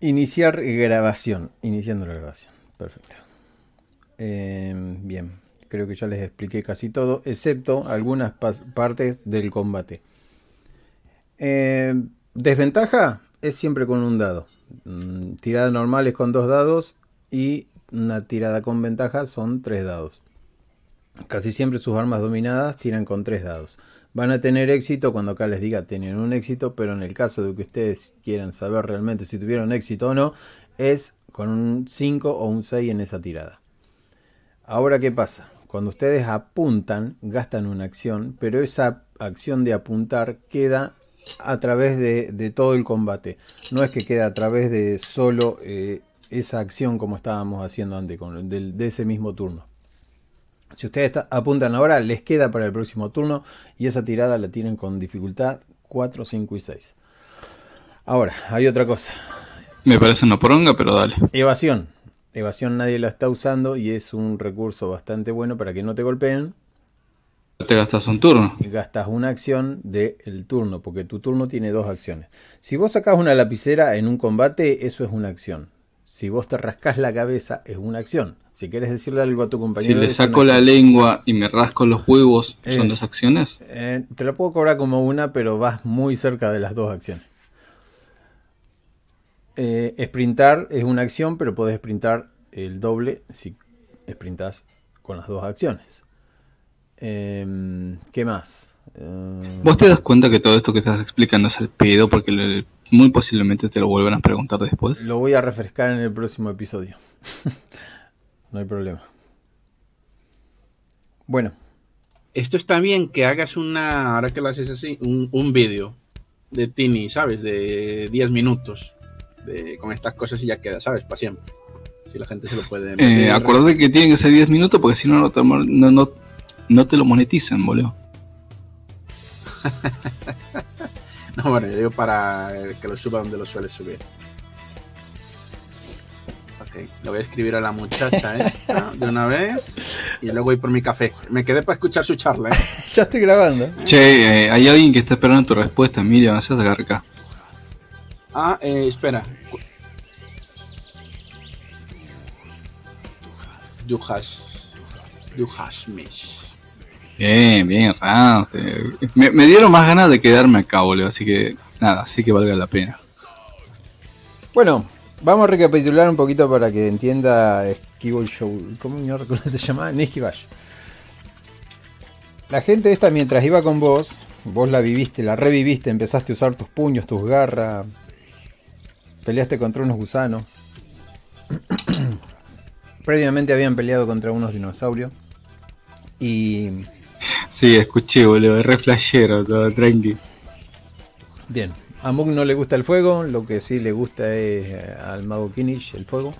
Iniciar grabación. Iniciando la grabación. Perfecto. Eh, bien. Creo que ya les expliqué casi todo, excepto algunas partes del combate. Eh, desventaja es siempre con un dado. Mm, tirada normal es con dos dados y una tirada con ventaja son tres dados. Casi siempre sus armas dominadas tiran con tres dados. Van a tener éxito cuando acá les diga tienen un éxito, pero en el caso de que ustedes quieran saber realmente si tuvieron éxito o no, es con un 5 o un 6 en esa tirada. Ahora, ¿qué pasa? Cuando ustedes apuntan, gastan una acción, pero esa acción de apuntar queda a través de, todo el combate. No es que quede a través de solo eh, esa acción como estábamos haciendo antes, de ese mismo turno. Si ustedes apuntan ahora, les queda para el próximo turno y esa tirada la tienen con dificultad 4, 5 y 6. Ahora, hay otra cosa. Me parece una poronga, pero dale. Evasión. Evasión nadie la está usando y es un recurso bastante bueno para que no te golpeen. Te gastas un turno. Y gastas una acción del turno, porque tu turno tiene dos acciones. Si vos sacás una lapicera en un combate, eso es una acción. Si vos te rascas la cabeza, es una acción. Si quieres decirle algo a tu compañero. Si le saco la lengua y me rasco los huevos, ¿son dos acciones? Eh, te lo puedo cobrar como una, pero vas muy cerca de las dos acciones. Eh, sprintar es una acción, pero podés sprintar el doble si sprintas con las dos acciones. Em, ¿Qué más? Eh, ¿Vos te das cuenta que todo esto que estás explicando es el pedo? Porque muy posiblemente te lo vuelvan a preguntar después. Lo voy a refrescar en el próximo episodio. no hay problema. Bueno. Esto está bien que hagas una, ahora que lo haces así, un, un vídeo de Tini, ¿sabes? De 10 minutos de, con estas cosas y ya queda, ¿sabes? Para siempre. Si la gente se lo puede... Eh, acuérdate que tiene que ser 10 minutos porque si no, no te, no, no, te lo monetizan, boludo. no, bueno, yo digo para que lo suba donde lo suele subir. Le voy a escribir a la muchacha esta de una vez y luego voy por mi café. Me quedé para escuchar su charla. ¿eh? ya estoy grabando. Che, eh, hay alguien que está esperando tu respuesta, Miriam, no seas garca. Ah, eh, espera. Dujas. Dujas Mish. Bien, bien, Me, me, dieron más ganas de quedarme acá, boludo. Así que, nada, sí que valga la pena. Bueno, Vamos a recapitular un poquito para que entienda Esquivo Show. ¿Cómo se llama? Nicky Bash. La gente esta mientras iba con vos, vos la viviste, la reviviste, empezaste a usar tus puños, tus garras, peleaste contra unos gusanos. Previamente habían peleado contra unos dinosaurios. Y. Sí, escuché, boludo, re flashero, todo tranqui. Bien, a Mook no le gusta el fuego, lo que sí le gusta es eh, al mago Kinish el fuego.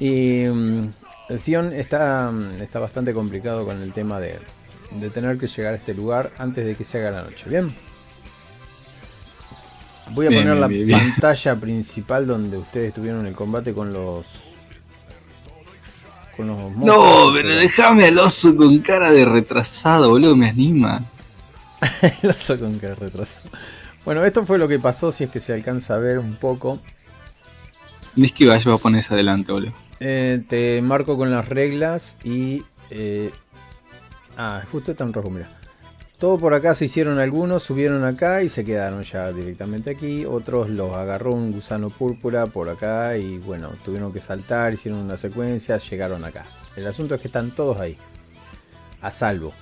Y mm, el Sion está, mm, está bastante complicado con el tema de, tener que llegar a este lugar antes de que se haga la noche. Bien. Voy a poner la pantalla principal donde ustedes tuvieron el combate con los. Con los monstruos. No, pero déjame al oso con cara de retrasado, boludo, me anima. el oso con cara de retrasado. Bueno, esto fue lo que pasó, si es que se alcanza a ver un poco. que va a poner adelante, boludo. Eh, te marco con las reglas y... Eh, ah, justo está en rojo, mira. Todo por acá se hicieron algunos, subieron acá y se quedaron ya directamente aquí. Otros los agarró un gusano púrpura por acá y bueno, tuvieron que saltar, hicieron una secuencia, llegaron acá. El asunto es que están todos ahí, a salvo.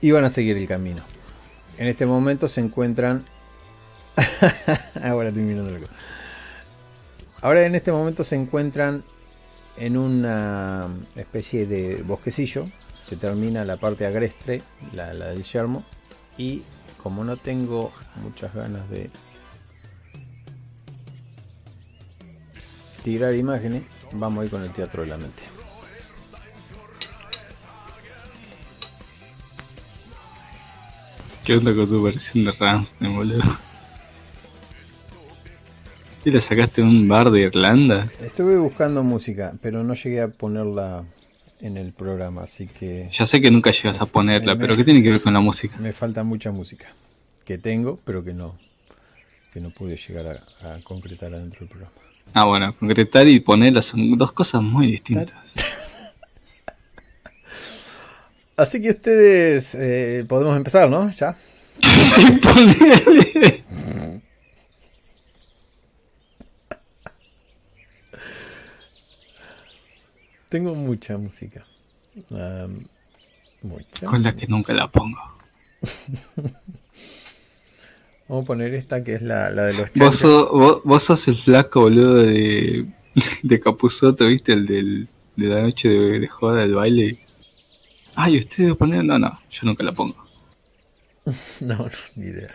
Y van a seguir el camino. En este momento se encuentran. Ahora estoy mirando Ahora en este momento se encuentran en una especie de bosquecillo. Se termina la parte agreste, la, del yermo. Y como no tengo muchas ganas de tirar imágenes, vamos a ir con el teatro de la mente. ¿Qué onda con tu versión de Ramstein, boludo? ¿Y le sacaste un bar de Irlanda? Estuve buscando música, pero no llegué a ponerla en el programa, así que... Ya sé que nunca llegas a ponerla, pero ¿qué tiene que ver con la música? Me falta mucha música. Que tengo, pero que no, que no pude llegar a, a concretar adentro del programa. Ah, bueno, concretar y ponerla son dos cosas muy distintas. Así que ustedes eh, podemos empezar, ¿no? Ya. Ponele. Tengo mucha música. Am, mucha. Con la que nunca la pongo. Vamos a poner esta que es la, la de los Vos, vos, vos sos el flaco, boludo, de, de Capuzoto, ¿viste? El del, de la noche de, de joda del baile. Ay, ¿ustedes lo ponen? No, no, yo nunca la pongo. No, no, ni idea.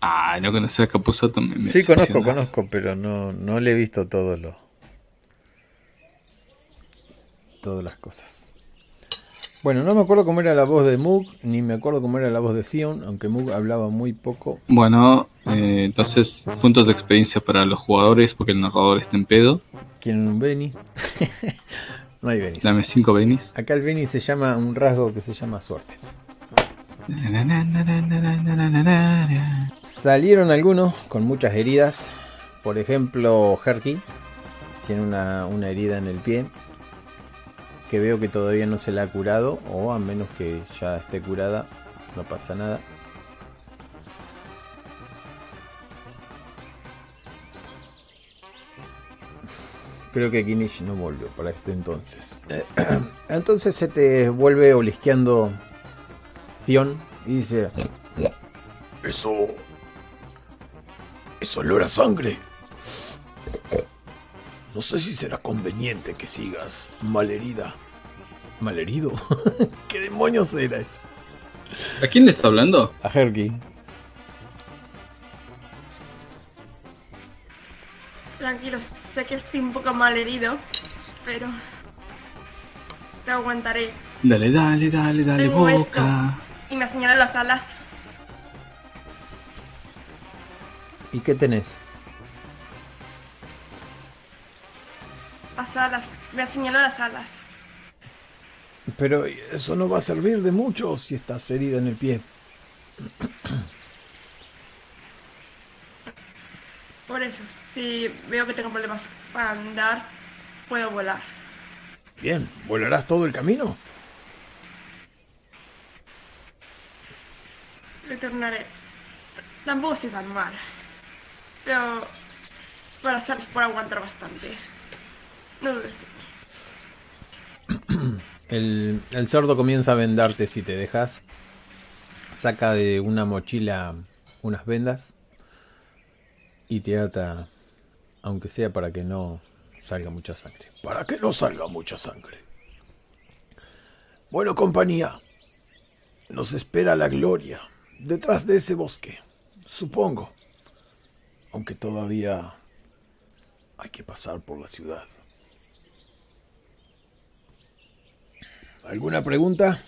Ah, no conocer a Capuzoto me, me Sí, conozco, conozco, pero no, no le he visto todos los. Todas las cosas. Bueno, no me acuerdo cómo era la voz de Moog, ni me acuerdo cómo era la voz de Theon, aunque Moog hablaba muy poco. Bueno, eh, entonces, puntos de experiencia para los jugadores porque el narrador está en pedo. ¿Quieren un Benny? no hay Benny. Dame 5 Benis. Acá el Benny se llama un rasgo que se llama suerte. Salieron algunos con muchas heridas. Por ejemplo, Herky tiene una, una herida en el pie que veo que todavía no se la ha curado o a menos que ya esté curada no pasa nada. Creo que Kinish no volvió para este entonces. Entonces se te vuelve olisqueando Zion y dice: Eso. Eso olor a sangre. No sé si será conveniente que sigas malherida. ¿Malherido? ¿Qué demonios eras? ¿A quién le está hablando? A Herky. Tranquilos, sé que estoy un poco mal herido, pero te aguantaré. Dale, dale, dale, dale, Tengo esto. boca. Y me señala las alas. ¿Y qué tenés? Las alas. Me señaló las alas. Pero eso no va a servir de mucho si estás herida en el pie. Por eso, si veo que tengo problemas para andar, puedo volar. Bien, ¿volarás todo el camino? Retornaré. Tampoco estoy tan mal. Pero para hacer por aguantar bastante. No dudes. El, el cerdo comienza a vendarte si te dejas. Saca de una mochila unas vendas y te ata, aunque sea para que no salga mucha sangre. Para que no salga mucha sangre. Bueno, compañía. Nos espera la gloria. Detrás de ese bosque. Supongo. Aunque todavía hay que pasar por la ciudad. ¿Alguna pregunta?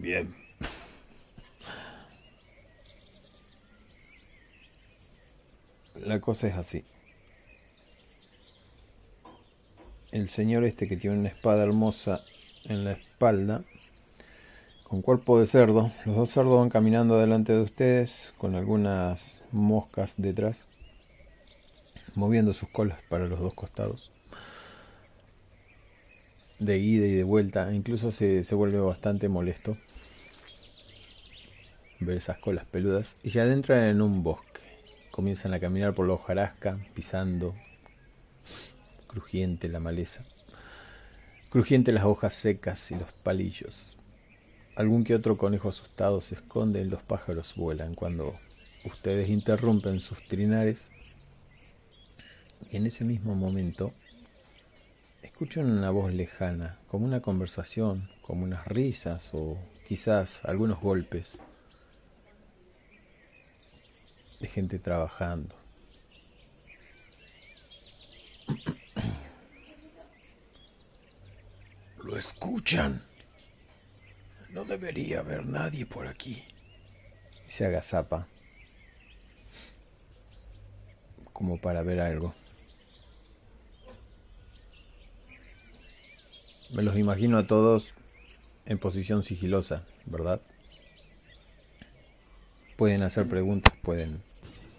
Bien. La cosa es así. El señor este que tiene una espada hermosa en la espalda, con cuerpo de cerdo, los dos cerdos van caminando delante de ustedes, con algunas moscas detrás, moviendo sus colas para los dos costados, de ida y de vuelta, incluso se, se vuelve bastante molesto ver esas colas peludas, y se adentran en un bosque. Comienzan a caminar por la hojarasca, pisando, crujiente la maleza, crujiente las hojas secas y los palillos. Algún que otro conejo asustado se esconde y los pájaros vuelan cuando ustedes interrumpen sus trinares. Y en ese mismo momento escuchan una voz lejana, como una conversación, como unas risas o quizás algunos golpes de gente trabajando. Lo escuchan. No debería haber nadie por aquí. Y se agazapa. Como para ver algo. Me los imagino a todos en posición sigilosa, ¿verdad? Pueden hacer preguntas, pueden...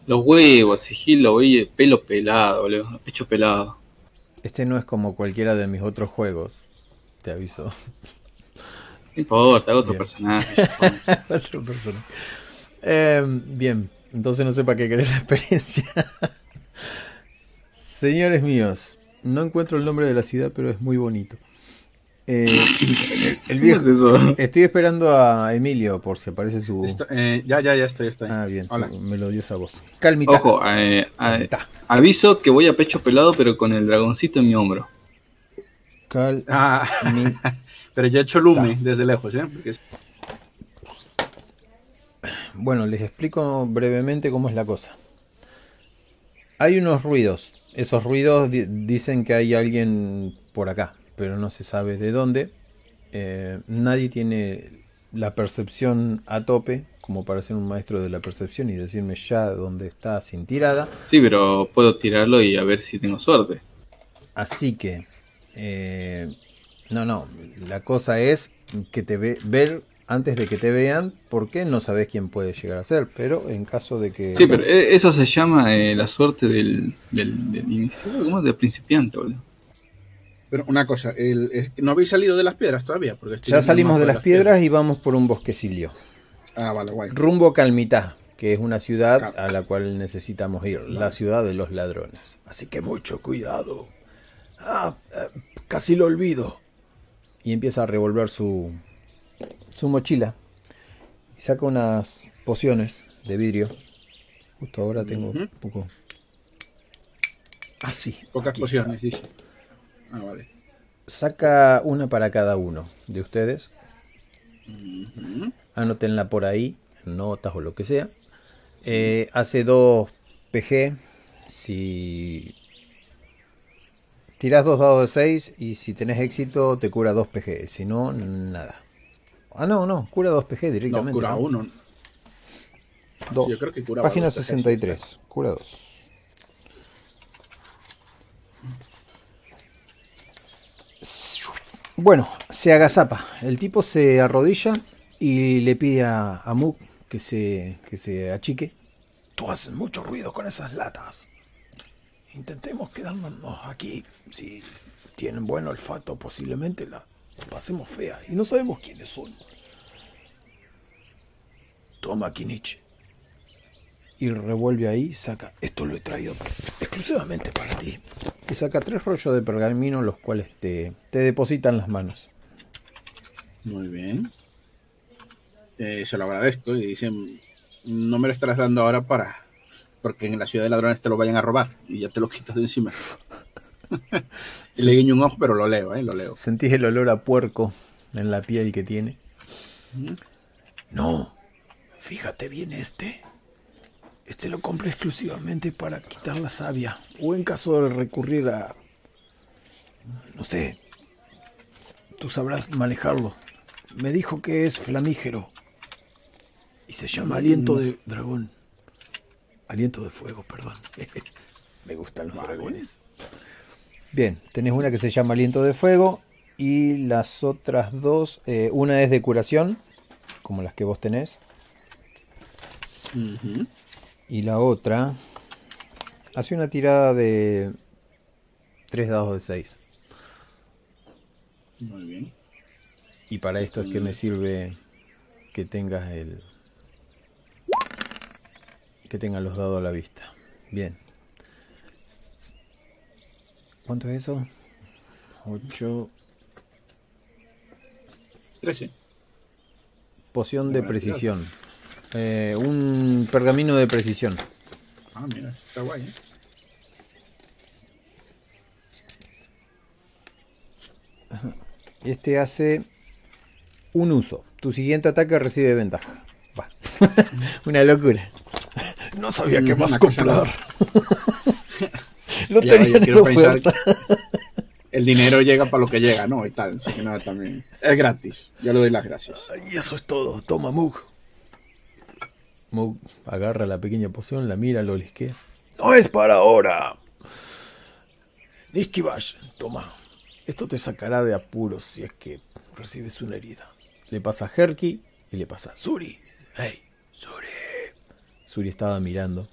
Los huevos, sigilo, oye, pelo pelado, boludo, pecho pelado. Este no es como cualquiera de mis otros juegos, te aviso. No importa, otro Bien. personaje. Otro personaje. Eh, bien, entonces no sé para qué querés la experiencia. Señores míos, no encuentro el nombre de la ciudad, pero es muy bonito. Eh, el ¿Qué viejo, es eso? estoy esperando a Emilio por si aparece su. Esto- eh, ya, ya, ya estoy, estoy. Ah, bien, Hola. su- me lo dio esa voz. Calmita. Ojo, eh, eh, Calmita. aviso que voy a pecho pelado, pero con el dragoncito en mi hombro. Calmita. Ah, pero yo he hecho lume desde lejos, ¿eh? Porque es- Bueno, les explico brevemente cómo es la cosa. Hay unos ruidos. Esos ruidos di- dicen que hay alguien por acá, pero no se sabe de dónde. Eh, nadie tiene la percepción a tope como para ser un maestro de la percepción y decirme ya dónde está sin tirada. Sí, pero puedo tirarlo y a ver si tengo suerte. Así que, eh, no, no, la cosa es que te ve, ver antes de que te vean, porque no sabes quién puede llegar a ser, pero en caso de que... Sí, pero eh, eso se llama eh, la suerte del, del, del iniciado, ¿cómo? Del principiante, boludo. Pero una cosa, el- es no habéis salido de las piedras todavía. Porque Ya salimos de las piedras y vamos por un bosquecillo. Ah, vale, guay. Rumbo Calmitá, que es una ciudad Cal- a la cual necesitamos ir, la ciudad de los ladrones. Así que mucho cuidado. Ah, eh, casi lo olvido. Y empieza a revolver su, su mochila. Y saca unas pociones de vidrio. Justo ahora tengo un poco... Así. Pocas aquí pociones, dice. Ah, vale. Saca una para cada uno de ustedes. Anótenla por ahí, notas o lo que sea. Eh, hace dos PG. Si tiras dos dados de 6 y si tenés éxito te cura 2 PG. Si no, nada. Ah, no, no, cura 2 PG No, directamente. cura ¿no? uno. Dos. Sí, yo creo que Página dos PG, sí, 63. Cura 2. Bueno, se agazapa. El tipo se arrodilla y le pide a, a Mook que se, que se achique. Tú haces mucho ruido con esas latas. Intentemos quedarnos aquí. Si tienen buen olfato, posiblemente la pasemos fea. Y no sabemos quiénes son. Toma, Kinich. Y revuelve ahí, Saca. Esto lo he traído exclusivamente para ti. y saca tres rollos de pergamino, los cuales te, te depositan las manos. Muy bien. Eh, se lo agradezco y dicen, no me lo estarás dando ahora para... Porque en la ciudad de ladrones te lo vayan a robar y ya te lo quitas de encima. y le guiño un ojo, pero lo leo, ¿eh? Lo leo. Sentís el olor a puerco en la piel que tiene. No. Fíjate bien este. Este lo compré exclusivamente para quitar la savia. O en caso de recurrir a... No sé. Tú sabrás manejarlo. Me dijo que es flamígero. Y se llama aliento de dragón. Aliento de fuego, perdón. Me gustan los dragones. Bien, tenés una que se llama Aliento de Fuego y las otras dos, eh, una es de curación, como las que vos tenés. Y la otra hace una tirada de tres dados de 6. Muy bien. Y para esto es que me sirve que tengas el que tengas los dados a la vista. Bien. ¿Cuánto es eso? 8 13. poción de precisión. Eh, un pergamino de precisión. Ah, mira, está guay, ¿eh? Este hace un uso. Tu siguiente ataque recibe ventaja. Va. Una locura. No sabía qué Mm, más comprar. Tenía yo quiero pensar oferta. El dinero llega para lo que llega, ¿no? Y tal. Así que nada, también. Es gratis. Yo le doy las gracias. Y eso es todo. Toma, Mug. Moog agarra la pequeña poción, la mira, lo lisquea. No es para ahora. Niskibash, toma. Esto te sacará de apuros si es que recibes una herida. Le pasa a Herky y le pasa a Suri, hey, Suri. Suri estaba mirando.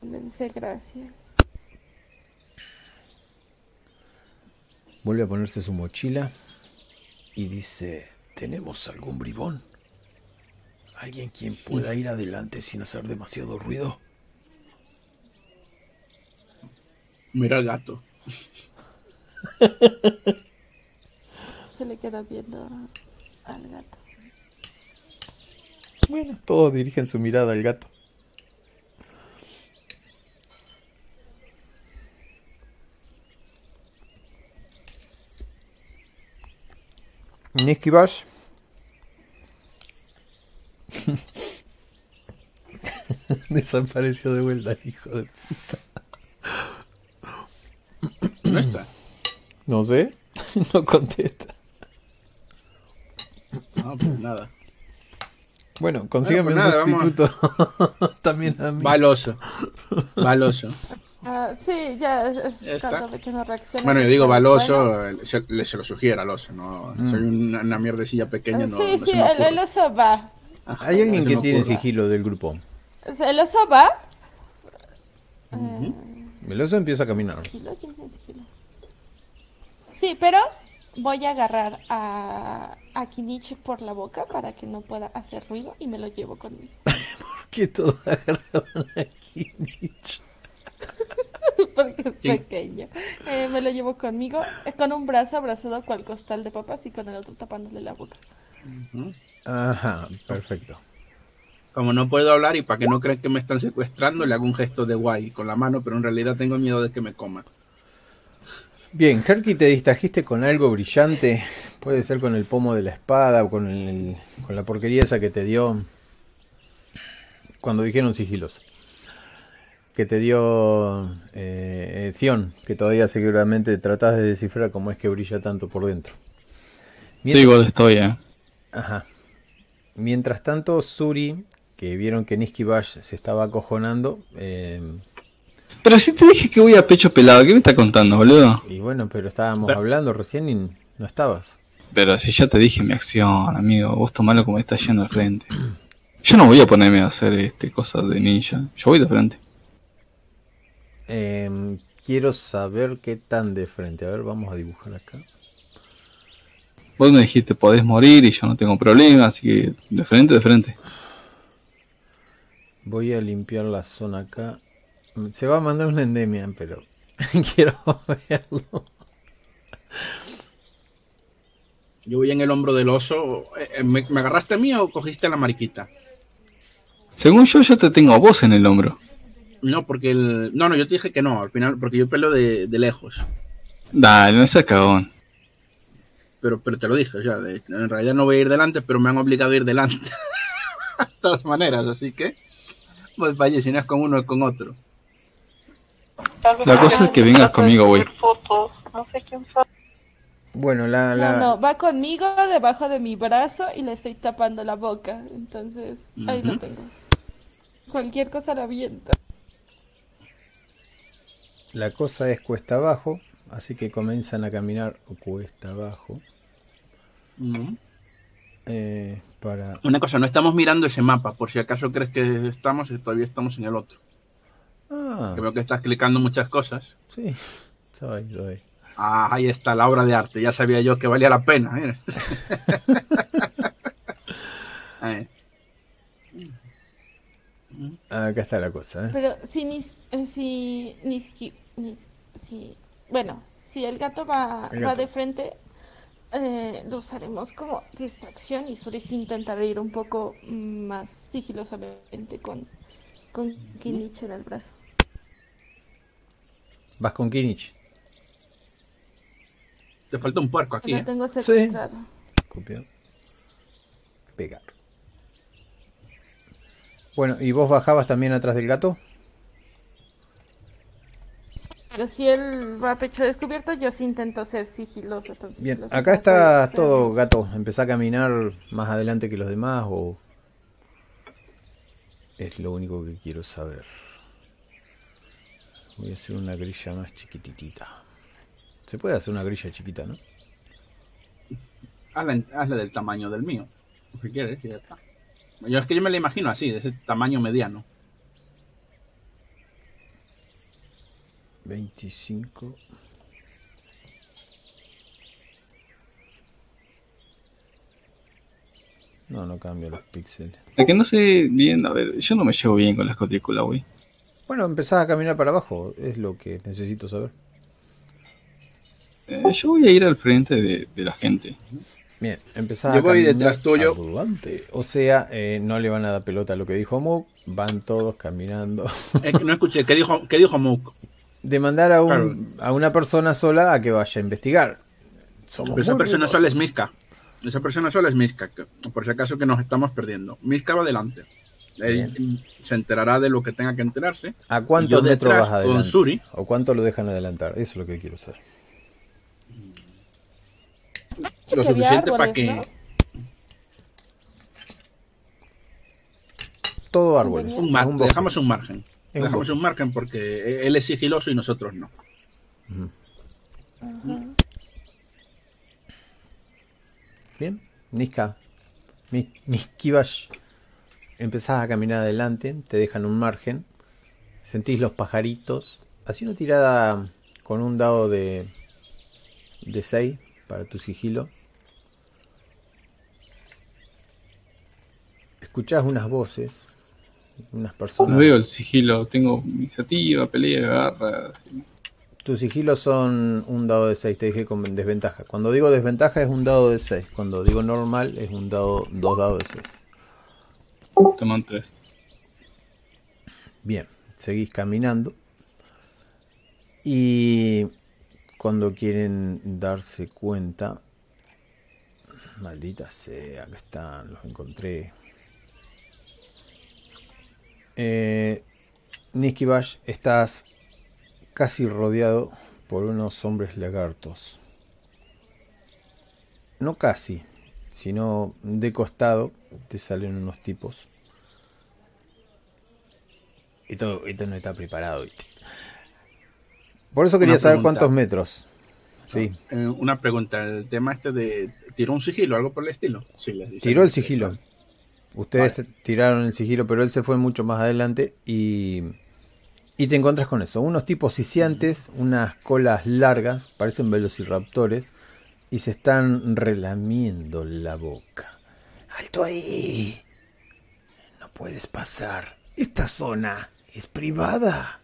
Dice gracias. Vuelve a ponerse su mochila. Y dice, ¿tenemos algún bribón? ¿Alguien quien pueda ir adelante sin hacer demasiado ruido? Mira al gato. Se le queda viendo al gato. Bueno, todos dirigen su mirada al gato. Niski Bash. Desapareció de vuelta el hijo de... No está. No sé. No contesta. No, pues nada. Bueno, consígame Bueno, pues un nada, sustituto. También a mí. Va al oso. Va al oso. Ah, sí, ya es, es que no reacciona. Bueno, yo digo al Bueno, eh, se, le- se lo sugiere al oso, no soy una, una mierdecilla pequeña, no, sí, no sí, el, el oso va. Ajá, Hay alguien que tiene sigilo del grupo. El oso va. Eh, El oso empieza a caminar. ¿Sigilo? ¿Quién tiene sigilo? Sí, pero voy a agarrar a, a Kinichi por la boca para que no pueda hacer ruido y me lo llevo conmigo. Que todos agarraban aquí, Nietzsche. Porque es Sí. pequeño. Eh, me lo llevo conmigo eh, con un brazo abrazado cual costal de papas y con el otro tapándole la boca. Ujú. Ajá, perfecto. Como no puedo hablar y para que no crean que me están secuestrando, le hago un gesto de guay con la mano, pero en realidad tengo miedo de que me coman. Bien, Herky, te distrajiste con algo brillante. Puede ser con el pomo de la espada o con, el, con la porquería esa que te dio cuando dijeron sigilos. Que te dio eh, eh, Zion, que todavía seguramente tratás de descifrar cómo es que brilla tanto por dentro. Mientras- igual estoy, eh. Ajá. Mientras tanto, Suri, que vieron que Niski Bash se estaba acojonando, eh, Pero si te dije que voy a pecho pelado, ¿qué me está contando, boludo? y bueno, pero estábamos Pero- hablando recién y no estabas. Pero si ya te dije mi acción, amigo, vos tomalo como está yendo al frente. Yo no voy a ponerme a hacer este cosas de ninja, yo voy de frente. Eh, quiero saber qué tan de frente. A ver, vamos a dibujar acá. Vos me dijiste podés morir y yo no tengo problema, así que de frente, de frente. Voy a limpiar la zona acá. Se va a mandar una endemia, pero quiero verlo. Yo voy en el hombro del oso. eh, eh, ¿Me, me agarraste a mí o cogiste a la mariquita? Según yo, yo te tengo a vos en el hombro. No, porque el... No, no, yo te dije que no, al final, porque yo peleo de, de lejos. Dale, no seas cagón. Pero, pero te lo dije, o sea, de- en realidad no voy a ir delante, pero me han obligado a ir delante. de todas maneras, así que... Pues vaya, si no es con uno, es con otro. La cosa es que vengas conmigo, güey. Fotos, no sé quién fue. Bueno, la, la- No, no, va conmigo debajo de mi brazo y le estoy tapando la boca. Entonces, ahí lo tengo. Cualquier cosa lo aviento. la cosa es cuesta abajo, así que comienzan a caminar cuesta abajo. Eh, para... Una cosa, no estamos mirando ese mapa, por si acaso crees que estamos y todavía estamos en el otro. Ah, Que estás clicando muchas cosas. sí, estaba ahí. Ah, ahí está la obra de arte. Ya sabía yo que valía la pena. mira. Eh, Acá está la cosa, ¿eh? Pero si ni eh, si ni si bueno, si el gato va, El va gato. de frente, eh, lo usaremos como distracción y Suris intentará ir un poco más sigilosamente con con Kinichi en el brazo. Vas con Kinich. te falta un puerco aquí. Lo ¿eh? tengo secuestrado. Copiar. Pegar. Bueno, ¿y vos bajabas también atrás del gato? Pero si él va a pecho descubierto, yo sí intento ser sigiloso. entonces Bien, acá está ser- todo, gato. Empezá a caminar más adelante que los demás o... Es lo único que quiero saber. Voy a hacer una grilla más chiquititita. Se puede hacer una grilla chiquita, ¿no? Hazla, en- hazla del tamaño del mío. Lo que quieres, ya está. Yo es que yo me la imagino así, de ese tamaño mediano. 25. No, no cambia los píxeles. Es que no sé bien, a ver, yo no me llevo bien con las cuadrículas, güey. Bueno, empezás a caminar para abajo, es lo que necesito saber. Eh, yo voy a ir al frente de, de la gente. Bien, empezás Yo a voy detrás tuyo. adelante. O sea, eh, no le van a dar pelota a lo que dijo Mook, van todos caminando. Eh, que no escuché, ¿qué dijo, qué dijo Mook? De mandar a, un, Claro. a una persona sola a que vaya a investigar. Somos esa persona sola es. Miska. Esa persona sola es Miska, por si acaso que nos estamos perdiendo. Miska va adelante. Él se enterará de lo que tenga que enterarse. ¿A cuántos Yo metros vas adelante? con Suri. ¿O cuánto lo dejan adelantar? Eso es lo que quiero saber. Lo suficiente para que. ¿no? Todo árboles. Un un dejamos un margen. Dejamos bosque. un margen porque él es sigiloso y nosotros no. Bien, Niska, Ni- Niskivash, empezás a caminar adelante, te dejan un margen, sentís los pajaritos, así una tirada con un dado de, de 6 para tu sigilo. Escuchás unas voces, unas No veo el sigilo, tengo iniciativa, pelea, garra. Tus sigilos son un dado de 6, te dije con desventaja. Cuando digo desventaja es un dado de 6, cuando digo normal es un dado, dos dados de 6. Toman tres. Bien, seguís caminando. Y cuando quieren darse cuenta, maldita sea, acá están, los encontré. Eh, Niskibash, estás casi rodeado por unos hombres lagartos. No casi, sino de costado te salen unos tipos. Esto, esto no está preparado. Por eso quería Una saber pregunta. cuántos metros. Sí, Eh, una pregunta, el tema este de tiró un sigilo, algo por el estilo. Sí, les dice. tiró el sigilo. Ustedes tiraron el sigilo, pero él se fue mucho más adelante y, y te encuentras con eso. Unos tipos siciantes, unas colas largas, parecen velociraptores, y se están relamiendo la boca. ¡Alto ahí! No puedes pasar. Esta zona es privada.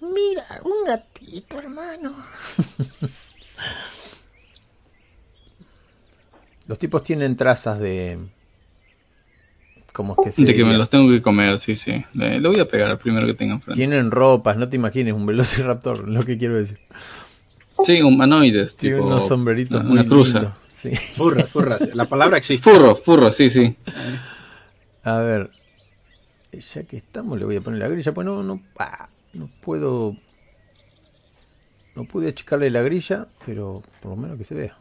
Mira, un gatito, hermano. Los tipos tienen trazas de... ¿Cómo es que se De que me los tengo que comer, sí, sí. Le, le voy a pegar al primero que tenga enfrente. Tienen ropas, no te imagines un velociraptor, lo que quiero decir. Sí, humanoides. Tiene tipo, unos sombreritos una, muy una cruza. lindos. Sí. Furras, furras. La palabra existe. Furro, furro, sí, sí. A ver, ya que estamos, le voy a poner la grilla, pues no, no, ah, no puedo, no pude achicarle la grilla, pero por lo menos que se vea.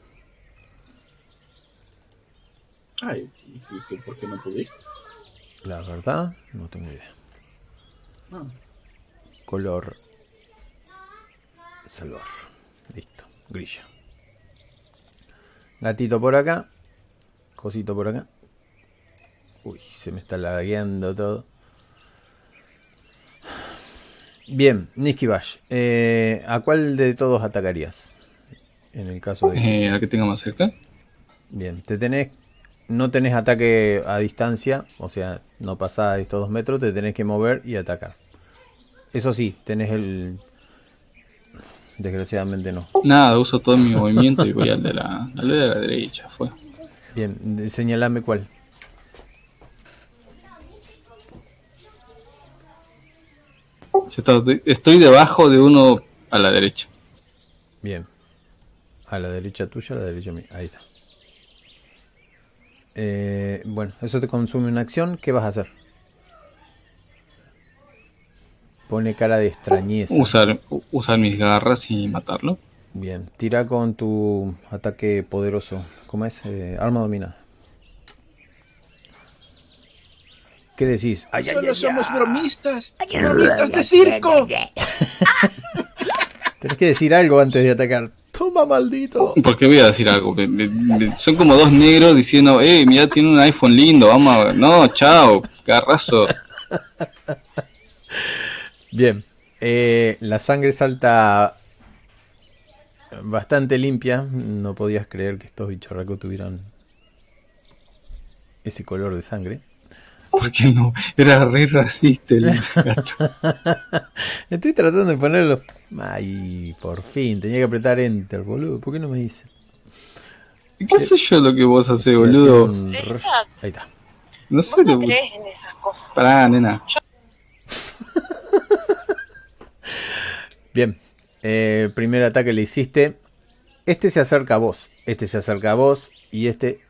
Ay, ¿y- ¿por qué no pudiste? La verdad, no tengo idea. Ah, Color salvar. Listo, grilla. Gatito por acá, cosito por acá. Uy, se me está lagueando todo. Bien, Niskibash, eh, ¿a cuál de todos atacarías? En el caso de que Eh, a que tenga más cerca. Bien, te tenés, no tenés ataque a distancia, o sea, no pasás estos dos metros, te tenés que mover y atacar. Eso sí, tenés el... Desgraciadamente no. Nada, uso todo mi movimiento y voy al de la, al de la derecha. Fue. Bien, señalame cuál. Estoy debajo de uno a la derecha. Bien. A la derecha tuya, a la derecha mía. Ahí está. Eh, bueno, eso te consume una acción. ¿Qué vas a hacer? Pone cara de extrañeza. Usar, mis garras y matarlo. Bien, tira con tu ataque poderoso. ¿Cómo es? Eh, arma dominada. ¿Qué decís? Ay, ay, Solo ay, somos bromistas. Bromistas de circo. Tenés que decir algo antes de atacar. Toma, maldito. ¿Por qué voy a decir algo? Me- me- me- son como dos negros diciendo, eh, mira, tiene un iPhone lindo, vamos a... No, chao, garrazo. Bien. Eh, la sangre salta bastante limpia. No podías creer que estos bicharracos tuvieran ese color de sangre. ¿Por qué no? Era re racista el gato. Estoy tratando de ponerlo. Ay, por fin. Tenía que apretar enter, boludo. ¿Por qué no me dice? ¿Qué sé yo lo que vos haces, boludo? un. Ahí está. No sé Vos no lo... crees en esas cosas. Pará, nena. Bien. Eh, el primer ataque le hiciste. Este se acerca a vos. Este se acerca a vos. Y este,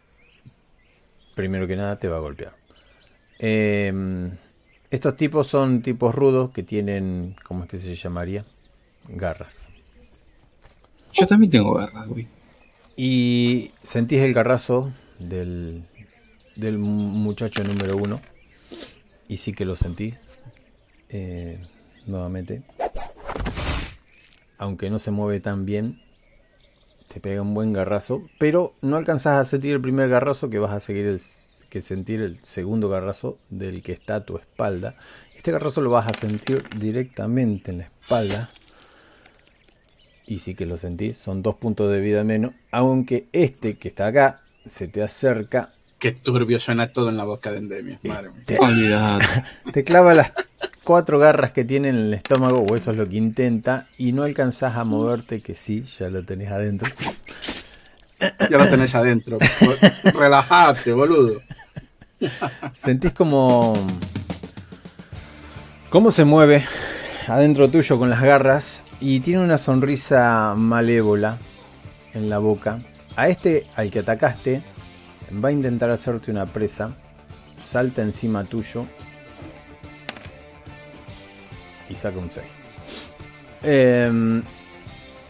primero que nada, te va a golpear. Eh, estos tipos son tipos rudos que tienen. ¿Cómo es que se llamaría? Garras. Yo también tengo garras, güey. Y sentís el garrazo del, del muchacho número uno. Y sí que lo sentís. Eh, nuevamente. Aunque no se mueve tan bien. Te pega un buen garrazo. Pero no alcanzás a sentir el primer garrazo que vas a seguir el, que sentir el segundo garrazo del que está a tu espalda. Este garrazo lo vas a sentir directamente en la espalda. Y sí que lo sentís, son dos puntos de vida menos. Aunque este que está acá se te acerca, Qué turbio suena todo en la boca de Endemia. Madre mía. te clava las cuatro garras que tiene en el estómago, o eso es lo que intenta, y no alcanzás a moverte, que sí, ya lo tenés adentro. Ya lo tenés adentro. Relájate, boludo. Sentís como. cómo se mueve adentro tuyo con las garras y tiene una sonrisa malévola en la boca. A este al que atacaste va a intentar hacerte una presa, salta encima tuyo y saca un 6. Em,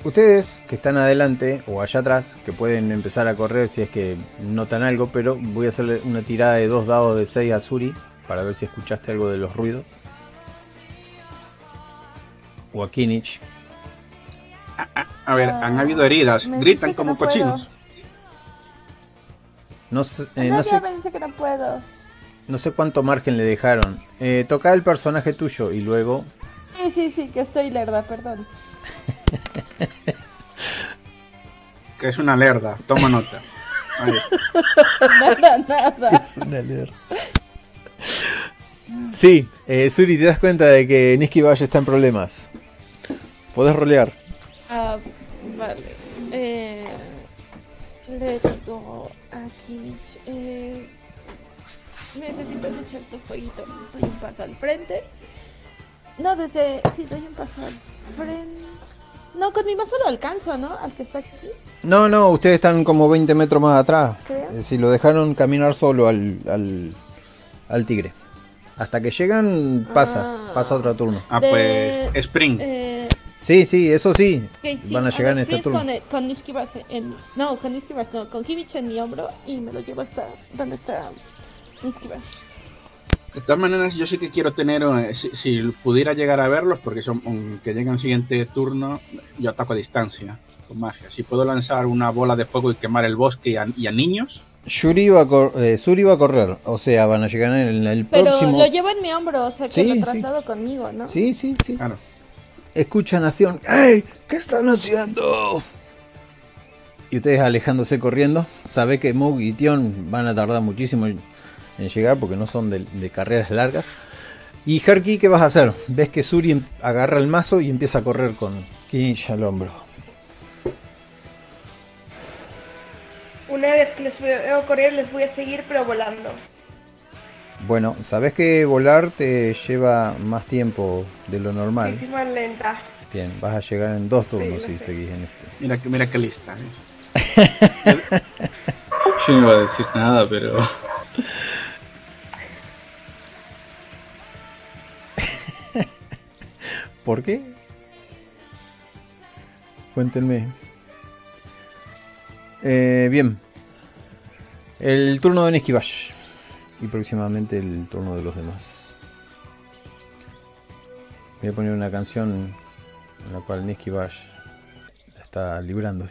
ustedes que están adelante o allá atrás, que pueden empezar a correr si es que notan algo, pero voy a hacerle una tirada de dos dados de 6 a Suri para ver si escuchaste algo de los ruidos. O a Kinich. A ver, han habido heridas. Me Gritan como no puedo. cochinos. No sé, eh, No, sé, me dice que no puedo. no sé cuánto margen le dejaron. Eh, toca el personaje tuyo y luego Sí, sí, sí, que estoy lerda, perdón. Que es una lerda. Toma nota. Ahí. Nada, nada. Es una alerta. Sí, eh, Suri, te das cuenta de que Niski Valle está en problemas. Podés rolear. Ah, vale. Eh, le digo a Kimich, eh, necesitas echar tu fueguito. Un paso al frente. No, desde... Sí, doy un paso al frente. No, con mi mazo lo alcanzo, ¿no? Al que está aquí. No, no, ustedes están como 20 metros más atrás. Creo. Eh, si lo dejaron caminar solo al, al, al tigre. Hasta que llegan, pasa, Ah. pasa otro turno. Ah, De- pues. Spring. Eh, Sí, sí, eso sí. ok, sí, Van a llegar en este turno. Con, con en... No, con Nishikibas no, con Kimich en mi hombro y me lo llevo hasta... ¿Dónde está Nishikibas? De todas maneras, yo sí que quiero tener, eh, si, si pudiera llegar a verlos, porque son que lleguen al siguiente turno, yo ataco a distancia con magia. Si puedo lanzar una bola de fuego y quemar el bosque y a, y a niños, Yuri va a cor- eh, Suri va a correr. O sea, van a llegar en el Pero próximo. lo llevo en mi hombro, o sea que Sí, lo sí. traslado conmigo, ¿no? Sí, sí, sí. claro. Escuchan acción. ¡Ey! ¿Qué están haciendo? Y ustedes alejándose corriendo. Sabe que Mug y Tion van a tardar muchísimo en llegar porque no son de, de carreras largas. Y Herky, ¿qué vas a hacer? Ves que Suri agarra el mazo y empieza a correr con Kinch al hombro. Una vez que les veo correr, les voy a seguir, pero volando. Bueno, sabes que volar te lleva más tiempo de lo normal. Sí, sí, más lenta. Bien, vas a llegar en dos turnos Sí, si sé. seguís en este. Mira, que- mira qué lista. ¿eh? Yo no iba a decir nada, pero... ¿Por qué? Cuéntenme. Eh, bien. El turno de Niskibash. y próximamente el turno de los demás. Voy a poner una canción en la cual Niski Bash la está librando.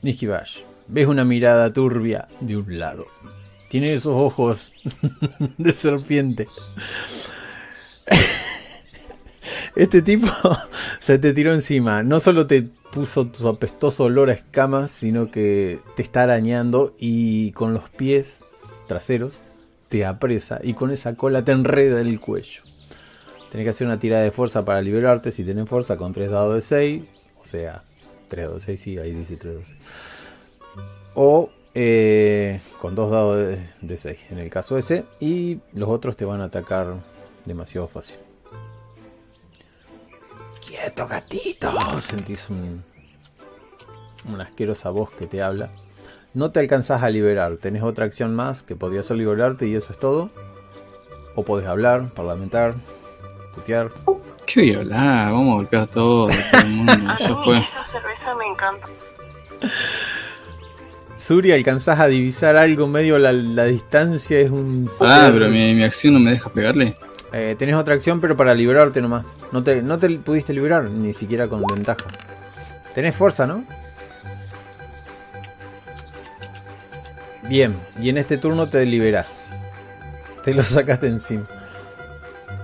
Niski Bash, ves una mirada turbia de un lado. Tiene esos ojos de serpiente. Este tipo se te tiró encima. No solo te puso tu apestoso olor a escamas, sino que te está arañando y con los pies traseros te apresa y con esa cola te enreda el cuello. Tenés que hacer una tirada de fuerza para liberarte si tenés fuerza con 3 dados de 6. O sea, 3 dados de 6, sí, ahí dice 3 dados de 6. O eh, con 2 dados de, de 6 en el caso ese. Y los otros te van a atacar demasiado fácil. Quieto, gatito. Sentís un, una asquerosa voz que te habla. No te alcanzás a liberar. Tenés otra acción más que podría ser liberarte y eso es todo. O podés hablar, parlamentar, putear. ¿Qué voy a hablar? Vamos a golpear a todo, todo el mundo. A mí esa cerveza me encanta. Suri, alcanzás a divisar algo medio la, la distancia. Es un. Ah, pero mi, mi acción no me deja pegarle. Eh, tenés otra acción, pero para liberarte nomás. No te, no te pudiste liberar, ni siquiera con ventaja. Tenés fuerza, ¿no? Bien, y en este turno te liberás. Te lo sacaste encima.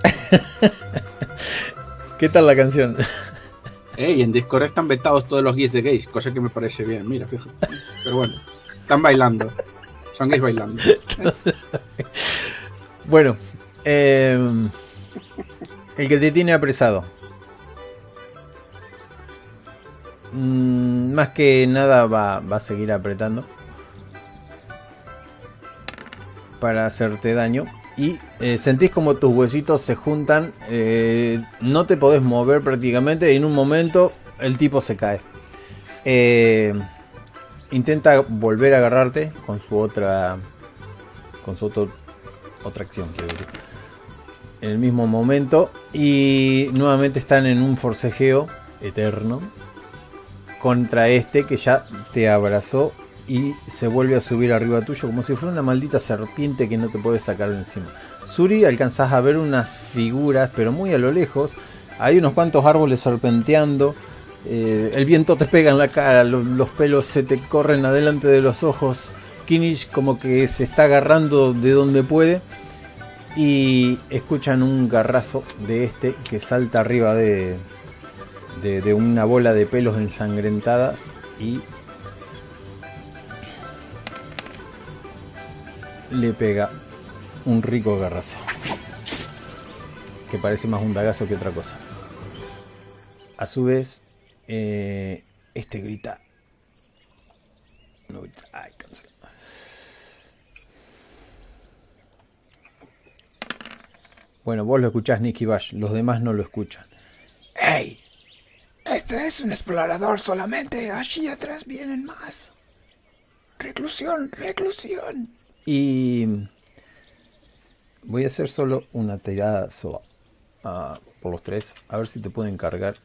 ¿Qué tal la canción? Ey, en Discord están vetados todos los gays de gays, cosa que me parece bien, mira, fíjate. Pero bueno, están bailando. Son gays bailando. Bueno, eh, el que te tiene apresado. Mm, más que nada va a seguir apretando para hacerte daño. Y eh, sentís como tus huesitos se juntan. eh, no te podés mover prácticamente. Y en un momento el tipo se cae. Eh, intenta volver a agarrarte con su otra. Con su otro, otra acción, quiero decir. En el mismo momento. Y nuevamente están en un forcejeo eterno. Contra este que ya te abrazó y se vuelve a subir arriba tuyo como si fuera una maldita serpiente que no te puede sacar de encima. Suri alcanzás a ver unas figuras, pero muy a lo lejos. Hay unos cuantos árboles serpenteando. eh, el viento te pega en la cara, lo- los pelos se te corren adelante de los ojos. Kinish como que se está agarrando de donde puede. Y escuchan un garrazo de este que salta arriba de, de, de una bola de pelos ensangrentadas y le pega un rico garrazo. Que parece más un dagazo que otra cosa. A su vez, eh, este grita. No. Ay. Bueno, vos lo escuchás, Nicky Bash. Los demás no lo escuchan. ¡Ey! Este es un explorador solamente. Allí atrás vienen más. Reclusión, reclusión. Y voy a hacer solo una tirada so- ah, por los tres. A ver si te pueden cargar.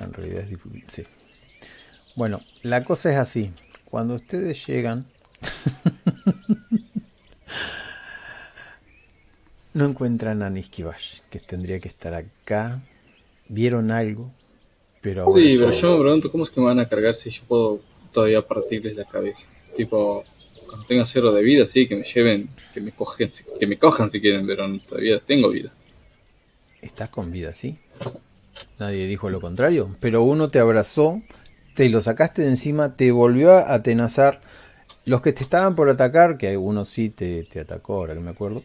En realidad es difícil. Sí. Bueno, la cosa es así. Cuando ustedes llegan... no encuentran a Niskibash, que tendría que estar acá. Vieron algo, pero ahora Sí, pero solo- yo me pregunto cómo es que me van a cargar si yo puedo todavía partirles la cabeza. Tipo, cuando tenga cero de vida, sí, que me lleven, que me cogen, que me cojan si quieren, pero todavía tengo vida. Estás con vida, ¿sí? Nadie dijo lo contrario. Pero uno te abrazó, te lo sacaste de encima, te volvió a atenazar. Los que te estaban por atacar, que uno sí te, te atacó, ahora que me acuerdo,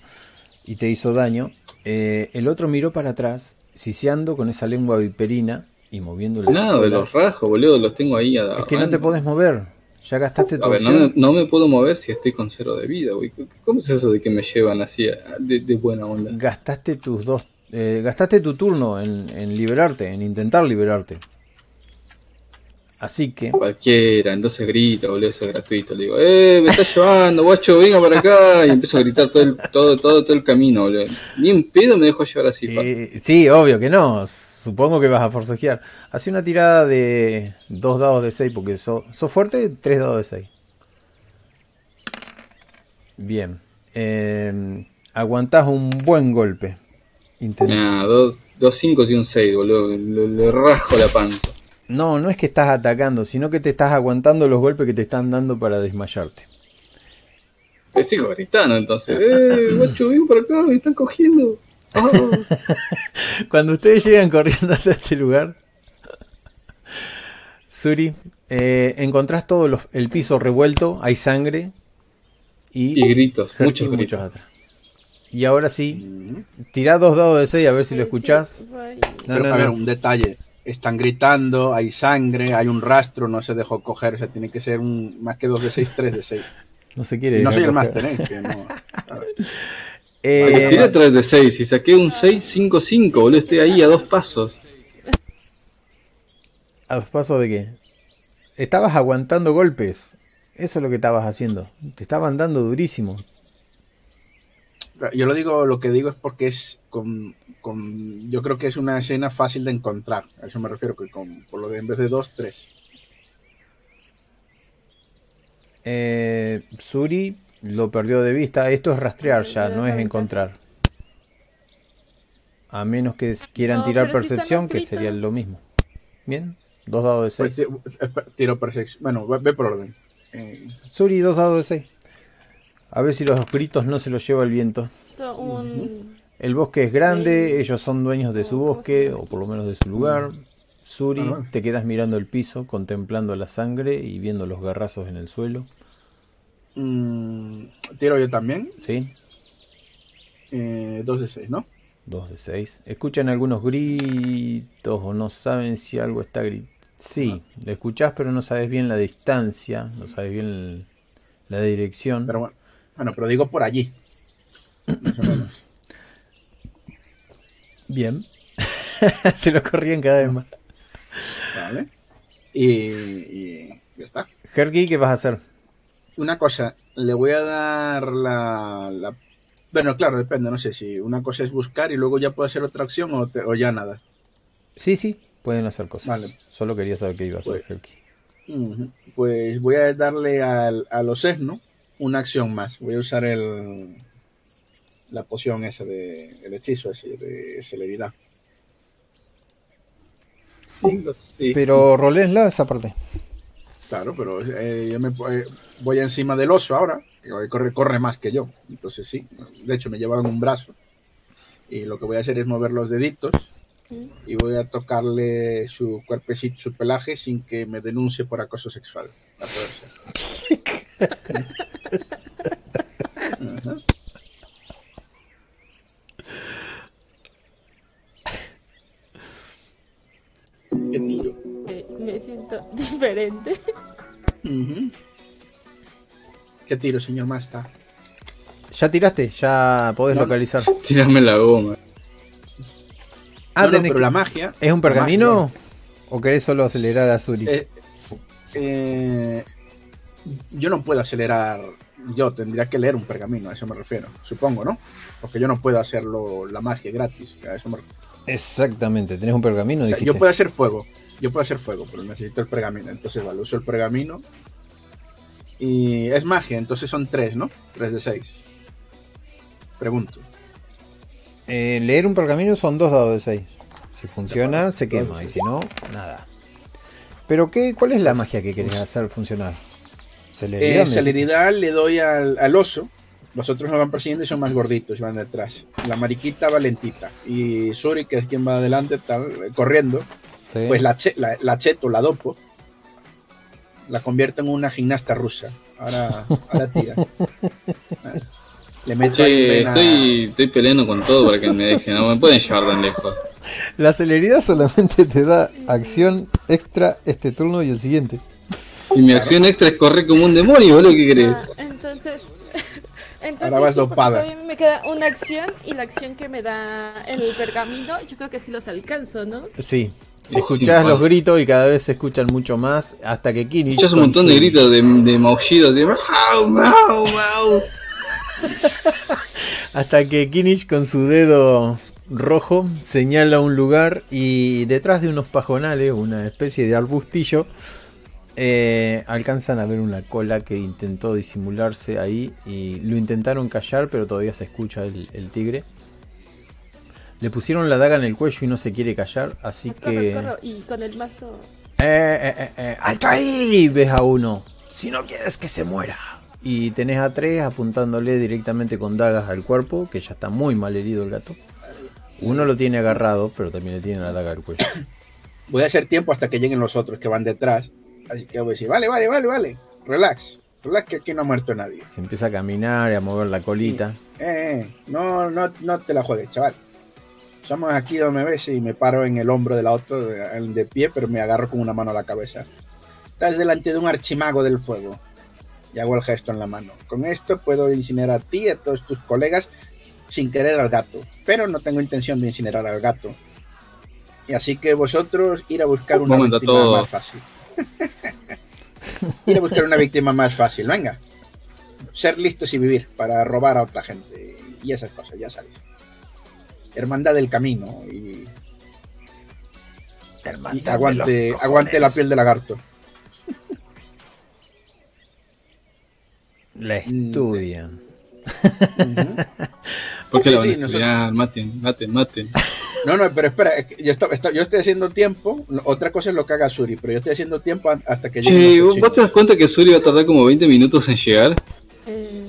y te hizo daño, eh, el otro miró para atrás, siseando con esa lengua viperina y moviendo las Nada, de los rasgos, boludo, los tengo ahí a Es que no te podés mover. Ya gastaste tu A ver, no no me puedo mover si estoy con cero de vida, güey. ¿Cómo es eso de que me llevan así de, de buena onda? Gastaste tus dos. eh, gastaste tu turno en, en liberarte, en intentar liberarte. Así que. Cualquiera, entonces grita, boludo, eso es gratuito. Le digo, eh, me está llevando, guacho, venga para acá. Y empiezo a gritar todo el, todo, todo, todo el camino, boludo. Ni un pedo me dejo llevar así. Eh, sí, obvio que no. Supongo que vas a forcejear. Hace una tirada de dos dados de 6 porque sos sos fuerte, tres dados de 6. Bien. Eh, aguantás un buen golpe. Intent- Nah, dos, dos cinco y un 6, boludo. Le, le rajo la panza. No, no es que estás atacando, sino que te estás aguantando los golpes que te están dando para desmayarte. Le sigo gritando entonces. ¡Eh, guacho, ven por acá! ¡Me están cogiendo! ¡Ah! Cuando ustedes llegan corriendo hasta este lugar, Suri, eh, encontrás todo los- el piso revuelto, hay sangre y, Y gritos, Herky muchos gritos. muchos atrás. Y ahora sí, tirá dos dados de 6 a ver si lo escuchás. No, no, a ver, no. un detalle. Están gritando, hay sangre, hay un rastro, no se dejó coger. O sea, tiene que ser un más que 2 de 6, 3 de 6. No se quiere. Y no soy el máster, ¿eh? Que no- a ver. Eh, Tiré 3 de 6 y saqué un 6, 5, 5, boludo. Estoy ahí a dos pasos. ¿A dos pasos de qué? Estabas aguantando golpes. Eso es lo que estabas haciendo. Te estaban dando durísimo. Yo lo digo, lo que digo es porque es con, con- yo creo que es una escena fácil de encontrar. A eso me refiero, que con, por lo de en vez de 2, 3. Eh, Suri lo perdió de vista. Esto es rastrear ya, no es encontrar. A menos que quieran No, tirar percepción, que sería lo mismo. Bien, dos dados de Pues 6. ti- espe- tiro percepción. Bueno, ve, ve por orden. Eh, Suri, dos dados de 6. A ver si los gritos no se los lleva el viento. El bosque es grande, ellos son dueños de su ¿Cómo se bosque, o por lo menos de su lugar. Suri, te quedas mirando el piso, contemplando la sangre y viendo los garrazos en el suelo. mm, tiro yo también. ¿Sí? Eh, 2 de 6, ¿no? Dos de seis. Escuchan algunos gritos o no saben si algo está gritando. Sí, lo escuchás pero no sabes bien la distancia, no sabes bien el- la dirección. Pero bueno, bueno, pero digo por allí. Bien. Se lo corrían cada vez más. Vale. Y, y ya está. Herky, ¿qué vas a hacer? Una cosa, le voy a dar la, la- Bueno, claro, depende, no sé si una cosa es buscar y luego ya puedo hacer otra acción o, te- o ya nada. Sí, sí, pueden hacer cosas. Vale. Solo quería saber qué iba a hacer Pues- Herky. Pues voy a darle al, a los ¿no? Una acción más. Voy a usar el la poción esa de el hechizo ese de celeridad. Sí. Pero rolésla esa parte. Claro, pero eh, yo me eh, voy encima del oso ahora, corre, corre más que yo. Entonces sí, de hecho me llevan un brazo. Y lo que voy a hacer es mover los deditos y voy a tocarle su cuerpecito, su pelaje sin que me denuncie por acoso sexual. A poder ser. ¿Qué tiro? eh, me siento diferente. ¿Qué tiro, señor Masta? ¿Ya tiraste? ¿Ya podés No. localizar? Tirame la goma. Ah, No, no, tenés pero que- la magia. ¿Es un pergamino? magia- ¿O querés solo acelerar a Suri? Eh, eh, yo no puedo acelerar. Yo tendría que leer un pergamino, a eso me refiero. Supongo, ¿no? Porque yo no puedo hacerlo la magia gratis. A eso me refiero. Exactamente, tenés un pergamino. O sea, yo puedo hacer fuego. Yo puedo hacer fuego, pero necesito el pergamino. Entonces, vale, uso el pergamino. Y es magia, entonces son tres, ¿no? Tres de seis. Pregunto. Eh, leer un pergamino son dos dados de 6. Si funciona, se quema. Y seis. si no, nada. ¿Pero qué, cuál es la magia que querés hacer funcionar? Celeridad. Eh, celeridad le doy al, al oso. Los otros me van persiguiendo y son más gorditos y van detrás. La mariquita va lentita. Y Suri, que es quien va adelante, eh, corriendo. Sí. Pues la, che- la, la cheto, la dopo. La convierto en una gimnasta rusa. Ahora, ahora tira. Le meto ahí Che, vena- estoy, estoy peleando con todo para que me dejen. No me pueden llevar tan lejos. La celeridad solamente te da acción extra este turno y el siguiente. Y mi acción extra es correr como un demonio, boludo. ¿Qué crees? Ah, entonces, entonces Ahora vas me queda una acción y la acción que me da el pergamino, yo creo que sí los alcanzo, ¿no? Sí. Escuchás sí, los gritos y cada vez se escuchan mucho más hasta que Kinich. Escuchás un montón su- de gritos de, de maullidos de mau, mau, mau. Hasta que Kinich con su dedo rojo señala un lugar y detrás de unos pajonales, una especie de arbustillo, eh, alcanzan a ver una cola que intentó disimularse ahí y lo intentaron callar, pero todavía se escucha el, el tigre. Le pusieron la daga en el cuello y no se quiere callar, así Corro, que... corro, y con el mazo. Eh, eh, eh, eh, ¡Alto ahí! Ves a uno. Si no quieres que se muera. Y tenés a tres apuntándole directamente con dagas al cuerpo, que ya está muy mal herido el gato. Uno lo tiene agarrado, pero también le tiene la daga al cuello. Voy a hacer tiempo hasta que lleguen los otros que van detrás. Así que voy a decir, vale, vale, vale, vale. Relax. Relax que aquí no ha muerto nadie. Se empieza a caminar y a mover la colita. Eh, eh, no, no, no te la juegues, chaval. Somos aquí donde me ves y me paro en el hombro de la otra, de, de pie, pero me agarro con una mano a la cabeza. Estás delante de un archimago del fuego. Y hago el gesto en la mano. Con esto puedo incinerar a ti y a todos tus colegas sin querer al gato. Pero no tengo intención de incinerar al gato. Y así que vosotros ir a buscar una Momento, víctima todo. más fácil. ir a buscar una víctima más fácil, venga. Ser listos y vivir para robar a otra gente y esas cosas, ya sabes. Hermandad del camino y, y Hermandad de aguante, los aguante la piel de lagarto. La estudian. ¿Por qué Sí, la van sí, a nosotros-? Maten, maten, maten. No, no, pero espera, yo, estoy, estoy- yo estoy haciendo tiempo. Otra cosa es lo que haga Suri, pero yo estoy haciendo tiempo hasta que Che, los ¿vos chicos. te das cuenta que Suri va a tardar como 20 minutos en llegar? Eh,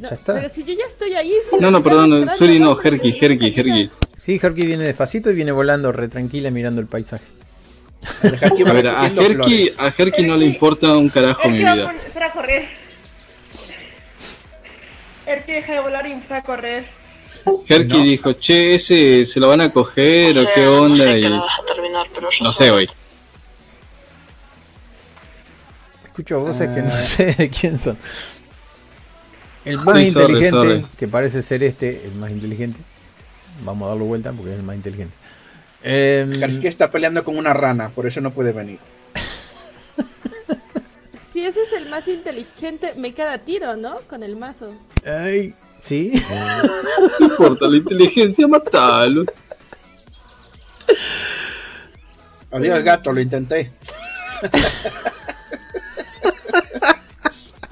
no, Ya está. Pero si yo ya estoy ahí. si No, no, que perdón, Suri no, Herky, Herky, Herky. Sí, Herky viene despacito y viene volando re tranquila mirando el paisaje. A ver, a Herky, a Herky no le importa un carajo mi Erky va a vida. correr. Erky deja de volar y empieza a correr. Herky dijo, che, ese se lo van a coger o sea, qué no onda sé y qué la vas a terminar, pero yo no sé. güey. Escucho voces que no Ah. sé de quién son. El más Sí, inteligente, sorry. que parece ser este, el más inteligente. Vamos a darle vuelta porque es el más inteligente. Em, Herky está peleando con una rana, por eso no puede venir. Si ese es el más inteligente, me queda tiro, ¿no? Con el mazo. ay, sí. No importa la inteligencia, matalo. Adiós, gato, lo intenté.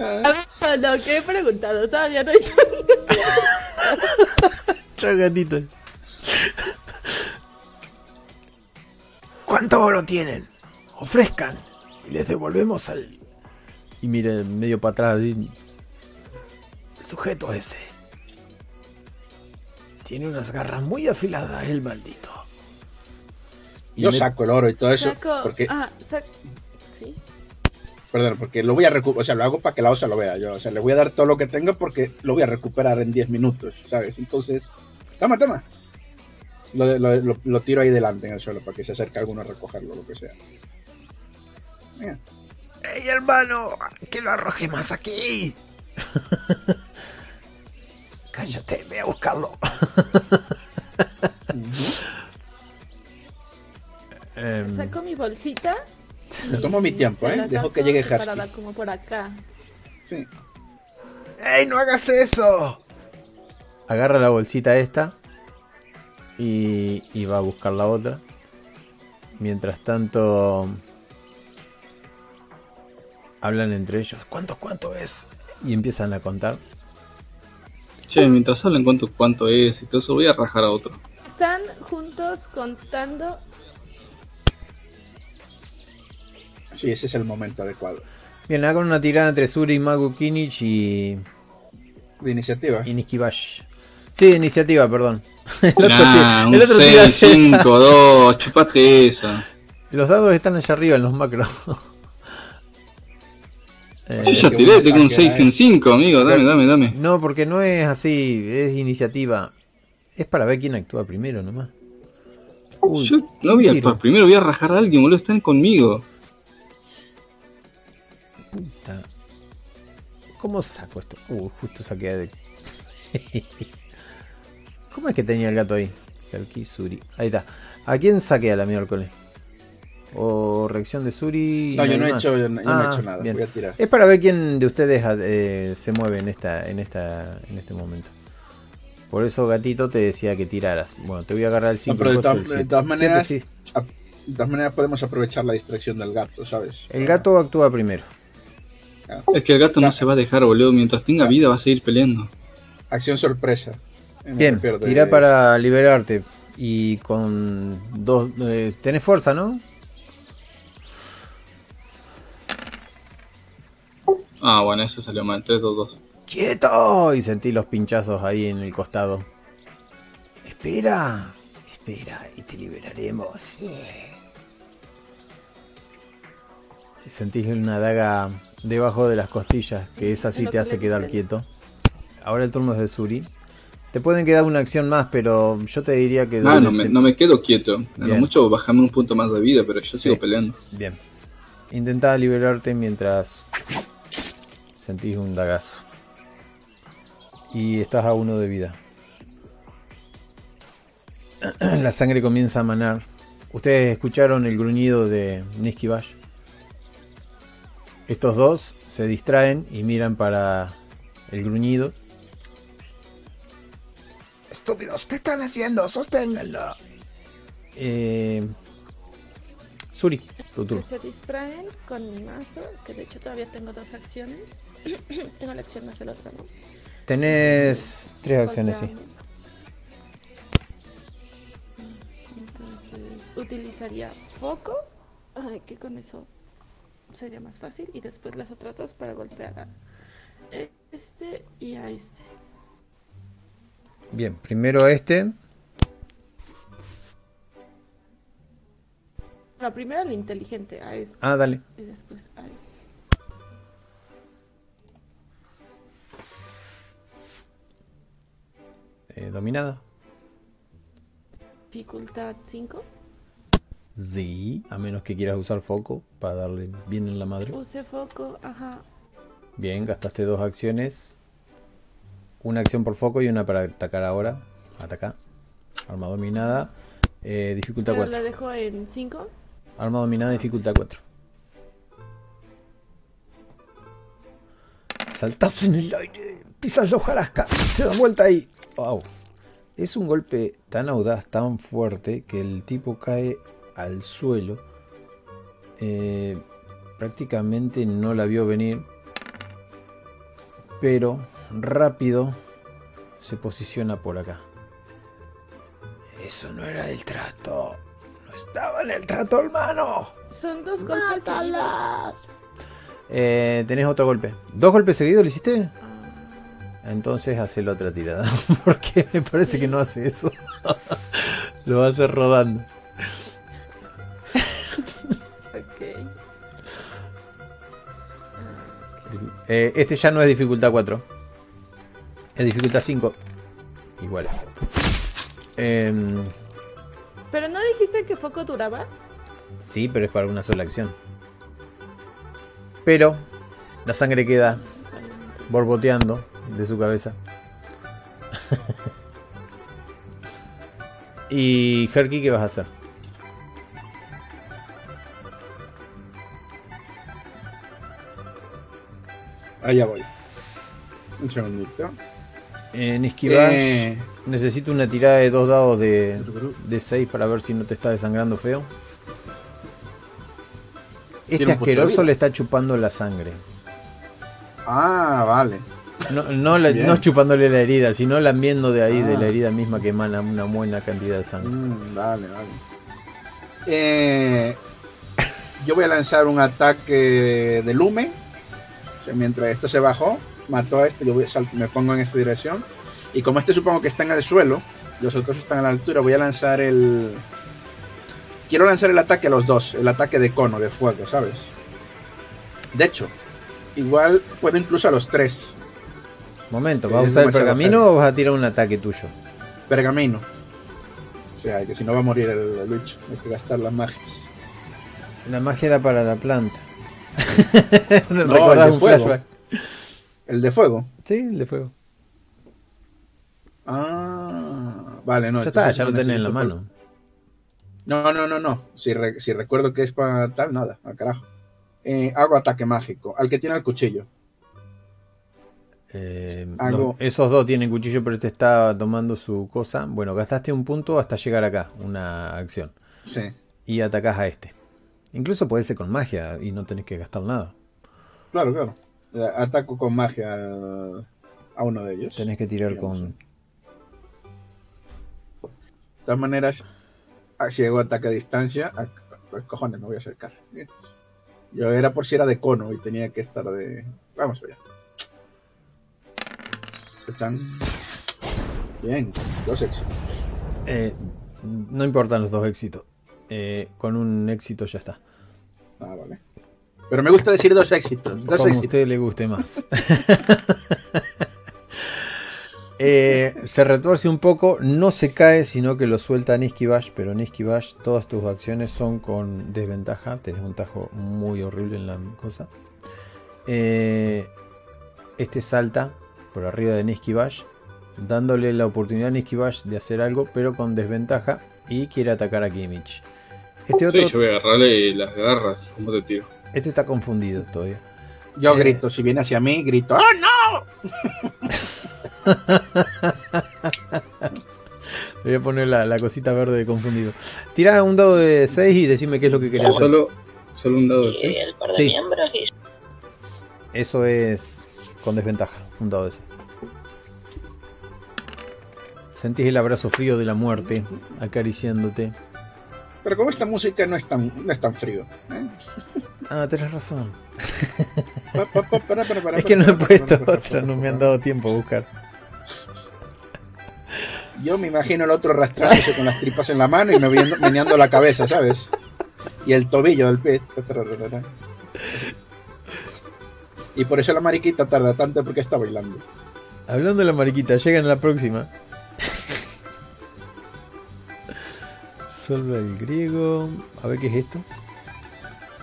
Ah, no, que he preguntado, todavía no he hecho Chao, gatito. ¿Cuánto oro tienen? Ofrezcan y les devolvemos al Y mira, medio para atrás. así. sujeto ese. Tiene unas garras muy afiladas el maldito. Y Yo me- saco el oro y todo eso. Saco. Porque, Ah, sac- Sí. perdón, porque lo voy a recuperar. O sea, lo hago para que la osa lo vea. Yo, o sea, le voy a dar todo lo que tengo porque lo voy a recuperar en 10 minutos, ¿sabes? Entonces, toma, toma. Lo, lo, lo- lo tiro ahí delante en el suelo para que se acerque alguno a recogerlo, lo que sea. Venga. ¡Ey, hermano! ¡Que lo arroje más aquí! Cállate, ve a buscarlo. em, Saco mi bolsita. Me tomo mi tiempo, ¿eh? Dejo que llegue Hersky. como por acá. Sí. ¡Ey, no hagas eso! agarra la bolsita esta y, y va a buscar la otra. Mientras tanto, hablan entre ellos ¿Cuánto, cuánto es? y empiezan a contar. Che, mientras hablan cuánto, cuánto es y todo eso, voy a rajar a otro. Están juntos contando. Sí, ese es el momento adecuado. Bien, hagan una tirada entre Suri, Magu Kinich y, De iniciativa. y Niskibash. Sí, iniciativa, perdón. El otro Nah, tira- un el otro 6, tira- 5, 2, chupate esa. Los dados están allá arriba en los macros. Eh, Yo ya tiré, tengo un ataque, 6 y un 5, amigo, dame, dame, dame. no, porque no es así, es iniciativa. Es para ver quién actúa primero nomás. Uy, Yo no voy a actuar, primero voy a rajar a alguien, boludo, están conmigo. Puta. ¿Cómo saco esto? Uh, justo saqué de. ¿Cómo es que tenía el gato ahí? Suri. Ahí está. ¿A quién saqué a la miércoles? ¿O reacción de Suri? No, yo no he más? hecho, yo no, yo no he Ah, hecho nada. bien. Voy a tirar. Es para ver quién de ustedes eh, se mueve en esta, en esta, en este momento. Por eso gatito te decía que tiraras. Bueno, te voy a agarrar el 5 No, pero de todas- de todas maneras- De todas maneras podemos aprovechar la distracción del gato, ¿sabes? El gato actúa primero. Es que el gato no se va a dejar, boludo. Mientras tenga vida va a seguir peleando. Acción sorpresa. Me Bien, tira para liberarte. Y con dos... eh, tenés fuerza, ¿no? Ah, bueno, eso salió mal. 3, 2, 2. ¡Quieto! Y sentí los pinchazos ahí en el costado. Espera, espera y te liberaremos. Sentís una daga debajo de las costillas, que esa sí te hace quedar quieto. Ahora el turno es de Suri. Te pueden quedar una acción más, pero yo te diría que... No, no me, no me quedo quieto. A lo mucho bajame un punto más de vida, pero yo Sí. sigo peleando. Bien. Intenta liberarte mientras sentís un dagazo. Y estás a uno de vida. La sangre comienza a manar. Ustedes escucharon el gruñido de Niski Bash. Estos dos se distraen y miran para el gruñido. Estúpidos, ¿qué están haciendo? Sosténganlo. Eh, Suri, tu turno. Se distraen con mi mazo, que de hecho todavía tengo dos acciones. tengo la acción más el otro, ¿no? Tenés tres acciones, sí. Entonces utilizaría foco, ay, que con eso sería más fácil, y después las otras dos para golpear a este y a este. Bien, primero este. No, primero el inteligente, a este. Ah, dale. Y después a este. Eh, dominada. Dificultad 5. Sí, a menos que quieras usar foco para darle bien en la madre. Use foco, ajá. Bien, gastaste dos acciones. Una acción por foco y una para atacar ahora. Ataca. Arma dominada. Eh, dificultad Pero 4. la dejo en 5. Arma dominada, dificultad 4. Saltás en el aire, pisas la hojarasca, te das vuelta ahí. Wow. Es un golpe tan audaz, tan fuerte, que el tipo cae al suelo. Eh, prácticamente no la vio venir. Pero rápido se posiciona por acá. Eso no era el trato. No estaba en el trato, hermano. Son dos golpes seguidos. Eh, tenés otro golpe. ¿Dos golpes seguidos le hiciste? Entonces hace la otra tirada. Porque me parece Sí. que no hace eso. Lo va a hacer rodando. ok. Eh, este ya no es dificultad 4. Es dificultad 5. Igual. Em, Pero no dijiste que foco duraba. sí, pero es para una sola acción. Pero la sangre queda borboteando de su cabeza. y Herky, ¿qué vas a hacer? Allá voy. Un segundito. En esquivar Eh, necesito una tirada de dos dados de, de 6 para ver si no te está desangrando feo. Este asqueroso le está chupando la sangre. Ah, vale. No, no, la- no chupándole la herida, sino lamiendo de ahí, de Ah. la herida misma que emana una buena cantidad de sangre. Mm, vale, vale. Eh, yo voy a lanzar un ataque de lumen. O sea, mientras esto se bajó, mató a este, yo voy a me pongo en esta dirección. Y como este supongo que está en el suelo, los otros están a la altura, voy a lanzar el... Quiero lanzar el ataque a los dos, el ataque de cono, de fuego, ¿sabes? De hecho, igual puedo incluso a los tres. Momento, ¿vas a usar el pergamino o vas a tirar un ataque tuyo? Pergamino. O sea, que si no va a morir el, el bicho, hay que gastar las magias. La magia era para la planta. No, ¿Recordás el de fuego. flashback? El de fuego. Sí, el de fuego. Ah, vale, no. ya está, ya lo tenés en la mano. No, no, no, no. Si, re- si recuerdo que es para tal, nada, al carajo. Eh, hago ataque mágico. Al que tiene el cuchillo. Eh, los- esos dos tienen cuchillo, pero este está tomando su cosa. Bueno, gastaste un punto hasta llegar acá, una acción. Sí. y atacás a este. Incluso puede ser con magia y no tenés que gastar nada. Claro, claro. Ataco con magia a, uno de ellos. Tenés que tirar Digamos. con... De todas maneras, ah, si hago ataque a distancia, a, a- cojones, me voy a acercar. Bien. Yo era por si era de cono y tenía que estar de. Vamos allá. Están. Bien, dos éxitos. Eh, no importan los dos éxitos. Eh, con un éxito ya está. Ah, vale. Pero me gusta decir dos éxitos. Dos Como a usted le guste más. Eh, se retuerce un poco, no se cae, sino que lo suelta Niski Bash, pero Niski Bash, todas tus acciones son con desventaja. Tenés un tajo muy horrible en la cosa. Eh, este salta por arriba de Niski Bash, dándole la oportunidad a Niski Bash de hacer algo, pero con desventaja, y quiere atacar a Kimmich. Este otro, Sí, yo voy a agarrarle las garras, como te digo. este está confundido todavía. Yo Eh. grito, si viene hacia mí, grito. ¡Oh, no! Le voy a poner la, la cosita verde de confundido. Tira un dado de 6 y decime qué es lo que querías hacer. Solo, solo un dado de Y seis. el par de Sí. miembros y Eso es con desventaja. Un dado de 6. Sentís el abrazo frío de la muerte acariciándote. Pero como esta música no es tan, no es tan frío. ¿eh? Ah, tenés razón. Pa, pa, pa, para, para, para, Es que no he puesto otra, no me han dado tiempo a buscar. Yo me imagino el otro arrastrándose con las tripas en la mano y me meneando la cabeza, ¿sabes? Y el tobillo del pie. Y por eso la mariquita tarda tanto porque está bailando. Hablando de la mariquita, llegan a la próxima. Solva el griego. A ver qué es esto.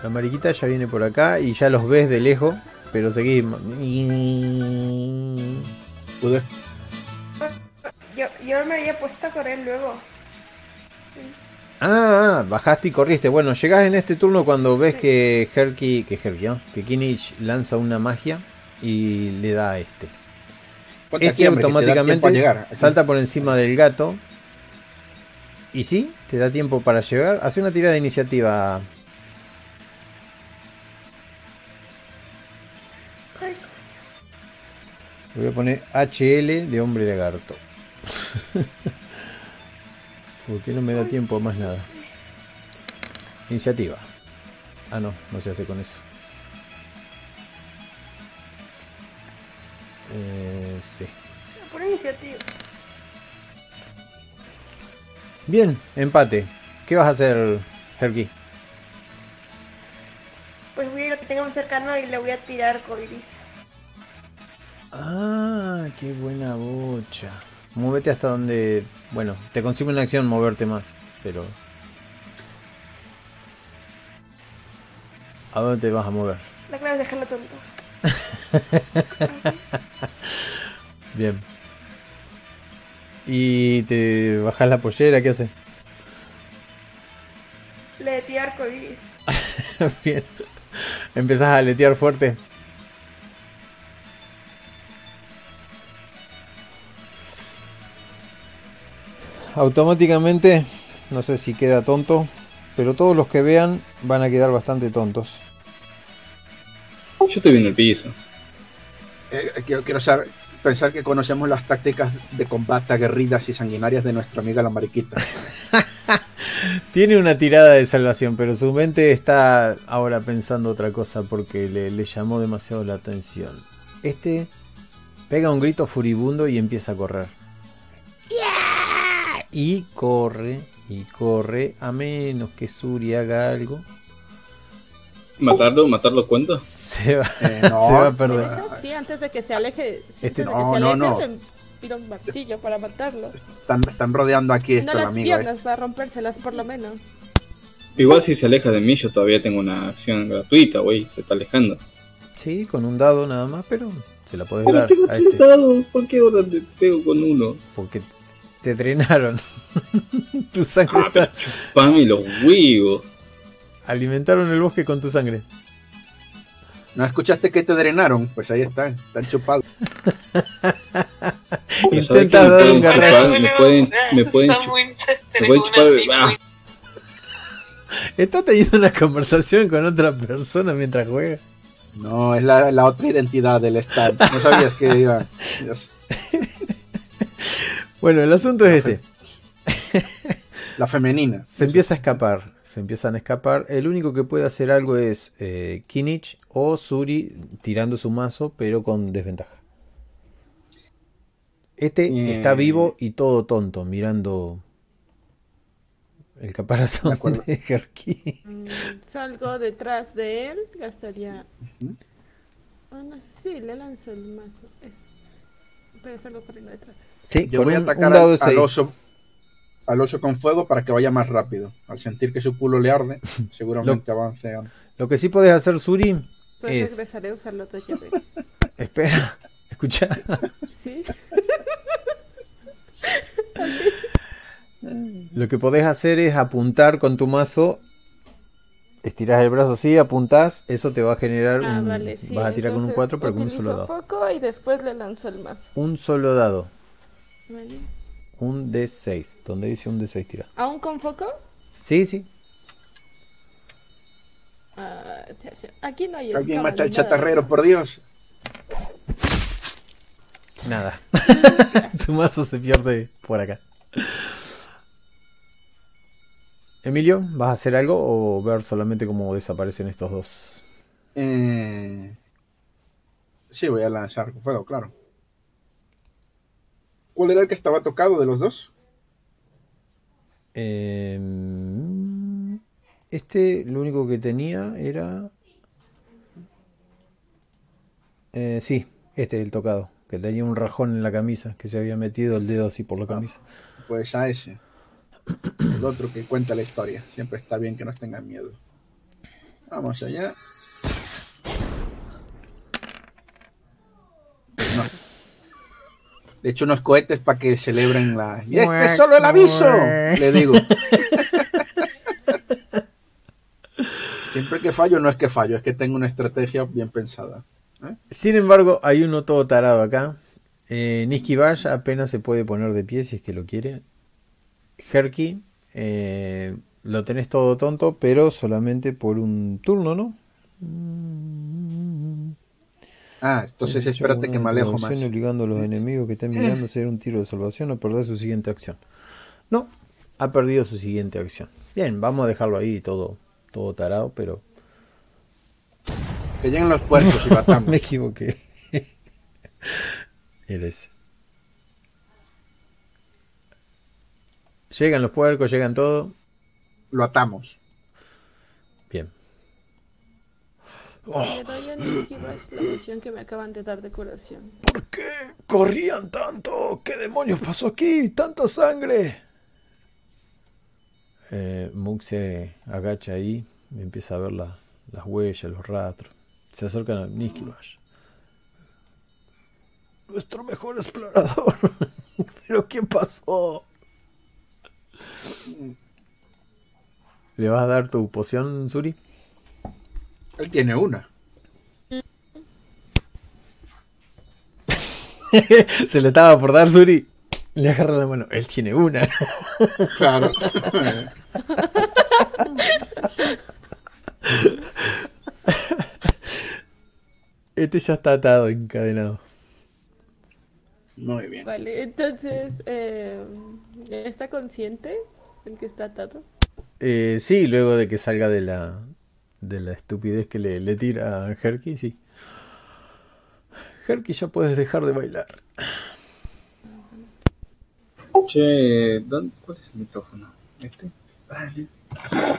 La mariquita ya viene por acá y ya los ves de lejos, pero seguís. Pude. Yo, yo me había puesto a correr luego. Ah, ah, bajaste y corriste. Bueno, llegás en este turno cuando ves que Herky, que Herky, ¿no? que Kinich lanza una magia y le da a este. Este automáticamente llegar. Salta por encima del gato. Y sí, te da tiempo para llegar. Hace una tirada de iniciativa. Le voy a poner HL de hombre lagarto. Porque no me da tiempo a más nada. Iniciativa. Ah, no, no se hace con eso. Eh, sí. por iniciativa. Bien, empate. ¿Qué vas a hacer, Herky? Pues voy a ir a lo que tenga más cercano y le voy a tirar coiris. Ah, qué buena bocha. Móvete hasta donde. Bueno, te consume una acción moverte más, pero. ¿A dónde te vas a mover? La clave es dejarlo tonto. Bien. Y te bajas la pollera, ¿qué haces? Le de tirar coiris. Bien. Empezás a aletear fuerte. Automáticamente, no sé si queda tonto, pero todos los que vean van a quedar bastante tontos. Yo estoy viendo el piso. Eh, quiero, quiero saber, pensar que conocemos las tácticas de combate aguerridas y sanguinarias de nuestra amiga la mariquita. Tiene una tirada de salvación, pero su mente está ahora pensando otra cosa porque le, le llamó demasiado la atención. Este pega un grito furibundo y empieza a correr. Y corre, y corre, a menos que Suri haga algo, ¿Matarlo? ¿Matarlo cuento? se va, Eh, no, se va a perder. Sí, antes de que se aleje. Este- de que no, se no, aleje, no. le tiro un martillo para matarlo. Están, están rodeando aquí no esta la las amiga. ¿eh? piernas, para rompérselas por lo menos. Igual si se aleja de mí, yo todavía tengo una acción gratuita, güey. Se está alejando. Sí, con un dado nada más, pero se la Pero dar tengo tres este. dados. ¿Por qué ahora te pego con uno? Porque te drenaron. tu sangre Ah, está... chupame los huevos. Alimentaron el bosque con tu sangre. ¿No escuchaste que te drenaron? Pues ahí están, están chupados. Pero ¿sabes Intentas dar un garrazo. me pueden, me pueden, me pueden chupar. ah, ¿Está teniendo una conversación con otra persona mientras juega? No, es la, la otra identidad del stand. No sabías que iba. Dios. Bueno, el asunto es este. La femenina. Se empieza a escapar. Se empiezan a escapar. El único que puede hacer algo es eh, Kinich o Suri tirando su mazo, pero con desventaja. Este Eh. está vivo y todo tonto, mirando el De caparazón de Herky. Mm, Salgo detrás de él, gastaría. Ah, no, sí, le lanzo el mazo. Eso. Pero salgo corriendo detrás. Sí, Yo voy a atacar al, oso. Al oso con fuego para que vaya más rápido. Al sentir que su culo le arde, seguramente avance. a- Lo que sí podés hacer, Suri, Pues es. regresaré a usar los dos llaveros. Espera, escucha. ¿Sí? Lo que podés hacer es apuntar con tu mazo. Estirás el brazo así, apuntás, eso te va a generar Ah, un. vale, sí. vas a tirar con un entonces 4, pero con un solo dado. foco y después le lanzo el mazo. Un solo dado. ¿Vale? Un D6. Donde dice un D6 tira. ¿Aún con foco? Sí, sí. Ah. Aquí no hay Alguien mata al chatarrero, por Dios. Nada. tu mazo se pierde por acá. Emilio, ¿vas a hacer algo o ver solamente cómo desaparecen estos dos? Eh, Sí, voy a lanzar con fuego, claro. ¿Cuál era el que estaba tocado de los dos? Em, este, lo único que tenía era. Eh, sí, este, el tocado. Que tenía un rajón en la camisa, que se había metido el dedo así por la camisa. Pues a ese. El otro que cuenta la historia. Siempre está bien que nos tengan miedo. Vamos allá. No. Le echo unos cohetes para que celebren la. ¡Y este es solo el aviso! Le digo. Siempre que fallo, no es que fallo, es que tengo una estrategia bien pensada. Sin embargo, hay uno todo tarado acá. Eh, Niski Bash apenas se puede poner de pie si es que lo quiere. Herky, eh, lo tenés todo tonto, pero solamente por un turno, ¿no? Ah, entonces Hecho espérate que me alejo más. Obligando a los enemigos que estén mirando a hacer un tiro de salvación o perder su siguiente acción. No, ha perdido su siguiente acción. Bien, vamos a dejarlo ahí todo, todo tarado, pero Que lleguen los puercos y batamos. me equivoqué. Eres. Llegan los puercos, llegan todo. Lo atamos. Le doy a la poción que me acaban de dar de curación. ¿Por qué corrían tanto? ¿Qué demonios pasó aquí? ¡Tanta sangre! Eh, Mook se agacha ahí, empieza a ver la- las huellas, los rastros. Se acercan a Niski Bash. Nuestro mejor explorador. ¿Pero qué pasó? ¿Le vas a dar tu poción, Suri? Él tiene una. Se le estaba por dar, Suri. Le agarra la mano. Él tiene una. Claro. Este ya está atado, encadenado. Muy bien. Vale, entonces, eh, ¿está consciente el que está atado? Eh, sí, luego de que salga de la de la estupidez que le, le tira a Herky, sí. Herky, ya puedes dejar de bailar. Che, ¿dónde- ¿cuál es el micrófono? ¿Este? Dale.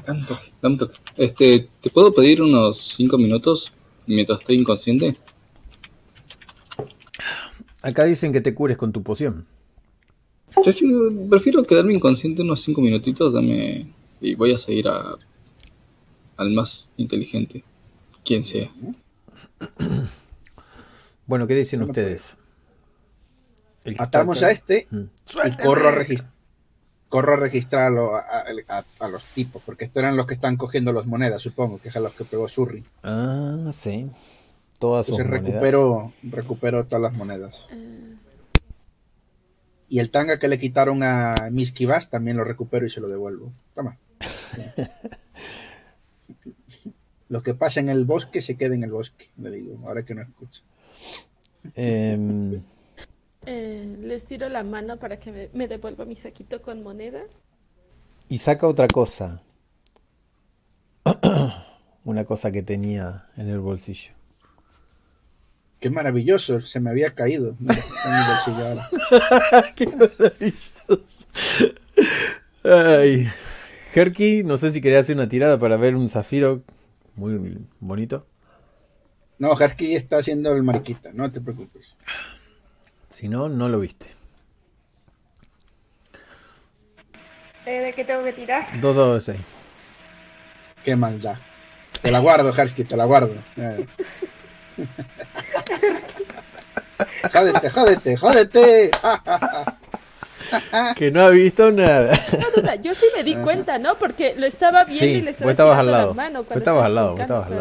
Dame un toque, dame un toque. Este, ¿te puedo pedir unos 5 minutos mientras estoy inconsciente? Acá dicen que te cures con tu poción. Yo sí, prefiero quedarme inconsciente unos 5 minutitos, dame. Y voy a seguir a, al más inteligente, quien sea. Bueno, ¿qué dicen Bueno, ustedes? El Atamos a este Mm. y corro a, corro a registrar a, a- a- a los tipos, porque estos eran los que están cogiendo las monedas, supongo, que es a los que pegó Surri. Ah, sí. Todas sus Entonces monedas. recupero, recupero todas las monedas. Eh, Y el tanga que le quitaron a Miss Kibas también lo recupero y se lo devuelvo. Toma. Lo que pasa en el bosque se queda en el bosque, le digo, ahora que no escucha. Em, Eh, les tiro la mano para que me, me devuelva mi saquito con monedas. y saca otra cosa. Una cosa que tenía en el bolsillo. Qué maravilloso, se me había caído. Mira, está en mi bolsillo ahora. Qué maravilloso. Ay. Herky, no sé si quería hacer una tirada para ver un zafiro muy bonito. No, Harsky está haciendo el mariquita, no te preocupes. Si no, no lo viste. Eh, ¿De qué tengo que tirar? Dos dados de seis. Qué maldad. Te la guardo, Harsky, te la guardo. Jódete, jódete, jódete. Que no ha visto nada. No duda, yo sí me di cuenta, ¿no? Porque lo estaba viendo Sí, y le estaba estabas al la lado. mano Vos estabas estaba al lado, vos estabas al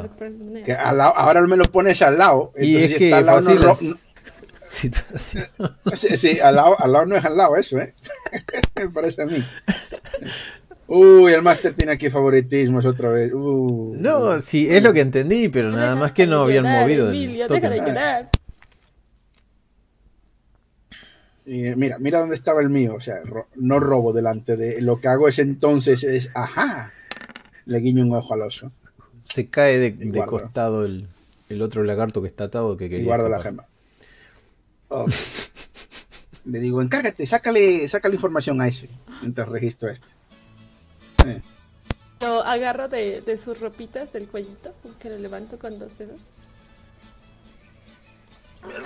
no- Que al lado- ahora me lo pones al lado. Y es que está al lado, no es- situación. no- sí, sí, al lado, al lado no es al lado eso, ¿eh? me parece a mí. Uy, el máster tiene aquí favoritismos otra vez. Uh. No, sí, es lo que entendí, pero nada más que no habían llorar, movido el Emilio, deja de llorar. Y, eh, mira, mira dónde estaba el mío. O sea, ro- no robo delante de. Lo que hago es entonces es. Ajá. Le guiño un ojo al oso. Se cae de, Y costado el, el otro lagarto que está atado que Y quería. guardo la gema. Le digo, encárgate, sácale, sácale información a ese. Mientras registro este. Eh, Lo agarro de, de sus ropitas del cuellito, que lo levanto con dos dedos.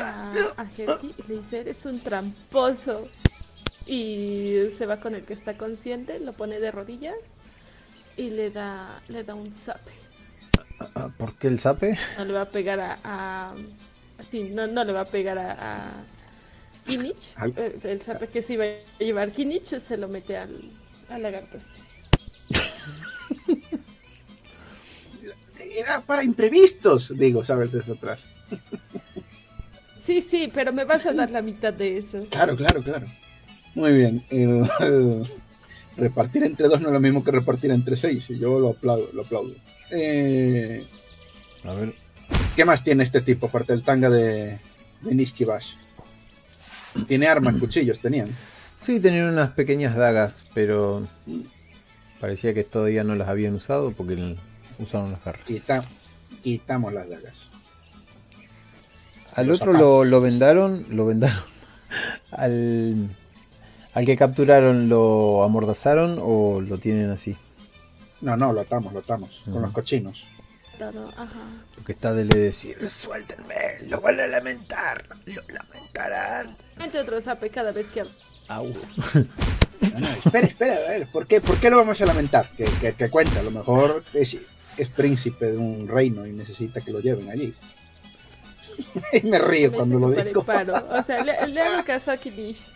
A, a y le dice, eres un tramposo. Y se va con el que está consciente, lo pone de rodillas y le da, le da un zape. Ah, ¿Por qué el sape? No le va a pegar a... a- sí, no, no le va a pegar a... a Kinich. Al- Eh, El zape que se iba a llevar Kinich se lo mete al, al lagarto este. Era para imprevistos, digo, sabes, desde atrás. Sí, sí, pero me vas a dar la mitad de eso. Claro, claro, claro. Muy bien. El- el- repartir entre dos no es lo mismo que repartir entre seis. y Yo lo aplaudo, lo aplaudo. Eh, A ver. ¿Qué más tiene este tipo aparte del tanga de, de Niski Bash? Tiene armas, cuchillos, tenían. Sí, tenían unas pequeñas dagas, pero parecía que todavía no las habían usado porque usaron las garras. Quita- quitamos las dagas. Al otro lo, lo vendaron, lo vendaron. Al, al que capturaron lo amordazaron o lo tienen así. No, no, lo atamos, lo atamos. Con los cochinos. Claro, ajá. Porque está de le decir. Suéltenme, lo van a lamentar, lo lamentarán. Mete otro zape cada vez que. Au. No, no, espera, espera, a ver, ¿por qué, ¿por qué lo vamos a lamentar? Que, que, que cuenta, a lo mejor es, es príncipe de un reino y necesita que lo lleven allí. y me río Me cuando lo digo. O sea, le, le hago caso a Kinish.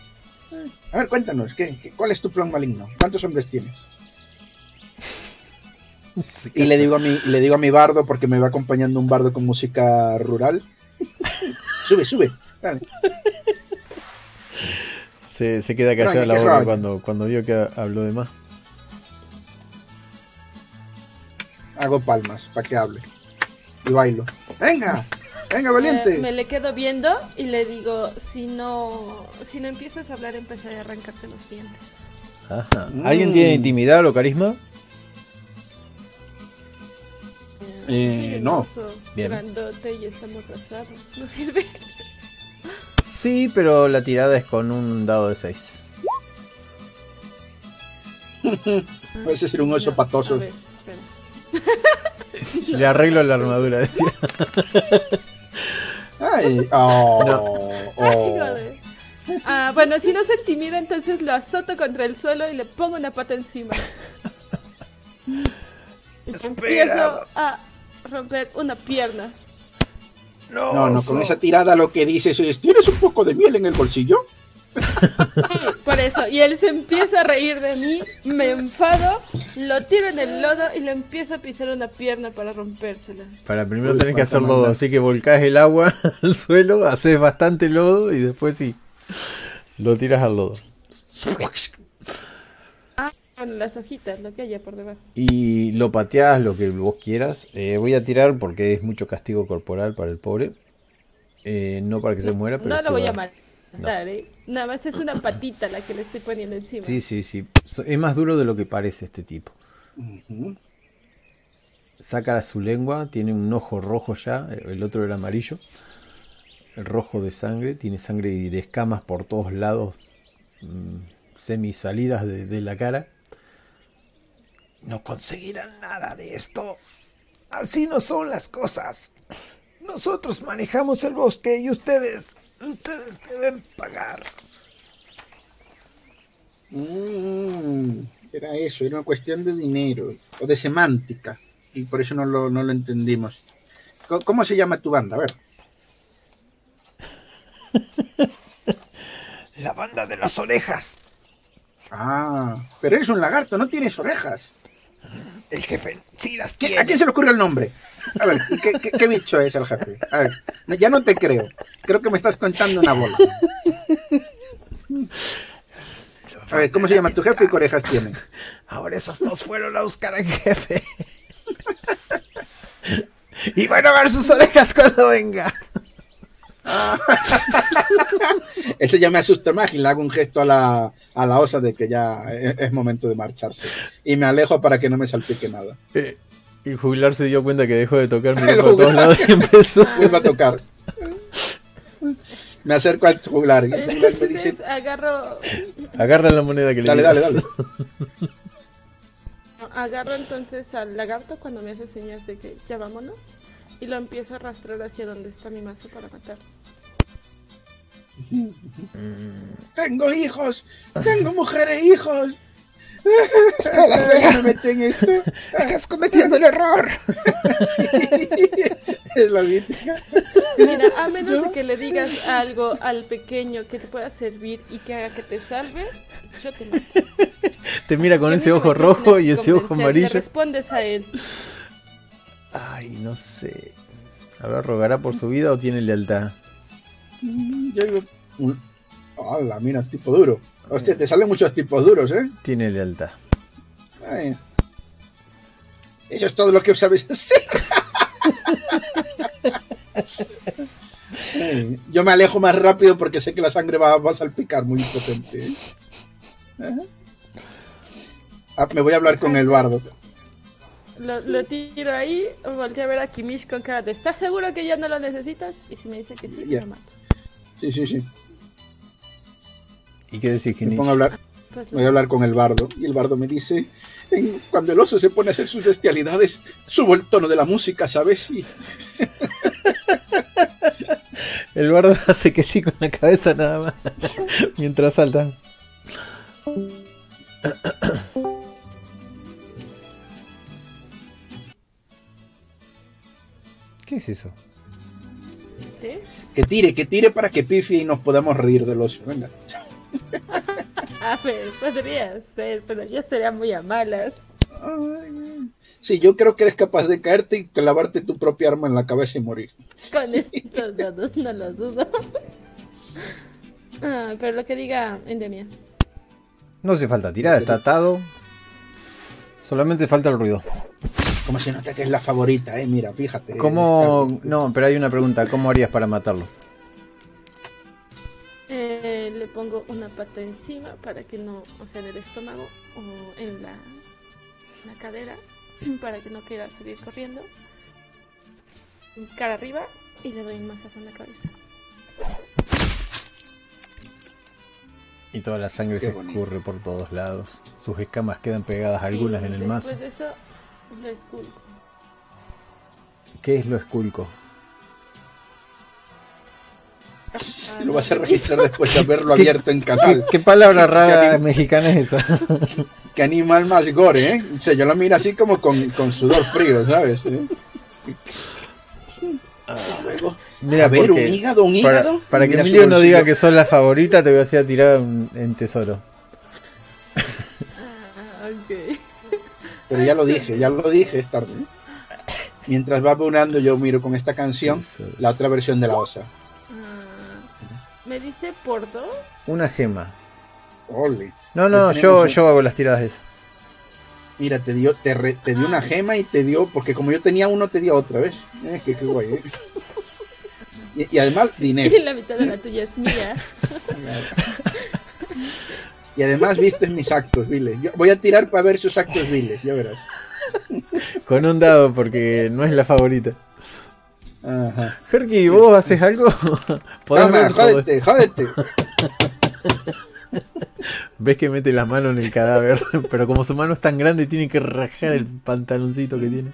A ver, cuéntanos, ¿qué, qué- cuál es tu plan maligno? ¿Cuántos hombres tienes? Y le digo a mi, le digo a mi bardo, porque me va acompañando un bardo con música rural. sube, sube. dale. Se, se queda callada Roña, la boca cuando, cuando vio que habló de más. Hago palmas para que hable. Y bailo. ¡Venga! ¡Venga, valiente! Eh, me le quedo viendo y le digo, si no, si no empiezas a hablar, empezaré a arrancarte los dientes. Ajá. ¿Alguien tiene intimidad o carisma? Eh, Soy no. hermoso, Bien. Grandote y estamos casados. No sirve. Sí, pero la tirada es con un dado de 6. Parece ser un oso No, patoso. A ver. Le arreglo la armadura, decía. Ay, oh, Ay, oh. Ah, bueno, si no se intimida, entonces lo azoto contra el suelo y le pongo una pata encima. Y empiezo a romper una pierna. No, No, no, con esa tirada lo que dices es, ¿tienes un poco de miel en el bolsillo? Por eso, y él se empieza a reír de mí, me enfado, lo tiro en el lodo y le empiezo a pisar una pierna para rompérsela. Para primero Uy, tenés que hacer lodo, así que volcás el agua al suelo, haces bastante lodo y después sí, lo tiras al lodo. Bueno, las hojitas, lo que haya por debajo. Y lo pateás lo que vos quieras. Eh, voy a tirar porque es mucho castigo corporal para el pobre. Eh, no para que se muera, pero No lo voy va- a matar, ¿eh? Nada más es una patita la que le estoy poniendo encima. Sí, sí, sí. Es más duro de lo que parece este tipo. Saca su lengua, tiene un ojo rojo ya, el otro era amarillo. El rojo de sangre, tiene sangre y de escamas por todos lados, mm, semi salidas de, de la cara. No conseguirán nada de esto. Así no son las cosas. Nosotros manejamos el bosque y ustedes, ustedes deben pagar. Mm, era eso, era una cuestión de dinero o de semántica. Y por eso no lo, no lo entendimos. ¿Cómo se llama tu banda? A ver. La banda de las orejas. Ah, pero eres un lagarto, no tienes orejas. El jefe sí las ¿Qui- tiene. ¿A quién se le ocurrió el nombre? A ver, ¿y ¿qué, qué, qué bicho es el jefe? A ver, no, ya no te creo. Creo que me estás contando una bola. A ver, ¿cómo se llama tu jefe y qué orejas tiene? Ahora esos dos fueron a buscar al jefe. y van a ver sus orejas cuando venga. Ese ya me asusta más y le hago un gesto a la, a la osa de que ya es, es momento de marcharse. Y me alejo para que no me salpique nada. Eh, y jubilar se dio cuenta que dejó de tocar, miró por todos lados y empezó. Vuelve a tocar. Me acerco al juglar y el juglar me dice, Entonces agarro, Agarra la moneda que le dale, dale, dale. agarro entonces al lagarto cuando me hace señas de que ya vámonos y lo empiezo a arrastrar hacia donde está mi mazo para matar. Tengo hijos, tengo mujer e hijos. Me metí en esto. Estás cometiendo el error. Es la mítica. Mira, a menos de que le digas algo al pequeño que te pueda servir y que haga que te salve, yo te mato. Te mira con ese ojo rojo y ese ojo amarillo. Le respondes a él. Ay, no sé. A ver, ¿rogará por su vida o tiene lealtad? Yo digo, hola, mira, tipo duro. Hostia, te salen muchos tipos duros, ¿eh? Tiene lealtad. Ay. Eso es todo lo que sabes hacer. Ay, Yo me alejo más rápido porque sé que la sangre va, va a salpicar muy potente. ¿eh? Ah, me voy a hablar con el bardo. Lo, lo tiro ahí, volteo a ver a Kimish con cara de ¿estás seguro que ya no lo necesitas? Y si me dice que sí, Ya. lo mato. Sí, sí, sí. ¿Y qué decís, Me pongo a hablar, Pues voy a hablar con el bardo. Y el bardo me dice, "En- cuando el oso se pone a hacer sus bestialidades, subo el tono de la música, ¿sabes? Y El bardo hace que sí con la cabeza nada más. Mientras saltan. ¿Qué es eso? ¿sí? que tire, que tire para que pifie y nos podamos reír del oso. Venga. A ver, podría ser, pero ya sería muy a malas. Ay, Sí, yo creo que eres capaz de caerte y clavarte tu propia arma en la cabeza y morir. Con estos dados no lo dudo. Ah, pero lo que diga Endemia. No hace falta tirar, está atado. Solamente falta el ruido. Como se nota que es la favorita, eh. Mira, fíjate. ¿Cómo.? No, pero hay una pregunta. ¿Cómo harías para matarlo? Eh, le pongo una pata encima para que no, o sea, en el estómago o en la, la cadera, para que no quiera salir corriendo. Cara arriba y le doy un mazazo en la cabeza. Y toda la sangre Qué se bonito. escurre por todos lados. Sus escamas quedan pegadas algunas Y en el mazo. Después de eso, lo esculco. ¿Qué es lo esculco? Ah, Lo vas a registrar después de haberlo abierto en ¿Qué, canal. qué palabra Qué rara ani- mexicana es esa? Qué animal más gore, ¿eh? O sea, yo lo miro así como con, con sudor frío, ¿sabes? ¿Eh? Y luego, Mira, a ver, un hígado, un para, hígado. para que Emilio no diga que sos la favorita, te voy a hacer tirar un- en tesoro. Ah, ok. Pero ya lo dije, ya lo dije, es tarde. Mientras va abonando, yo miro con esta canción la otra versión de la osa. ¿Me dice por dos? Una gema. Ole. No, no, yo, un- yo hago las tiradas esas. Mira, te dio, te, re- te dio una gema y te dio, porque como yo tenía uno, te dio otra, ¿ves? Eh, qué, qué guay, ¿eh? Y, y además, dinero. La mitad de la tuya es mía. Y además viste mis actos viles. Yo voy a tirar para ver sus actos viles, ya verás. Con un dado, porque no es la favorita. Ajá. Herky, ¿vos haces algo? ¿Podés Toma, ver todo jódete, jódete. Ves que mete la mano en el cadáver, pero como su mano es tan grande, tiene que rajar el pantaloncito que tiene.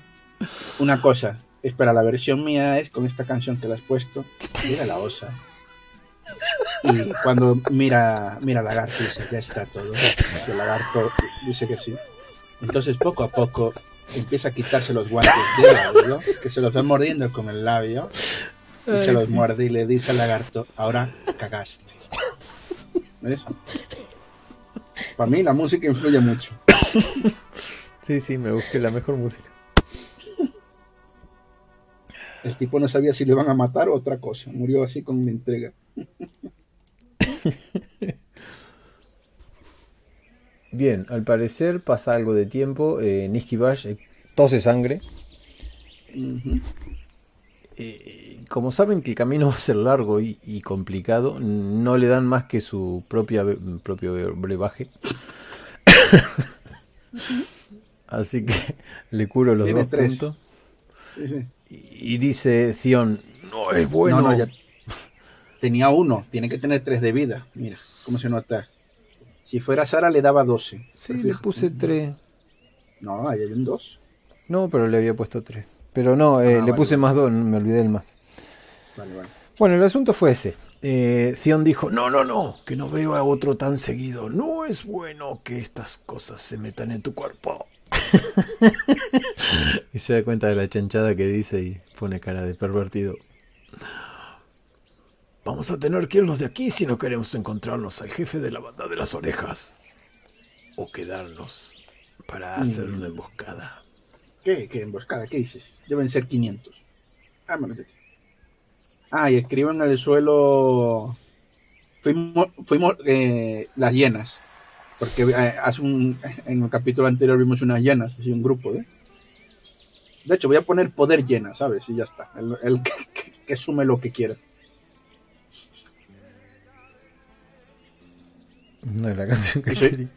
Una cosa, espera, la versión mía es con esta canción que le has puesto. Mira la osa. Y cuando mira, mira lagarto dice, ya está todo. Y el lagarto dice que sí. Entonces poco a poco empieza a quitarse los guantes del labio, que se los va mordiendo con el labio. Y se los muerde y le dice al lagarto, ahora cagaste. ¿Ves? Para mí la música influye mucho. Sí, sí, me busqué la mejor música. El tipo no sabía si lo iban a matar o otra cosa. Murió así con la entrega. Bien, al parecer pasa algo de tiempo. Eh, Bash eh, tose sangre. Eh, como saben que el camino va a ser largo y, y complicado, no le dan más que su propia propio brebaje. Así que le curo los Tiene dos tres. puntos. Sí, sí. Y, y dice Zion, no es bueno. No, no, ya tenía uno. Tiene que tener tres de vida. Mira cómo se nota. Si fuera Sara le daba 12. Sí, le puse tres. No, ahí hay un 2. No, pero le había puesto tres. Pero no, eh, Ah, le vale, puse vale. más dos, me olvidé del más. Vale, vale. Bueno, el asunto fue ese. Eh, Zion dijo, no, No, no, no, que no veo a otro tan seguido. No es bueno que estas cosas se metan en tu cuerpo. y se da cuenta de la chanchada que dice y pone cara de pervertido. Vamos a tener que irnos de aquí si no queremos encontrarnos al jefe de la banda de las orejas. O quedarnos para hacer Mm. una emboscada. ¿Qué? ¿Qué emboscada? ¿Qué dices? Deben ser 500. Ah, bueno, vete. Ah, y escriban en el suelo. Fuimos, fuimos eh, las hienas. Porque eh, hace un, en el capítulo anterior vimos unas hienas, así un grupo, ¿eh? De hecho, voy a poner poder llena, ¿sabes? Y ya está. El, el que, que- que sume lo que quiera. No es la canción que Y soy- quería.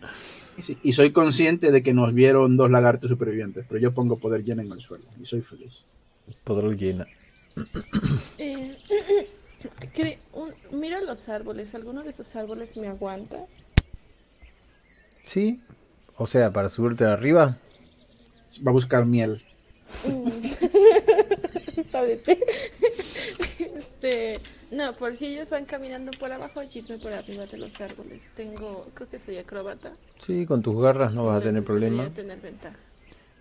Y, soy consciente de que nos vieron dos lagartos supervivientes, pero yo pongo poder llena en el suelo y soy feliz. Poder llena. Eh, un- los árboles. ¿Alguno de esos árboles me aguanta? ¿Sí? O sea, para subirte arriba. Va a buscar miel. Mm. Este, no, por si ellos van caminando por abajo, yo irme por arriba de los árboles. Tengo, creo que soy acróbata. Sí, con tus garras no vas a tener entonces voy problema. a tener ventaja.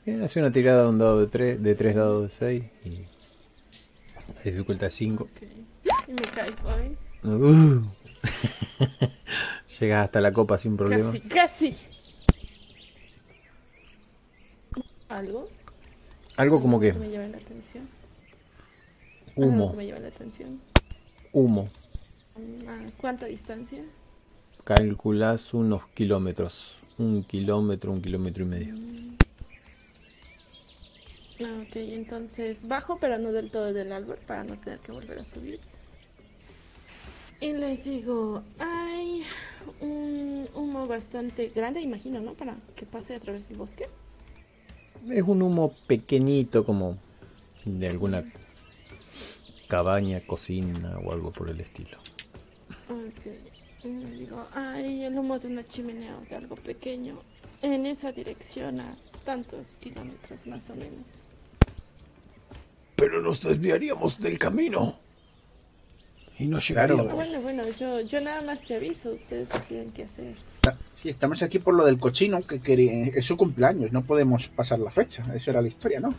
Bien, hace una tirada de un dado de 3, de 3 dados de 6 y la dificultad 5. Ok. Y me caigo, ¿eh? Uh. Llegas hasta la copa sin problema. Casi, casi. ¿Algo? Algo como que me llame la atención. Algo que humo, me llame la atención. Humo. Ah, ¿Cuánta distancia? Calculas unos kilómetros. Un kilómetro, un kilómetro y medio. Ah, ok, entonces bajo, pero no del todo del árbol para no tener que volver a subir. Y les digo, hay un humo bastante grande, imagino, ¿no? Para que pase a través del bosque. Es un humo pequeñito como de alguna cabaña, cocina o algo por el estilo. Ok. Y les digo, hay el humo de una chimenea o de algo pequeño en esa dirección a tantos kilómetros más o menos. Pero nos desviaríamos del camino. Y no Claro. llegaríamos. Bueno, bueno, yo, yo nada más te aviso, ustedes deciden qué hacer. Sí, estamos aquí por lo del cochino, que quería- es su cumpleaños, no podemos pasar la fecha. Eso era la historia, ¿no?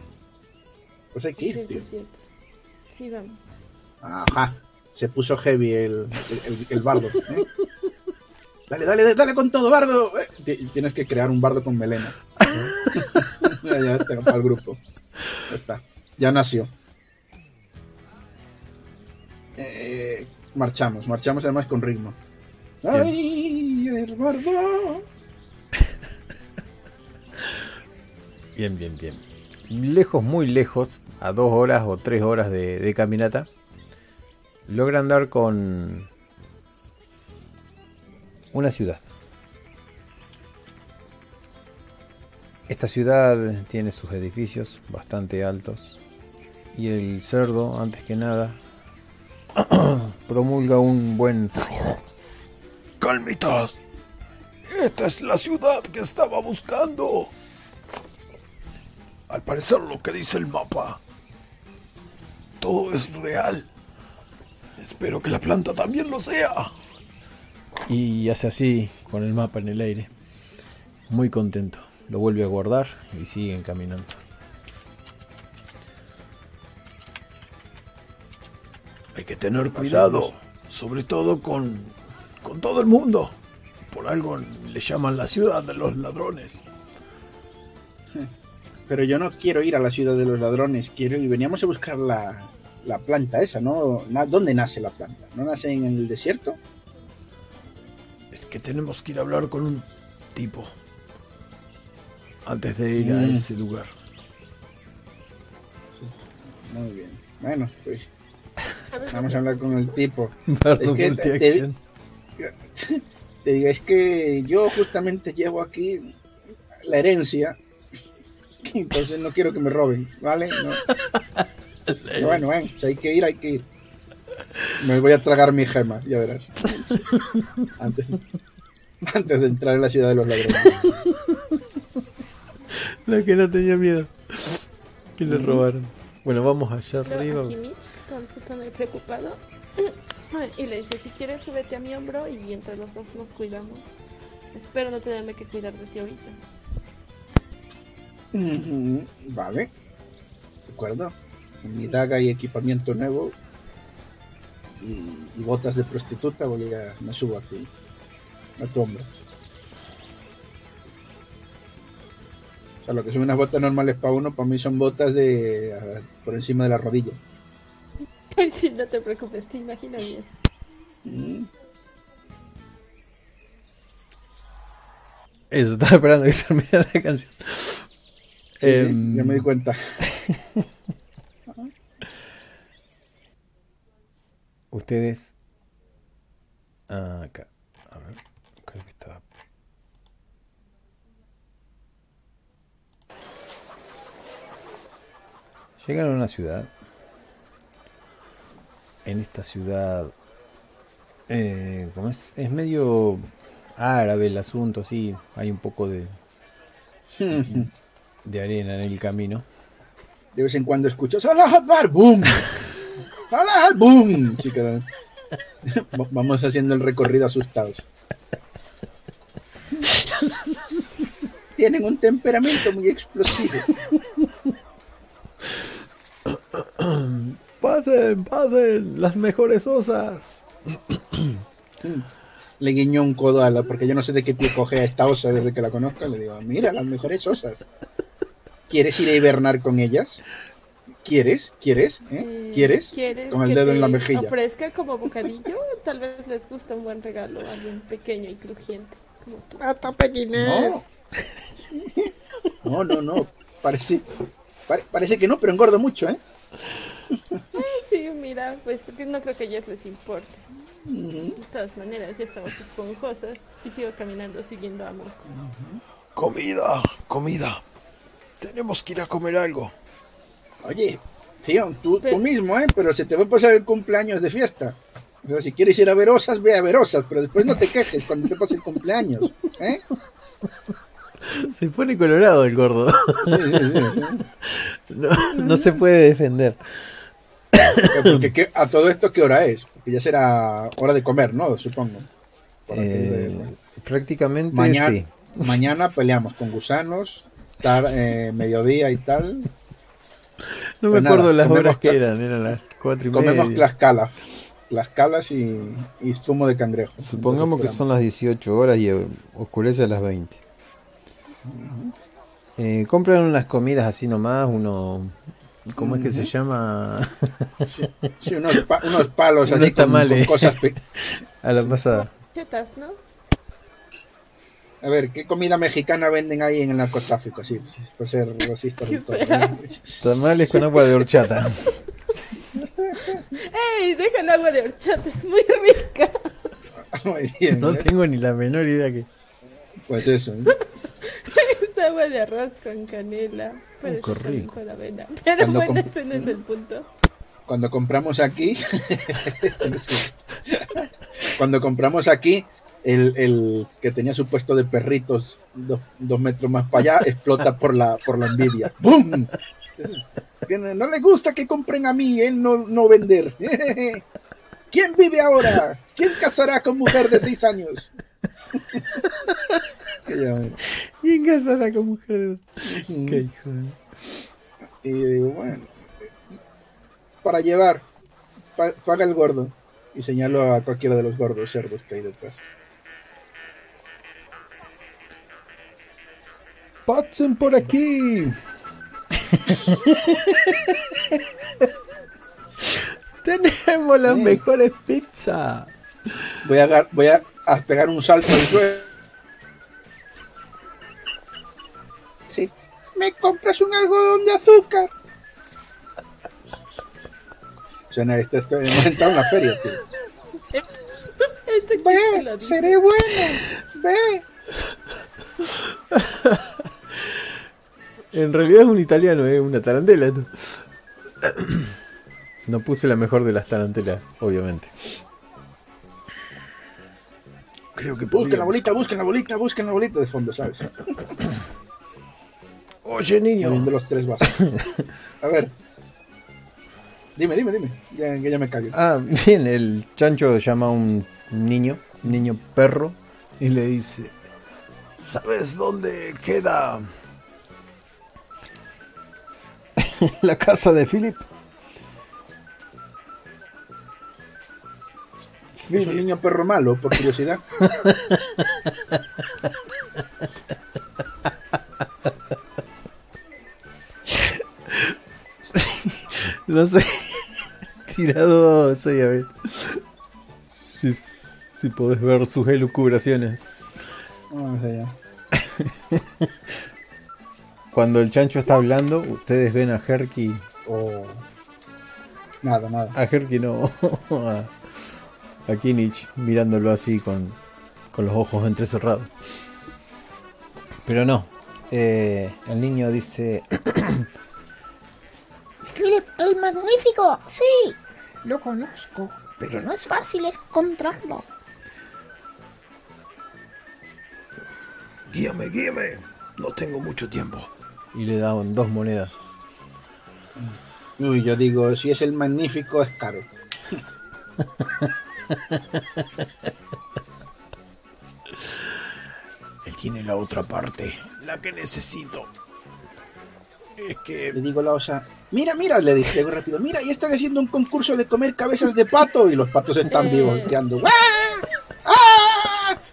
Pues hay que ir, Cierto, tío. cierto. Sí, vamos. Ajá, se puso heavy el, el, el- bardo. ¿eh? Dale, dale, dale con todo, bardo. Eh, ti- Tienes que crear un bardo con melena. ya, ya está, para el grupo. Ya está, ya nació. Eh, marchamos, marchamos además con ritmo. ¡Ay, el bardo! Bien, bien, bien. Lejos, muy lejos, a dos horas o tres horas de, caminata, logran dar con una ciudad. Esta ciudad tiene sus edificios bastante altos y el cerdo, antes que nada, promulga un buen... Calmitas. Esta es la ciudad que estaba buscando. Al parecer lo que dice el mapa. Todo es real. Espero que la planta también lo sea. Y hace así con el mapa en el aire. Muy contento. Lo vuelve a guardar y siguen caminando. Hay que tener cuidado, sobre todo con, con todo el mundo. Por algo le llaman la ciudad de los ladrones. Pero yo no quiero ir a la ciudad de los ladrones, quiero y veníamos a buscar la, la planta esa, ¿no? Na- ¿Dónde nace la planta? ¿No nace en el desierto? Es que tenemos que ir a hablar con un tipo antes de ir a Mm. ese lugar. Muy bien. Bueno, pues vamos a hablar con el tipo. Es que te- multiacción. Te digo, es que yo justamente llevo aquí la herencia, entonces no quiero que me roben, ¿vale? No. Pero bueno, bueno, si hay que ir, hay que ir. Me voy a tragar mi gema, ya verás. Antes, antes de entrar en la ciudad de los ladrones. La que no tenía miedo. Que le robaron. Bueno, vamos allá Luego arriba. aquí Mitch, con su tono preocupado, y le dice, si quieres súbete a mi hombro y entre los dos nos cuidamos. Espero no tenerme que cuidar de ti ahorita. Vale, de acuerdo. Con mi daga y equipamiento nuevo y, y botas de prostituta voy a, me subo a tu, a tu hombro. O sea, lo que son unas botas normales para uno, para mí son botas de a- por encima de la rodilla. Ay, sí, no te preocupes, te imagino bien. Mm, Eso, estaba esperando que terminara la canción. Sí, sí, Em, ya me di cuenta. Ustedes. Ah, acá. A ver. Creo que estaba. Llegan a una ciudad. En esta ciudad. Eh, ¿cómo es? Es medio árabe el asunto, sí. Hay un poco de, de arena en el camino. De vez en cuando escucho ¡Salah Akbar! ¡Boom! ¡Salah ¡Boom! Va- Vamos haciendo el recorrido asustados. Tienen un temperamento muy explosivo. Pasen, pasen, las mejores osas. Le guiñó un codo a la, porque yo no sé de qué tío coge a esta osa desde que la conozco. Le digo, mira, las mejores osas. ¿Quieres ir a hibernar con ellas? ¿Quieres? ¿Quieres? ¿Eh? Eh, ¿Quieres? ¿Quieres Con el que dedo en la mejilla. ofrezca como bocadillo? Tal vez les gusta un buen regalo, alguien pequeño y crujiente, como tú. No, no, no. Parece, pare- parece que no, pero engordo mucho, ¿eh? Ah, sí, mira, pues no creo que a ellas les importe. De todas maneras, ya estamos esponjosas y sigo caminando siguiendo a Mirko. Comida, comida. Tenemos que ir a comer algo. Oye, tío, tú, Pero- tú mismo, ¿eh? Pero se te va a pasar el cumpleaños de fiesta. O sea, si quieres ir a ver osas, ve a ver osas, pero después no te quejes cuando te pase el cumpleaños, ¿eh? Se pone colorado el gordo. Sí, sí, sí, sí. No, no se puede defender. Porque, ¿qué- a todo esto, ¿qué hora es? Porque ya será hora de comer, ¿no? Supongo. Eh, prácticamente mañana, sí. mañana peleamos con gusanos, tar- eh, mediodía y tal. No me Pues nada, acuerdo las horas que eran, eran las cuatro y Comemos media. tlaxcalas. Tlaxcalas y, y zumo de cangrejo. Supongamos que son las 18 horas y eh, oscurece a las 20. Eh, compran unas comidas así nomás, uno... ¿Cómo es que se llama? Sí, sí, unos, pa- unos palos Unos así con, con cosas. a la pasada. Chetas, ¿no? A ver, ¿qué comida mexicana venden ahí en el narcotráfico? Así, por ser racista. Tamales con agua de horchata. ¡Ey! Deja el agua de horchata, es muy rica. Muy bien, No ¿eh? tengo ni la menor idea que. Pues eso. ¿eh? Es agua de arroz con canela. Pero Oh, rico. con avena. Pero Cuando bueno, ese no es el punto. Cuando compramos aquí, cuando compramos aquí, el, el que tenía su puesto de perritos dos, dos metros más para allá explota por la, por la envidia. ¡Bum! No le gusta que compren a mí, él no, no vender. ¿Quién vive ahora? ¿Quién casará con mujer de seis años? En casará con mujer de. Qué hijo de. Y digo, bueno, para llevar, pa- paga el gordo. Y señalo a cualquiera de los gordos cerdos que hay detrás. Pasen por aquí. Tenemos las Sí. mejores pizzas. Voy a, voy a, a pegar un salto al suelo. Sí. ¿Me compras un algodón de azúcar? Suena esto, esto hemos entrado en la feria, tío. Ve, seré bueno. Ve. En realidad es un italiano, es una tarantela. No puse la mejor de las tarantelas, obviamente. Creo que Busquen la bolita, busquen la bolita, busquen la bolita de fondo, ¿sabes? Oye, niño. Viendo los tres vasos. A ver. Dime, dime, dime. Ya, que ya me callo. Ah, bien, el chancho llama a un niño, un niño perro, y le dice, ¿sabes dónde queda la casa de Philip? Es un niño perro malo, por curiosidad. No sé, tirado soy a ver si, si podés ver sus elucubraciones. Vamos allá. Cuando el chancho está hablando, ustedes ven a Herky, O. Nada, nada. a Herky no, a, a Kinich mirándolo así con, con los ojos entrecerrados. Pero no, eh, el niño dice, Philip el Magnífico, sí, lo conozco, pero no es fácil encontrarlo. Guíame, guíame. No tengo mucho tiempo. y le da dos monedas. Uy, yo digo, si es el magnífico, es caro. Él tiene la otra parte, la que necesito. Es que Le digo la osa, mira, mira, le dije rápido, mira, y están haciendo un concurso de comer cabezas de pato y los patos están Eh. vivos, ¡guau! ¡Ah!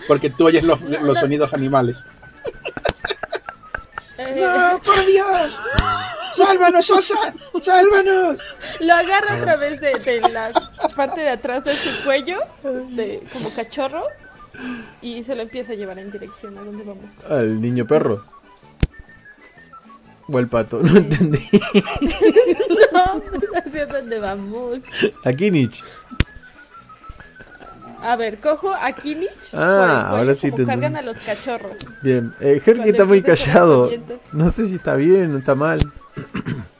Porque tú oyes los, los sonidos animales. Eh, ¡No, por Dios! ¡Sálvanos, osa! ¡Sálvanos! Lo agarra a través de, de la parte de atrás de su cuello, de, como cachorro, y se lo empieza a llevar en dirección a donde vamos. Al niño perro. O al pato, no entendí. No, hacia dónde vamos. A Kinich. A ver, cojo a Kinich. Ah, por el cuello, ahora sí te cargan a los cachorros. Bien, eh, Herky está muy callado. No sé si está bien o está mal.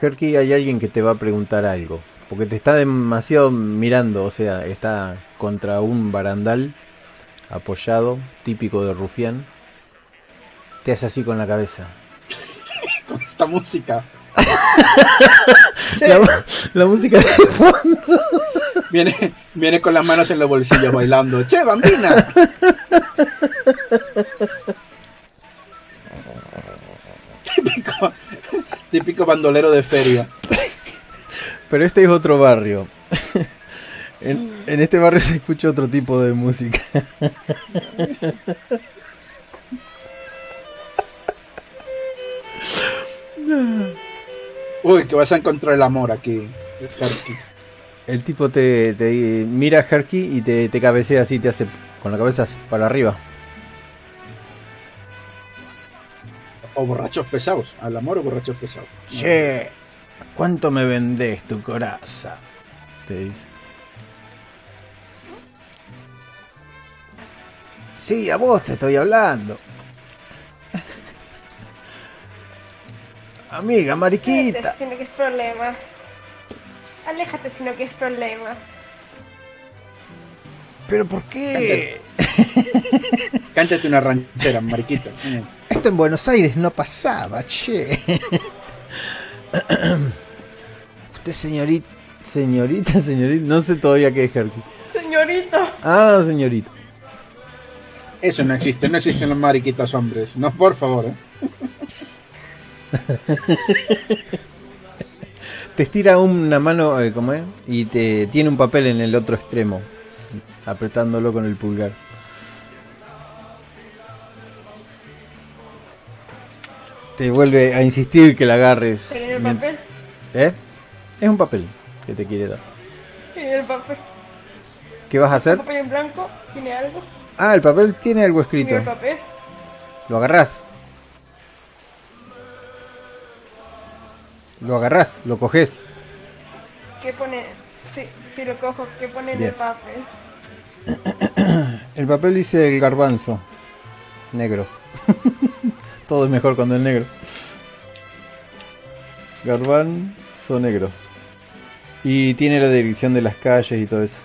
Herky, hay alguien que te va a preguntar algo. Porque te está demasiado mirando, o sea, está contra un barandal apoyado, típico de rufián. Te hace así con la cabeza. Con esta música. La, la música de fondo. Viene, viene con las manos en los bolsillos bailando. ¡Che, bambina! típico, típico bandolero de feria. Pero este es otro barrio. En, en este barrio se escucha otro tipo de música. Uy, que vas a encontrar el amor aquí. Karki. El tipo te, te mira a Herky y te, te cabecea así, te hace con la cabeza para arriba. O borrachos pesados. Al amor o borrachos pesados. Che, ¿cuánto me vendés tu coraza? Te dice. Sí, a vos te estoy hablando. Amiga, mariquita. Vete, sino que es problemas. Aléjate si no que es problemas. ¿Pero por qué? Cántate una ranchera, mariquita. Esto en Buenos Aires no pasaba, che. Usted, señorita, señorita, señorita, no sé todavía qué es Herky. Señorito. Ah, señorita. Eso no existe, no existen los mariquitas hombres. No, por favor. ¿eh? Te estira una mano, eh, ¿cómo es? Y te tiene un papel en el otro extremo, apretándolo con el pulgar. Te vuelve a insistir que la agarres. ¿Tiene el papel? ¿Eh? Es un papel que te quiere dar. ¿Tiene el papel? ¿Qué vas a hacer? ¿El papel en blanco? ¿Tiene algo? Ah, el papel tiene algo ¿Tiene escrito. el papel? Lo agarrás. Lo agarrás, lo coges. ¿Qué pone? Sí, sí lo cojo. ¿Qué pone en Bien. el papel? El papel dice el garbanzo. Negro. Todo es mejor cuando es negro. Garbanzo negro. Y tiene la dirección de las calles y todo eso.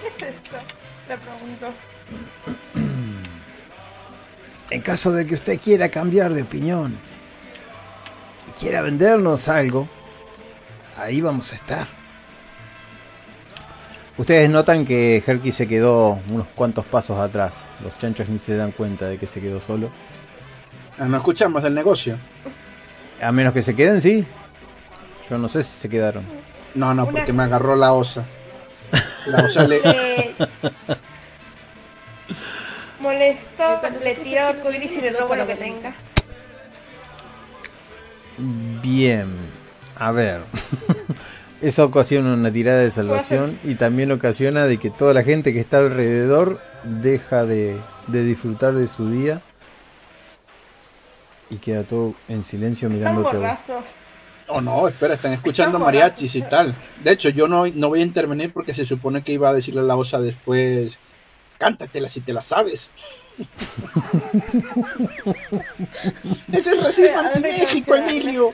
¿Qué es esto? Le pregunto. En caso de que usted quiera cambiar de opinión quiera vendernos algo, ahí vamos a estar. Ustedes notan que Herky se quedó unos cuantos pasos atrás. Los chanchos ni se dan cuenta de que se quedó solo. Ah, No escuchamos del negocio. A menos que se queden, sí. Yo no sé si se quedaron. No, no, porque me agarró la osa. La osa le. Eh, molesto, le tiro arcoiris y le robo lo que tenga. Bien. A ver. Eso ocasiona una tirada de salvación y también ocasiona de que toda la gente que está alrededor deja de, de disfrutar de su día y queda todo en silencio mirándote. a vos. borrachos. Oh, no, espera, están escuchando Están mariachis y tal. De hecho, yo no, no voy a intervenir porque se supone que iba a decirle a la osa después. Cántatela si te la sabes. Eso es racismo Ahora en me México, cancela. Emilio.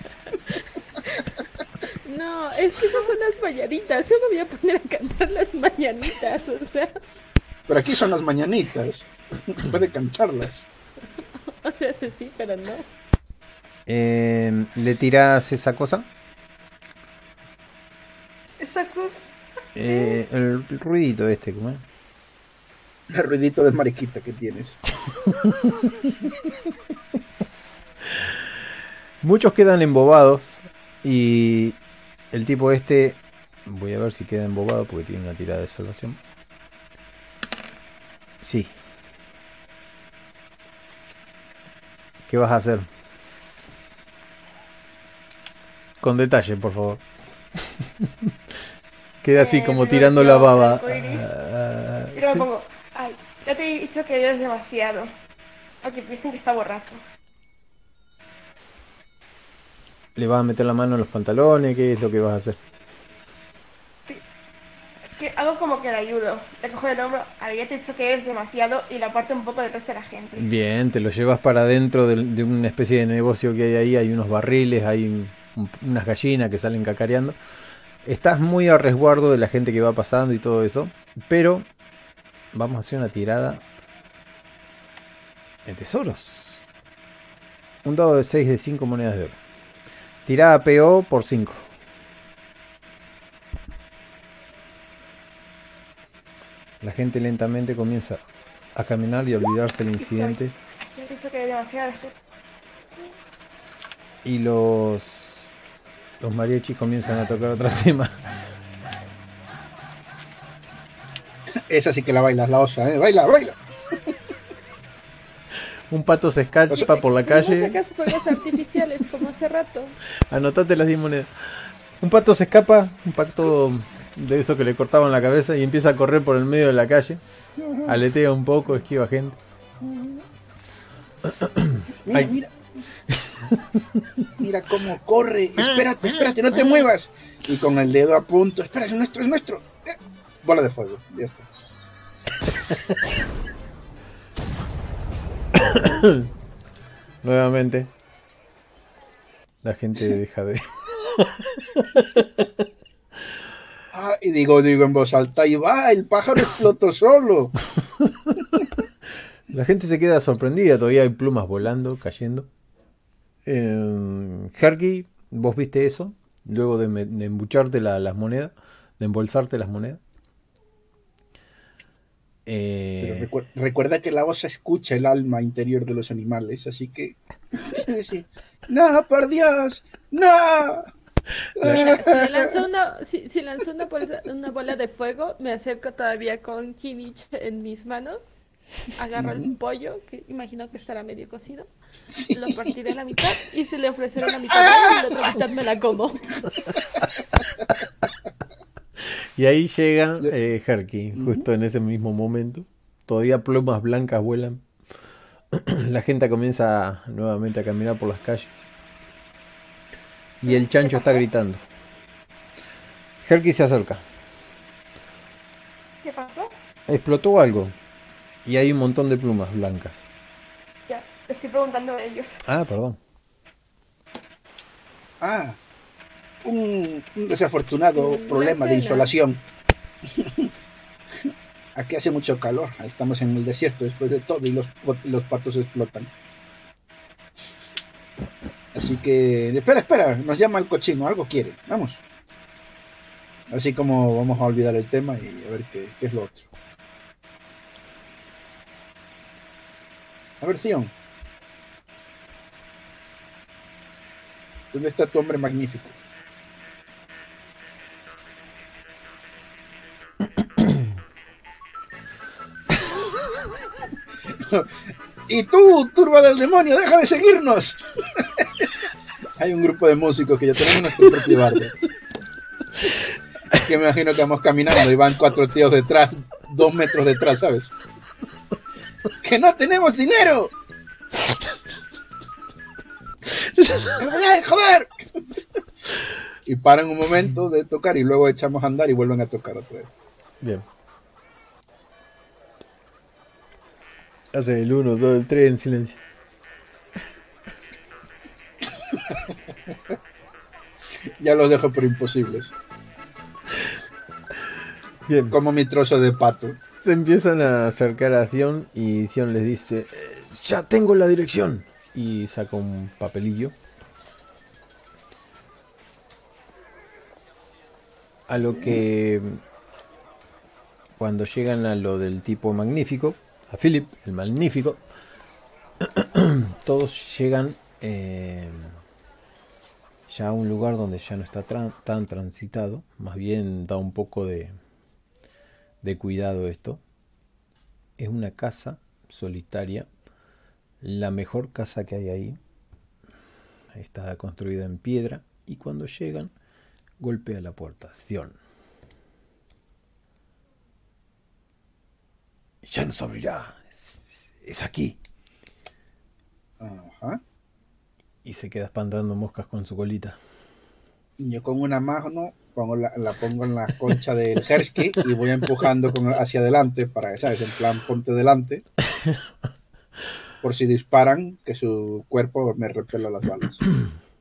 No, es que esas son las mañanitas. Yo me voy a poner a cantar las mañanitas, o sea, Pero aquí son las mañanitas. Puede cantarlas. o sea, sí, pero no. Eh, ¿Le tiras esa cosa? Esa cosa. Eh, el, el ruidito este, ¿cómo es? El ruidito de mariquita que tienes. Muchos quedan embobados y el tipo este, voy a ver si queda embobado porque tiene una tirada de salvación. Sí. ¿Qué vas a hacer? Con detalle, por favor. Queda así Eh, como tirando la baba. arcoiris. Ah, luego sí. me pongo, ay, ya te he dicho que es demasiado. Aunque piensen que está borracho. ¿Le vas a meter la mano en los pantalones? ¿Qué es lo que vas a hacer? Que hago como que le ayudo. Le cojo el hombro, había te he dicho que es demasiado y la parte un poco del resto de la gente. Bien, te lo llevas para adentro de, de una especie de negocio que hay ahí. Hay unos barriles, hay un- un- unas gallinas que salen cacareando. Estás muy a resguardo de la gente que va pasando y todo eso. Pero vamos a hacer una tirada en tesoros. Un dado de 6 de 5 monedas de oro. Tirada PO por 5. La gente lentamente comienza a caminar y a olvidarse del incidente. Y los, los mariachis comienzan a tocar otro tema. Esa sí que la bailas, la osa, ¿eh? Baila, baila. Un pato se escapa por la No calle. sacas fuegos artificiales como hace rato. Anotate las 10 monedas. Un pato se escapa, un pato de eso que le cortaban la cabeza y empieza a correr por el medio de la calle. Aletea un poco, esquiva gente. Mira, mira. Mira cómo corre. Espérate, espérate, no te muevas. Y con el dedo a punto. Espera, es nuestro, es nuestro. Eh, Bola de fuego. Ya está. Nuevamente. La gente deja de... Ah, y digo, digo en voz alta, y va, el pájaro explotó solo. La gente se queda sorprendida, todavía hay plumas volando, cayendo. Eh, Herky, ¿vos viste eso? Luego de, embucharte la- las monedas, de embolsarte las monedas. Pero Eh, recuer- recuerda que la osa escucha el alma interior de los animales, así que. no, por Dios, no. Si lanzó una, si, si lanzó una bola, una bola de fuego, me acerco todavía con Kinich en mis manos. Agarro el pollo, que imagino que estará medio cocido. Lo partiré a la mitad y se le ofreceré la mitad de él y la otra mitad me la como. y ahí llega eh, Herky, justo en ese mismo momento. Todavía plumas blancas vuelan. La gente comienza nuevamente a caminar por las calles. Y el chancho está gritando. Herky se acerca. ¿Qué pasó? Explotó algo. Y hay un montón de plumas blancas. Ya, estoy preguntando a ellos. Ah, perdón. Ah, un, un desafortunado problema de insolación. Aquí hace mucho calor, estamos en el desierto después de todo y los, los patos explotan. Así que, espera, espera, nos llama el cochino, algo quiere, vamos. Así como vamos a olvidar el tema y a ver qué, qué es lo otro. A ver, Sion. ¿Dónde está tu hombre magnífico? y tú, turba del demonio, deja de seguirnos. Hay un grupo de músicos que ya tenemos nuestro propio barrio. Que me imagino que vamos caminando y van cuatro tíos detrás, dos metros detrás, ¿sabes? ¡Que no tenemos dinero! ¡Ay, ¡Joder! Y paran un momento de tocar y luego echamos a andar y vuelven a tocar otra vez. Bien. Hace el 1, 2, el 3 en silencio. Ya los dejo por imposibles. Bien. Como mi trozo de pato. Se empiezan a acercar a Sion y Sion les dice, "Eh, ya tengo la dirección. Y saca un papelillo. A lo que cuando llegan a lo del tipo magnífico, a Philip, el magnífico, todos llegan eh, ya a un lugar donde ya no está tan transitado, más bien da un poco de, de cuidado esto. Es una casa solitaria, la mejor casa que hay ahí. Está construida en piedra y cuando llegan golpea la puerta. Ya nos abrirá. Es, es aquí. Ajá. Y se queda espantando moscas con su colita. Yo con una mano pongo la, la pongo en la concha del Hersky y voy empujando con, hacia adelante para, ¿sabes? En plan, ponte delante. Por si disparan, que su cuerpo me repela las balas.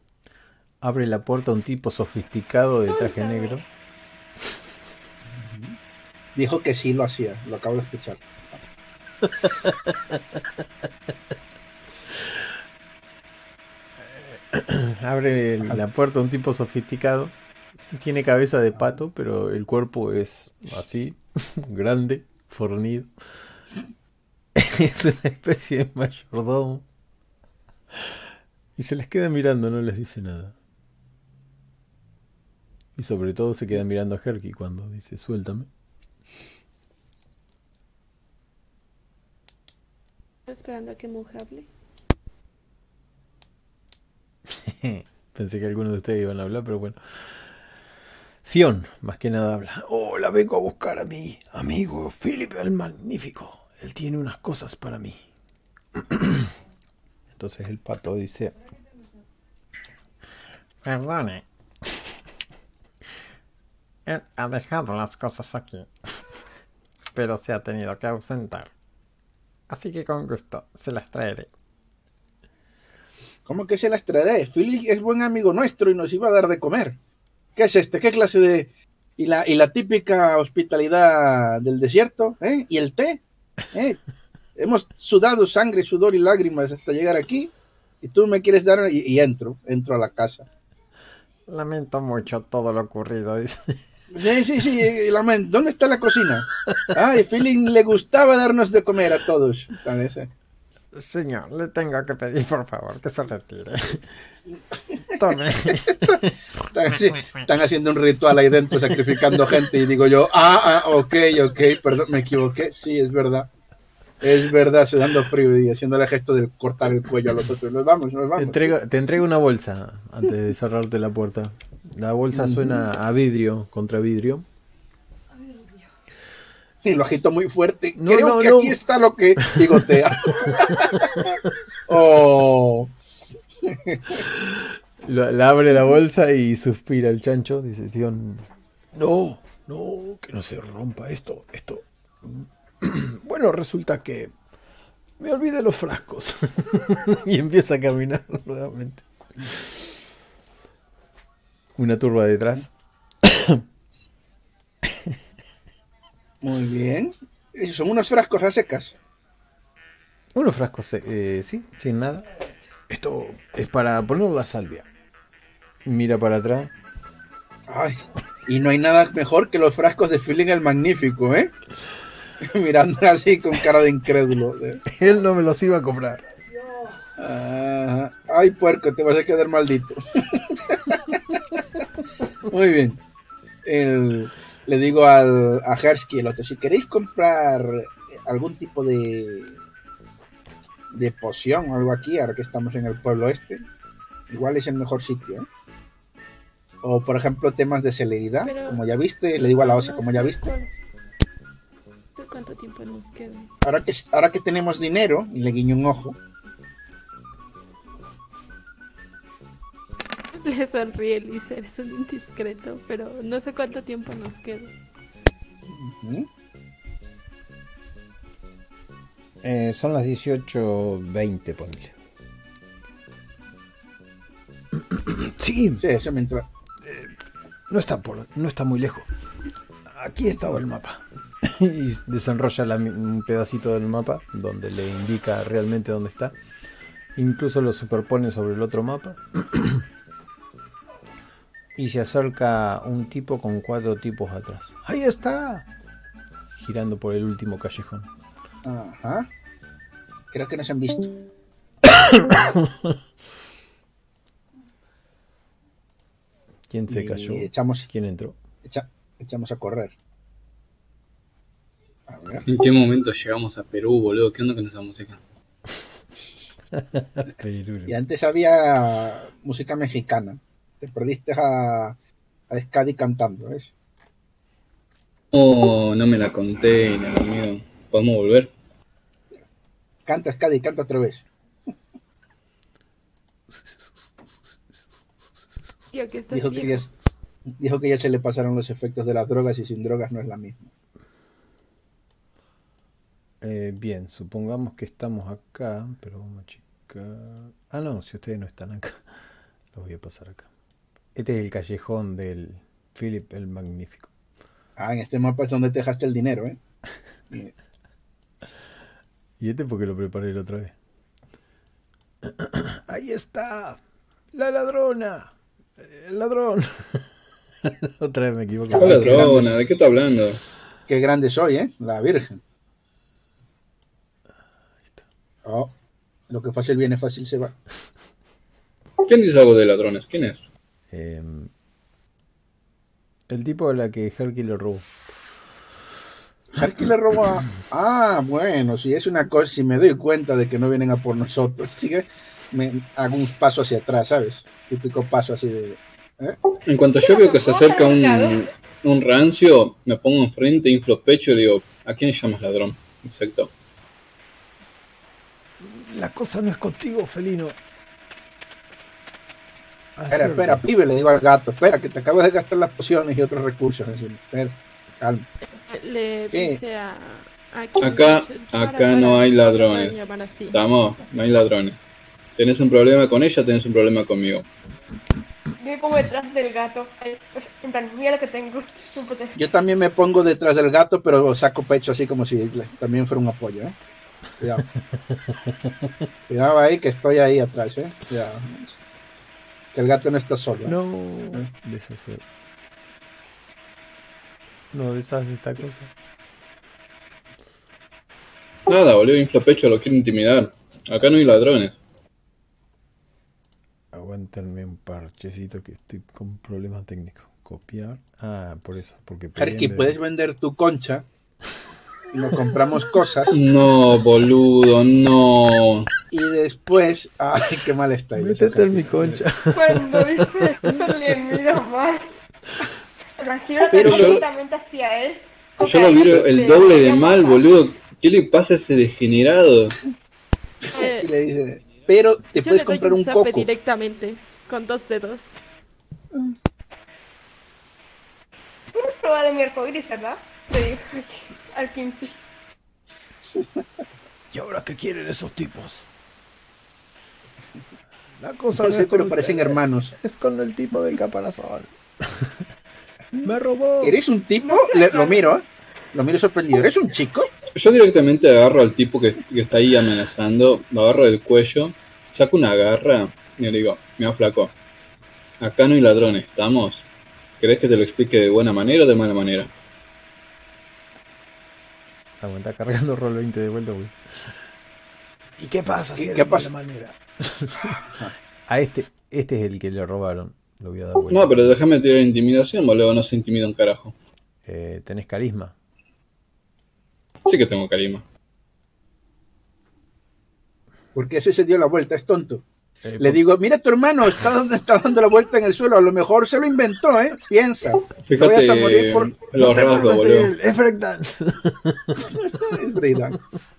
Abre la puerta un tipo sofisticado de traje negro. Dijo que sí lo hacía, lo acabo de escuchar. Abre la puerta un tipo sofisticado. Tiene cabeza de pato, pero el cuerpo es así, grande, fornido. Es una especie de mayordomo. Y se les queda mirando, no les dice nada. Y sobre todo se queda mirando a Herky cuando dice, suéltame. Esperando a que Monje hable. Pensé que algunos de ustedes iban a hablar, pero bueno. Zion, más que nada habla. Hola, vengo a buscar a mi amigo Philip el Magnífico. Él tiene unas cosas para mí. Entonces el pato dice, Perdone. Él ha dejado las cosas aquí. Pero se ha tenido que ausentar. Así que con gusto se las traeré. ¿Cómo que se las traeré? Philip es buen amigo nuestro y nos iba a dar de comer. ¿Qué es este? ¿Qué clase de...? Y la, y la típica hospitalidad del desierto, ¿eh? ¿Y el té? ¿Eh? Hemos sudado sangre, sudor y lágrimas hasta llegar aquí y tú me quieres dar y, y entro, entro a la casa. Lamento mucho todo lo ocurrido. dice. Sí, sí, sí, eh, lamento. ¿Dónde está la cocina? Ay, Feeling le gustaba darnos de comer a todos. Tal vez, eh. Señor, le tengo que pedir por favor que se retire. Tome. Están, así- están haciendo un ritual ahí dentro, sacrificando gente, y digo yo, ah, ah, ok, ok, perdón, me equivoqué, sí, es verdad. Es verdad, sudando frío y haciendo el gesto de cortar el cuello a los otros. Nos vamos, nos te vamos. entrego, te entrego una bolsa antes de cerrarte la puerta. La bolsa suena a vidrio contra vidrio. Y lo agito muy fuerte. No, Creo no, que no. aquí está lo que digotea. oh. La, la abre la bolsa y suspira el chancho. Dice, Zion, No, no, que no se rompa esto, esto. Bueno, resulta que me olvidé los frascos. y empieza a caminar nuevamente. Una turba detrás. Muy bien. Esos Son unos frascos a secas. Unos frascos, eh, sí, sin nada. Esto Es para poner la salvia. Mira para atrás. Ay, y no hay nada mejor que los frascos de Feeling el Magnífico, ¿eh? Mirándola así con cara de incrédulo. ¿eh? Él no me los iba a comprar. Ay, puerco, te vas a quedar maldito. Muy bien. El- le digo al, a Hersky, el otro, si queréis comprar algún tipo de de poción o algo aquí, ahora que estamos en el pueblo este, igual es el mejor sitio. ¿eh? O por ejemplo temas de celeridad, Pero- como ya viste, le digo a la osa, No como ya viste. cuánto- ¿Cuánto tiempo nos queda? Ahora que, ahora que tenemos dinero, y le guiño un ojo, Le sonríe Lisa, eres un indiscreto, pero no sé cuánto tiempo nos queda. Eh, son las 18.20, ponle. sí, sí, eso mientras. no está por, no está muy lejos. Aquí estaba el mapa. y desenrolla la un pedacito del mapa donde le indica realmente dónde está. Incluso lo superpone sobre el otro mapa. y se acerca un tipo con cuatro tipos atrás. Ahí está. Girando por el último callejón. Ajá. Creo que nos han visto. ¿Quién se Y cayó? echamos- ¿Quién entró? Echa- echamos a correr. A ver. ¿En qué momento llegamos a Perú, boludo? ¿Qué onda con esa música? Y antes había música mexicana. Te perdiste a, a Scadi cantando, ¿ves? Oh, no me la conté, amigo. ¿Podemos volver? Canta Scadi, canta otra vez. Tío, ¿qué estás Dijo que, ya, dijo que ya se le pasaron los efectos de las drogas y sin drogas no es la misma. Eh, bien, supongamos que estamos acá, pero vamos a checar. Ah, no, si ustedes no están acá, los voy a pasar acá. Este es el callejón del Philip el Magnífico. Ah, en este mapa es donde te dejaste el dinero, ¿eh? Y- este porque lo preparé la otra vez. Ahí está. La ladrona. El ladrón. otra vez me equivoqué. ¿Qué ladrona? ¿De qué estás hablando? Qué grande soy, ¿eh? La Virgen. Oh, lo que fácil viene, fácil se va. ¿Quién dice algo de ladrones? ¿Quién es? Eh, el tipo a la que Herky le robó. ¿Sabes qué le robó a.? Ah, bueno, si es una cosa, si me doy cuenta de que no vienen a por nosotros, sigue, me hago un paso hacia atrás, ¿sabes? Típico paso así de. En cuanto yo veo que se acerca un, un rancio, me pongo enfrente, inflo pecho y digo, ¿a quién llamas ladrón? Exacto. La cosa no es contigo, felino. Espera, espera, pibe, le digo al gato. Espera, que te acabo de gastar las pociones y otros recursos. Así, Espera, calma. Le ¿Qué? dice a. a Acá, acá no hay ladrones. Estamos, no hay ladrones. Tenés un problema con ella, tenés un problema conmigo. Yo como detrás del gato. Pues, mira lo que tengo. Yo también me pongo detrás del gato, pero saco pecho así como si también fuera un apoyo, ¿eh? Cuidado. Cuidado ahí, que estoy ahí atrás, ¿eh? Cuidado. Que el gato no está solo. ¿eh? No, deshacer. No deshace esta cosa. Nada, boludo, infla pecho, lo quiero intimidar. Acá no hay ladrones. Aguántenme un parchecito que estoy con problemas técnicos. Copiar. Ah, por eso. Porque Harky, puedes vender tu concha y nos compramos cosas No, boludo, no. Y después. Ay, qué mal está. Métete en mi concha. Cuando dice eso le miro mal. Tranquilo, Pero yo- directamente hacia él. Yo lo miro el doble de mal, boludo. ¿Qué le pasa a ese degenerado? Eh, Y le dice, pero te yo puedes comprar un coco. directamente, con dos dedos. Tú no has probado mi arcoíris, ¿verdad? Le digo al Kimchi. ¿Y ahora qué quieren esos tipos? La cosa No no sé, con pero parecen ustedes, hermanos. Es con el tipo del caparazón. Me robó. ¿Eres un tipo? Le- lo miro, ¿eh? Lo miro sorprendido. ¿Eres un chico? Yo directamente agarro al tipo que, que está ahí amenazando, lo agarro del cuello, saco una garra y le digo, mira flaco, acá no hay ladrones, ¿estamos? ¿Querés que te lo explique de buena manera o de mala manera? Aguanta cargando rol 20 de vuelta, pues. ¿Y qué pasa si ¿Qué- es qué de pasa? manera? A este, este es el que le robaron. Lo voy a dar vuelta. No, pero déjame tirar intimidación, boludo, no se intimida un carajo. Eh, ¿Tenés carisma? Sí que tengo carisma. Porque ese se dio la vuelta, es tonto. Eh, Le por- digo, mira tu hermano, está dando, está dando la vuelta en el suelo. A lo mejor se lo inventó, ¿eh? Piensa. No Fíjate vayas a morir por... los te rasgos, boludo. él, es breakdance. Es.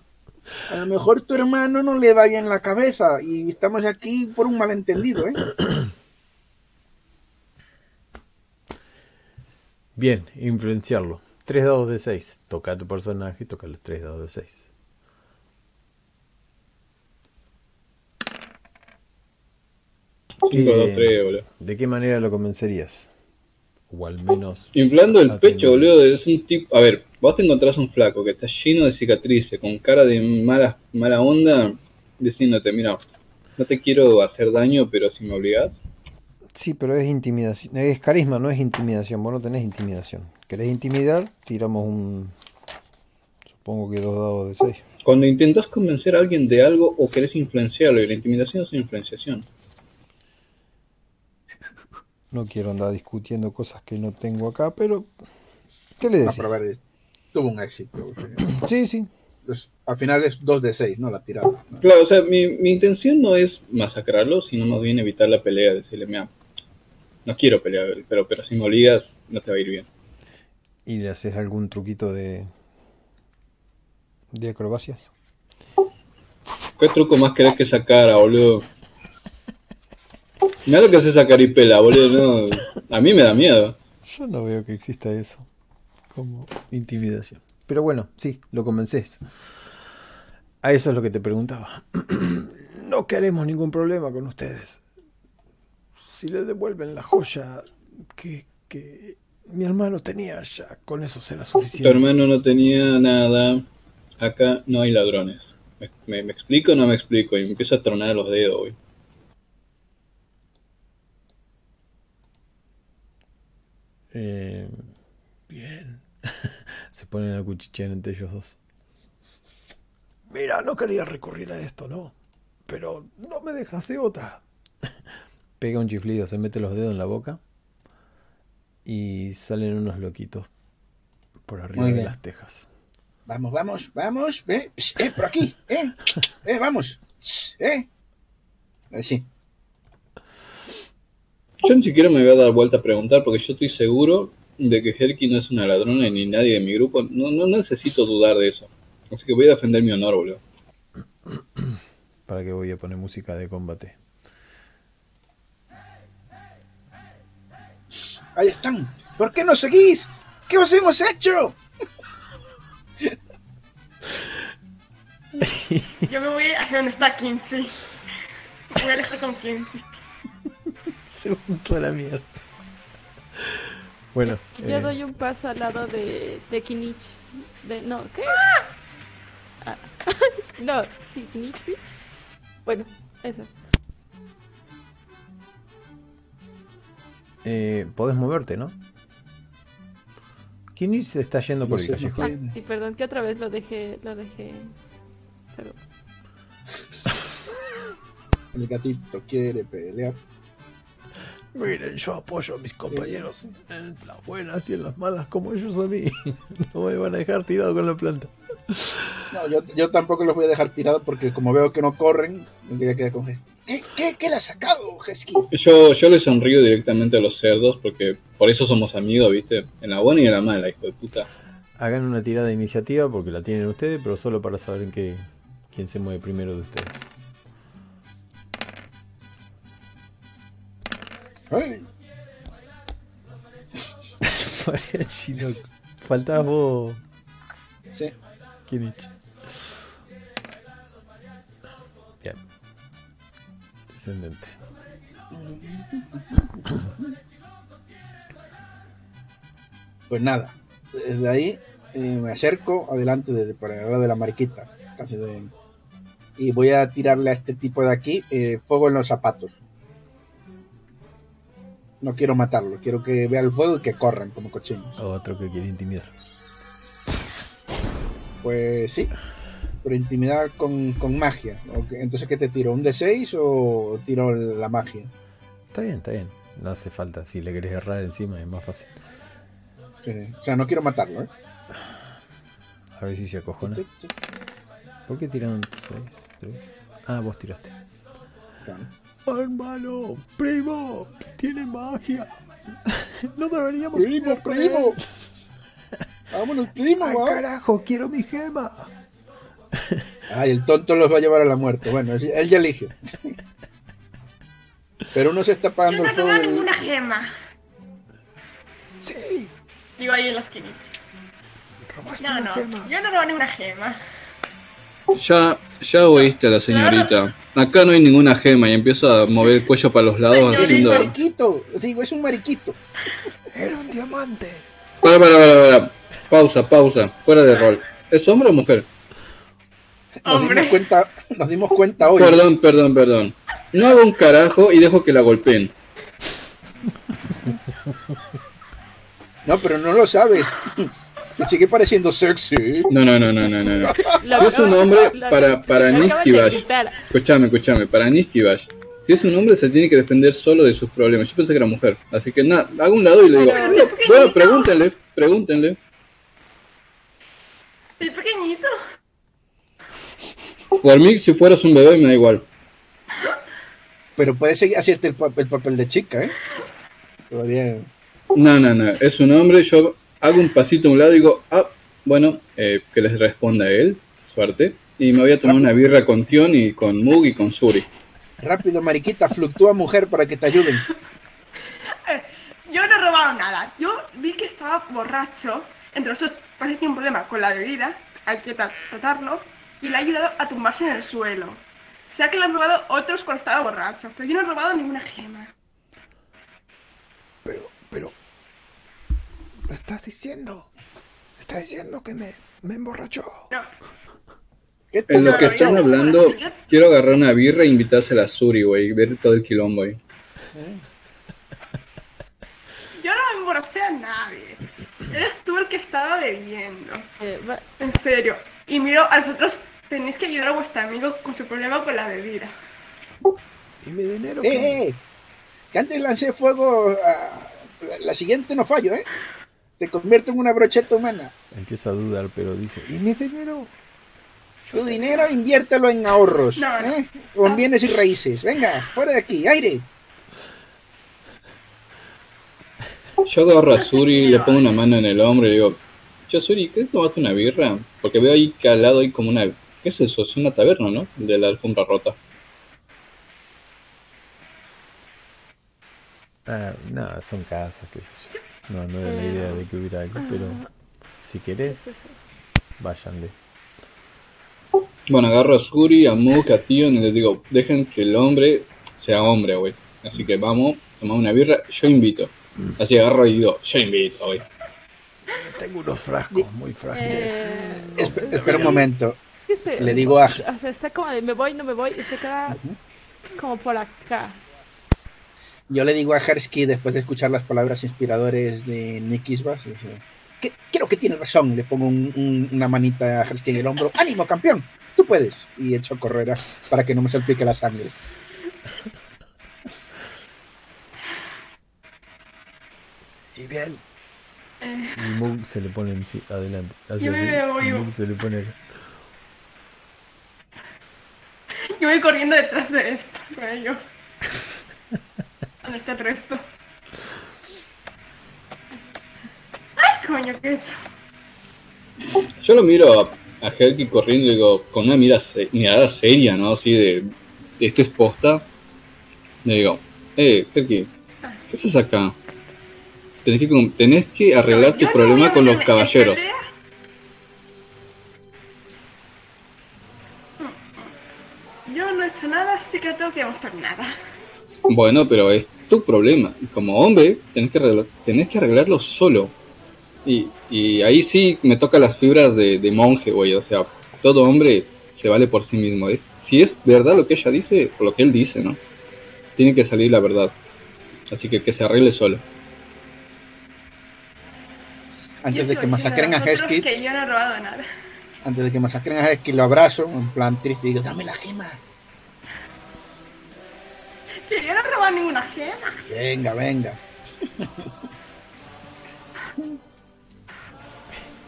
A lo mejor tu hermano no le va bien la cabeza y estamos aquí por un malentendido, ¿eh? Bien, influenciarlo. 3 dados de 6. Toca a tu personaje y toca los 3 dados de 6. Cinco, dos, tres, boludo. ¿De qué manera lo convencerías? O al menos. Inflando el pecho, boludo, es un tipo... A ver, vos te encontrás un flaco que está lleno de cicatrices, con cara de mala, mala onda, diciéndote, mira, no te quiero hacer daño, pero si me obligás, Sí, pero es intimidación. Es carisma, no es intimidación. Vos no tenés intimidación. ¿Querés intimidar? Tiramos un. Supongo que dos dados de 6. Cuando intentás convencer a alguien de algo o querés influenciarlo, y la intimidación es influenciación. No quiero andar discutiendo cosas que no tengo acá, pero. ¿Qué le No, decís? pero a ver, tuvo un éxito. Sí, sí. Pues, al final es 2 de 6, ¿no? La tirada. ¿no? Claro, o sea, mi, mi intención no es masacrarlo, sino más bien evitar la pelea, decirle, mira, no quiero pelear, pero, pero si me obligas, no te va a ir bien. ¿Y le haces algún truquito de. de acrobacias? ¿Qué truco más querés que sacara, boludo? Mira lo que hace esa caripela, boludo, no. A mí me da miedo. Yo no veo que exista eso como intimidación. Pero bueno, sí, lo convences. A eso es lo que te preguntaba. No queremos ningún problema con ustedes. Si le devuelven la joya que, que mi hermano tenía, ya con eso será Tu suficiente. hermano no tenía nada. Acá no hay ladrones. ¿Me, me- me explico o no me explico? Y me empiezo a tronar los dedos, güey. Eh, bien. Se ponen a cuchichear entre ellos dos. Mira, no quería recurrir a esto, ¿no? Pero no me dejas de otra. Pega un chiflido, se mete los dedos en la boca y salen unos loquitos por arriba de las tejas. Vamos, vamos, vamos. Eh, eh, por aquí. Eh, eh, vamos. Eh. Así. Yo ni siquiera me voy a dar vuelta a preguntar porque yo estoy seguro de que Herky no es una ladrona ni nadie de mi grupo. No, no necesito dudar de eso. Así que voy a defender mi honor, boludo. ¿Para qué voy a poner música de combate? Ahí están. ¿Por qué no seguís? ¿Qué os hemos hecho? Yo me voy a donde está Kinsey. Voy a alejar con Kinsey. Se juntó a la mierda. Bueno, Yo eh, doy un paso al lado de, de Kinich. De, no, ¿qué? Ah. no, sí, Kinich Beach. Bueno, eso. eh, podés moverte, ¿no? ¿Quién se está yendo por No el sé, no callejón? Y perdón que otra vez lo dejé, lo dejé. Pero El gatito quiere pelear. Miren, yo apoyo a mis compañeros en las buenas y en las malas como ellos a mí. No me van a dejar tirado con la planta. No, yo, yo tampoco los voy a dejar tirados porque como veo que no corren, me voy a quedar con Hesky. ¿Qué, qué, qué le has sacado, Hesky? Yo, yo le sonrío directamente a los cerdos porque por eso somos amigos, ¿viste? En la buena y en la mala, hijo de puta. Hagan una tirada de iniciativa porque la tienen ustedes, pero solo para saber en qué, quién se mueve primero de ustedes. María Chino, faltabas vos, sí. Kinich. Bien. Descendente. Pues nada, desde ahí eh, me acerco adelante de, para el lado de la mariquita. Casi de, y voy a tirarle a este tipo de aquí eh, fuego en los zapatos. No quiero matarlo, quiero que vea el fuego y que corran como cochinos. Otro que quiere intimidar. Pues sí, pero intimidar con, con magia. Entonces, ¿qué te tiro? ¿Un D6 o tiro la magia? Está bien, está bien. No hace falta. Si le querés errar encima es más fácil. Sí, O sea, no quiero matarlo, ¿eh? A ver si se acojona. ¿Por qué tiraron 6, 3? Ah, vos tiraste. Claro. Hermano, primo, tiene magia. No deberíamos Primo, primo. Vámonos, primo, Ay, va. carajo, quiero mi gema. Ay, el tonto los va a llevar a la muerte. Bueno, él ya elige. Pero uno se está Yo apagando no el fuego. del- ninguna gema. Sí, Digo ahí en la esquina. robaste No, una no, gema. yo no robo ninguna gema. Ya, ya oíste a la señorita. Acá no hay ninguna gema y empiezo a mover el cuello para los lados. Es un mariquito. Digo, es un mariquito. Era un diamante. Para, para, para, para. Pausa, pausa. Fuera de rol. ¿Es hombre o mujer? Nos Hombre. dimos cuenta, nos dimos cuenta hoy. Perdón, perdón, perdón. No hago un carajo y dejo que la golpeen. No, pero no lo sabes. Te sigue pareciendo sexy. No, no, no, no, no, no. Si es un hombre, para, para Niskibash. gritar. Escuchame, escuchame. Para Niskibash. Si es un hombre, se tiene que defender solo de sus problemas. Yo pensé que era mujer. Así que nada, hago un lado y le digo. Pero- "Bueno, Bueno, pregúntenle, pregúntenle. Soy pequeñito. Por mí, si fueras un bebé, me da igual. Pero puedes seguir hacerte el, pa- el papel de chica, ¿eh? Todavía. No, no, no. Es un hombre. Yo hago un pasito a un lado y digo, ah, bueno, eh, que les responda él. Suerte. Y me voy a tomar una birra con Tion y con Mug y con Suri. Rápido, mariquita, fluctúa mujer para que te ayuden. Eh, Yo no he robado nada. Yo vi que estaba borracho. Entre los dos parece que tiene un problema con la bebida. Hay que tra- tratarlo. Y le ha ayudado a tumbarse en el suelo. O sea que le han robado otros cuando estaba borracho. Pero yo no he robado ninguna gema. Pero, pero. Lo estás diciendo. Estás diciendo que me, me emborrachó. No. ¿Qué En lo que están hablando, quiero agarrar una birra e invitársela a Suri, güey. Y ver todo el quilombo ahí. Yo no me emborraché a nadie. Eres tú el que estaba bebiendo. Eh, En serio. Y miro, a vosotros tenéis que ayudar a vuestro amigo con su problema con la bebida. ¿Y mi dinero? ¡Eh, qué? eh! Que antes lancé fuego. a- La, la siguiente no fallo, ¿eh? Te convierto en una brocheta humana. Empieza a dudar, pero dice, ¿y mi dinero? Tu dinero inviértelo en ahorros, No, no. ¿eh? O en bienes y raíces. Venga, fuera de aquí, aire. Yo agarro a Suri, le pongo una mano en el hombro y le digo, yo Suri, ¿querés tomarte una birra? Porque veo ahí que al lado hay como una... ¿Qué es eso? Es una taberna, ¿no? De la alfombra rota. Ah, no, son casas, qué sé yo. No, no era la idea de que hubiera algo, pero si querés, váyanle. Bueno, agarro a Suri, a Mook, a Tion y les digo, dejen que el hombre sea hombre, güey. Así que vamos, tomamos una birra, yo invito. Así agarro y digo, yo invito, güey. Tengo unos frascos muy frágiles. Eh, Espe- espera un momento. ¿qué sé? Le digo a... O sea, está como de me voy, no me voy, y se queda como por acá. Yo le digo a Hersky después de escuchar las palabras inspiradores de Nick Isbas, dice, "Que- creo que tiene razón. Le pongo un- un- una manita a Hersky en el hombro. ¡Ánimo, campeón! Tú puedes. Y echo a correr a- para que no me salpique la sangre. Y bien, Y Moog se le pone en sí- adelante. Hace Yo me así, veo y vivo. Moog se le pone acá. yo voy corriendo detrás de esto, con ellos. ¿Dónde está el resto? ¡Ay, coño, qué he hecho! Yo lo miro a, a corriendo y digo, con una mira se- mirada seria, ¿no? Así de, esto es posta. Le digo, eh, Helki, ¿qué haces acá? Tenés que, com- tenés que arreglar tu no problema con los caballeros. Yo no he hecho nada, así que no tengo que demostrar nada. Bueno, pero es tu problema. Como hombre, tenés que, arreglar- tenés que arreglarlo solo. Y, y ahí sí me toca las fibras de, de monje, güey. O sea, todo hombre se vale por sí mismo. Es, si es verdad lo que ella dice, o lo que él dice, ¿no? Tiene que salir la verdad. Así que que se arregle solo. Antes de que masacren a Heskid, que yo no he robado nada. antes de que masacren a Heskid, lo abrazo, en plan triste, y digo, dame la gema. Que yo no he robado ninguna gema. Venga, venga.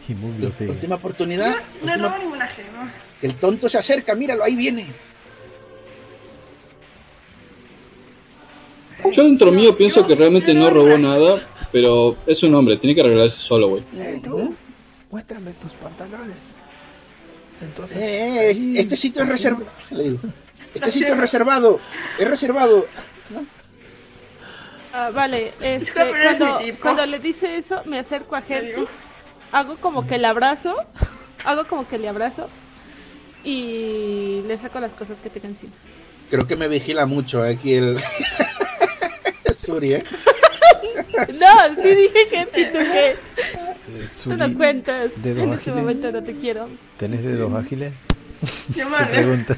Y Moog lo sigue. Última oportunidad. No he última- robado ninguna gema. que el tonto se acerca, míralo, ahí viene. Yo dentro mío pienso que realmente no robó nada, pero es un hombre, tiene que arreglarse solo, güey. hey, tú, muéstrame tus pantalones. Entonces, Eh, este sitio es reservado. Este sitio es reservado. Es reservado. Ah, vale, este, cuando, cuando le dice eso, me acerco a ¿Te Herky, digo? hago como que le abrazo, hago como que le abrazo y le saco las cosas que tenga encima. Creo que me vigila mucho aquí el. Suri, ¿eh? No, sí dije Herky, ¿tú qué? Eh, Tú Suri, no cuentas. ¿dedos En este ágiles? momento no te quiero. ¿Tenés dedos ágiles? Yo Te madre. pregunta.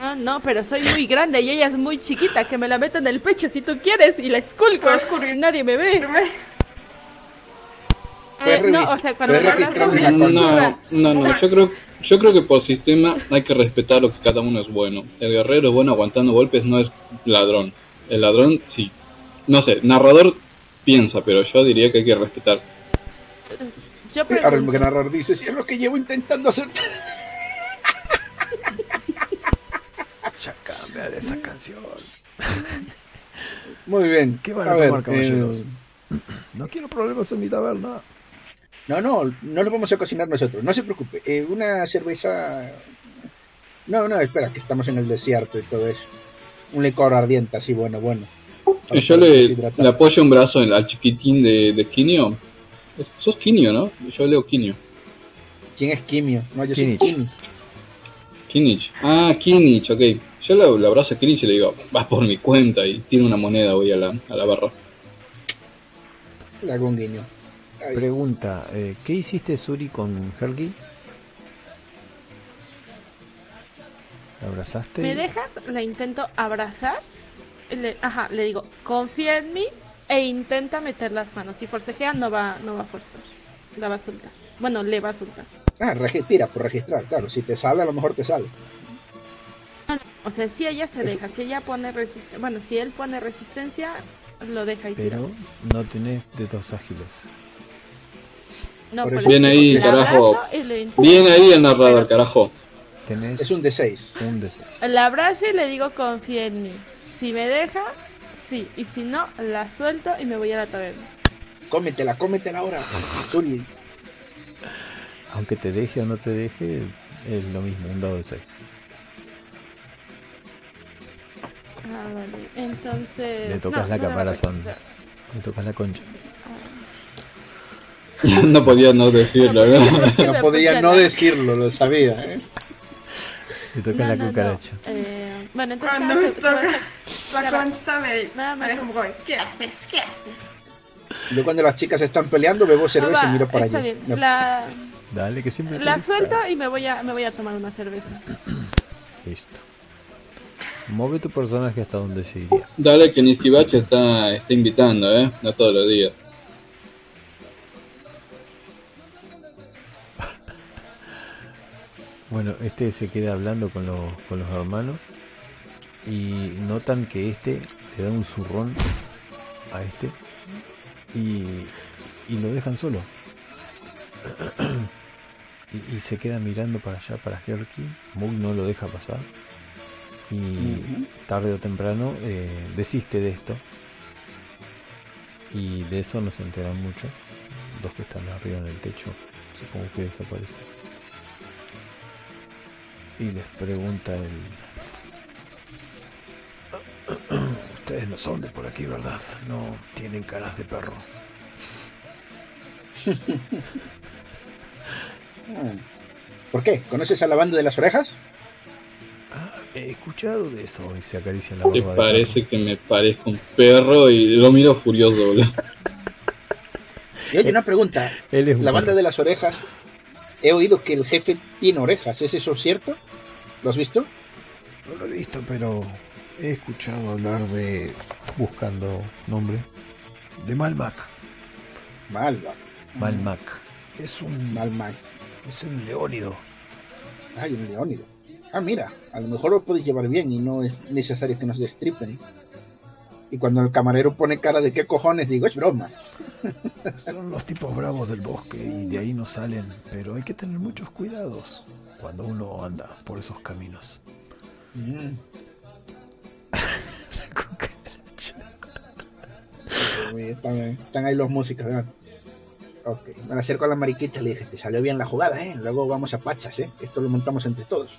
No, no, pero soy muy grande y ella es muy chiquita, que me la meto en el pecho si tú quieres y la esculco. Nadie me ve. Eh, no, o sea, cuando la. No, no, no, yo creo, yo creo que por sistema hay que respetar lo que cada uno es bueno. El guerrero es bueno aguantando golpes, no es ladrón. El ladrón, sí. No sé, narrador piensa, pero yo diría que hay que respetar. Yo Ahora el pregunto, narrador dice: Si es lo que llevo intentando hacer. ya cambia de esa canción. Muy bien. ¿Qué van a, ver, tomar, caballeros? eh, No quiero problemas en mi taberna. No, no, no lo vamos a cocinar nosotros. No se preocupe. Eh, una cerveza. No, no, espera, que estamos en el desierto y todo eso. Un licor ardiente, así, bueno, bueno. Y yo le, apoyo un brazo en- al chiquitín de, de. Es- Sos Kinio, ¿no? Yo leo Kinio. ¿Quién es Kimio? No, yo soy Kinich. Kinich. Ah, Kinich, ok. Yo le, le abrazo a Kinich y le digo, vas por mi cuenta y tiene una moneda, voy a la, a la barra. Le hago un guiño. Ay, Pregunta, eh, ¿qué hiciste Suri con Helgi? ¿La abrazaste? ¿me dejas? La intento abrazar. Le, ajá, le digo, confía en mí e intenta meter las manos. Si forcejea, no va, no va a forzar. La va a soltar. Bueno, le va a soltar. Ah, tira por registrar, claro. Si te sale, a lo mejor te sale. O sea, si ella se deja, si ella pone resistencia, bueno, si él pone resistencia, lo deja y tira. Pero no tenés dedos ágiles. No, por eso- Bien eso ahí, carajo. abrazo y le intento- Bien ahí el narrador, carajo. Tenés Es un D6. un de seis. La abrazo y le digo confía en mí. Si me deja, sí. Y si no, la suelto y me voy a la taberna. Cómetela, cómetela ahora. Suri. Aunque te deje o no te deje, es lo mismo, un dado de 6. Ah, vale. Entonces. Le tocas no, la no caparazón. Le tocas la concha. no podía no decirlo, ¿no? No podría no decirlo, lo sabía. ¿eh? Le tocas No, la no, no. cucaracha. Eh, bueno, entonces. Cuando me toca la concha me, Nada me más. deja un poco, ¿qué haces? ¿Qué haces? Yo cuando las chicas están peleando bebo cerveza Ah, y miro va, para está allá. bien. La, Dale, que siempre te la suelto y me voy a me voy a tomar una cerveza. Listo. Mueve tu personaje hasta donde se iría. Dale que Niskibach está, está invitando, ¿eh? No todos los días. Bueno, este se queda hablando con los, con los hermanos y notan que este le da un zurrón a este y, y lo dejan solo. y, y se queda mirando para allá, para Herky. Mug no lo deja pasar. Y tarde o temprano eh, desiste de esto. Y de eso no se enteran mucho. Dos que están arriba en el techo, supongo que desaparecen. Y les pregunta el... Ustedes no son de por aquí, ¿verdad? No tienen caras de perro. ¿Por qué? ¿Conoces a la banda de las orejas? He escuchado de eso y se acaricia la Te barba de parece que me parezco un perro y lo miro furioso. Y oye, una pregunta. Él es un La banda perro. de las orejas, he oído que el jefe tiene orejas. ¿Es eso cierto? ¿Lo has visto? No lo he visto, pero he escuchado hablar de. buscando nombre. de Malmac. Malva. Malmac. Es un. Malmac. Es un leónido. Ay, un leónido. Ah, mira, a lo mejor lo podéis llevar bien y no es necesario que nos destripen. Y cuando el camarero pone cara de qué cojones, digo, es broma. Son los tipos bravos del bosque y de ahí no salen, pero hay que tener muchos cuidados cuando uno anda por esos caminos. Mm. Están, están ahí los músicos. ¿verdad? Ok, me acerco a la mariquita y le dije, te salió bien la jugada, ¿eh? Luego vamos a pachas, ¿eh? Esto lo montamos entre todos.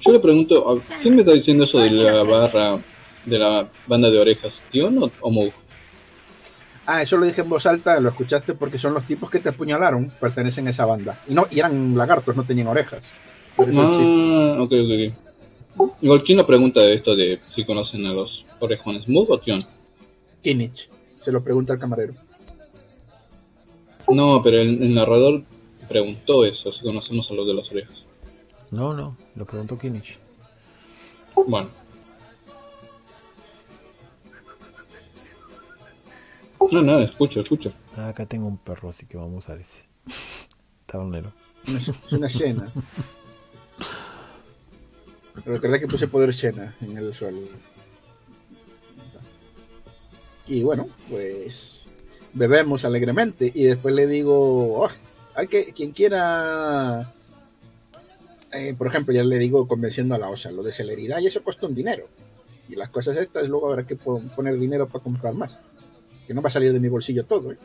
Yo le pregunto, ¿a ¿quién me está diciendo eso de la barra, de la banda de orejas? ¿Tío o, o Moog? Ah, eso lo dije en voz alta, lo escuchaste porque son los tipos que te apuñalaron, pertenecen a esa banda. Y no, y eran lagartos, no tenían orejas. Por eso. Ah, ok, ok, ok. Igual, ¿quién la pregunta de esto de si conocen a los orejones? ¿Moog o Tion? Kinich, se lo pregunta al camarero. No, pero el, el narrador preguntó eso, si conocemos a los de las orejas. No, no, lo preguntó Kinich. Bueno. No, nada, escucho, escucho. Ah, acá tengo un perro, así que vamos a usar ese. Tabernero. Es una cena. Recuerda que puse poder cena en el suelo. Y bueno, pues bebemos alegremente y después le digo, "Oh, hay que quien quiera, eh, por ejemplo, ya le digo convenciendo a la OSA, lo de celeridad y eso cuesta un dinero. Y las cosas estas luego habrá que pon- poner dinero para comprar más. Que no va a salir de mi bolsillo todo. ¿eh?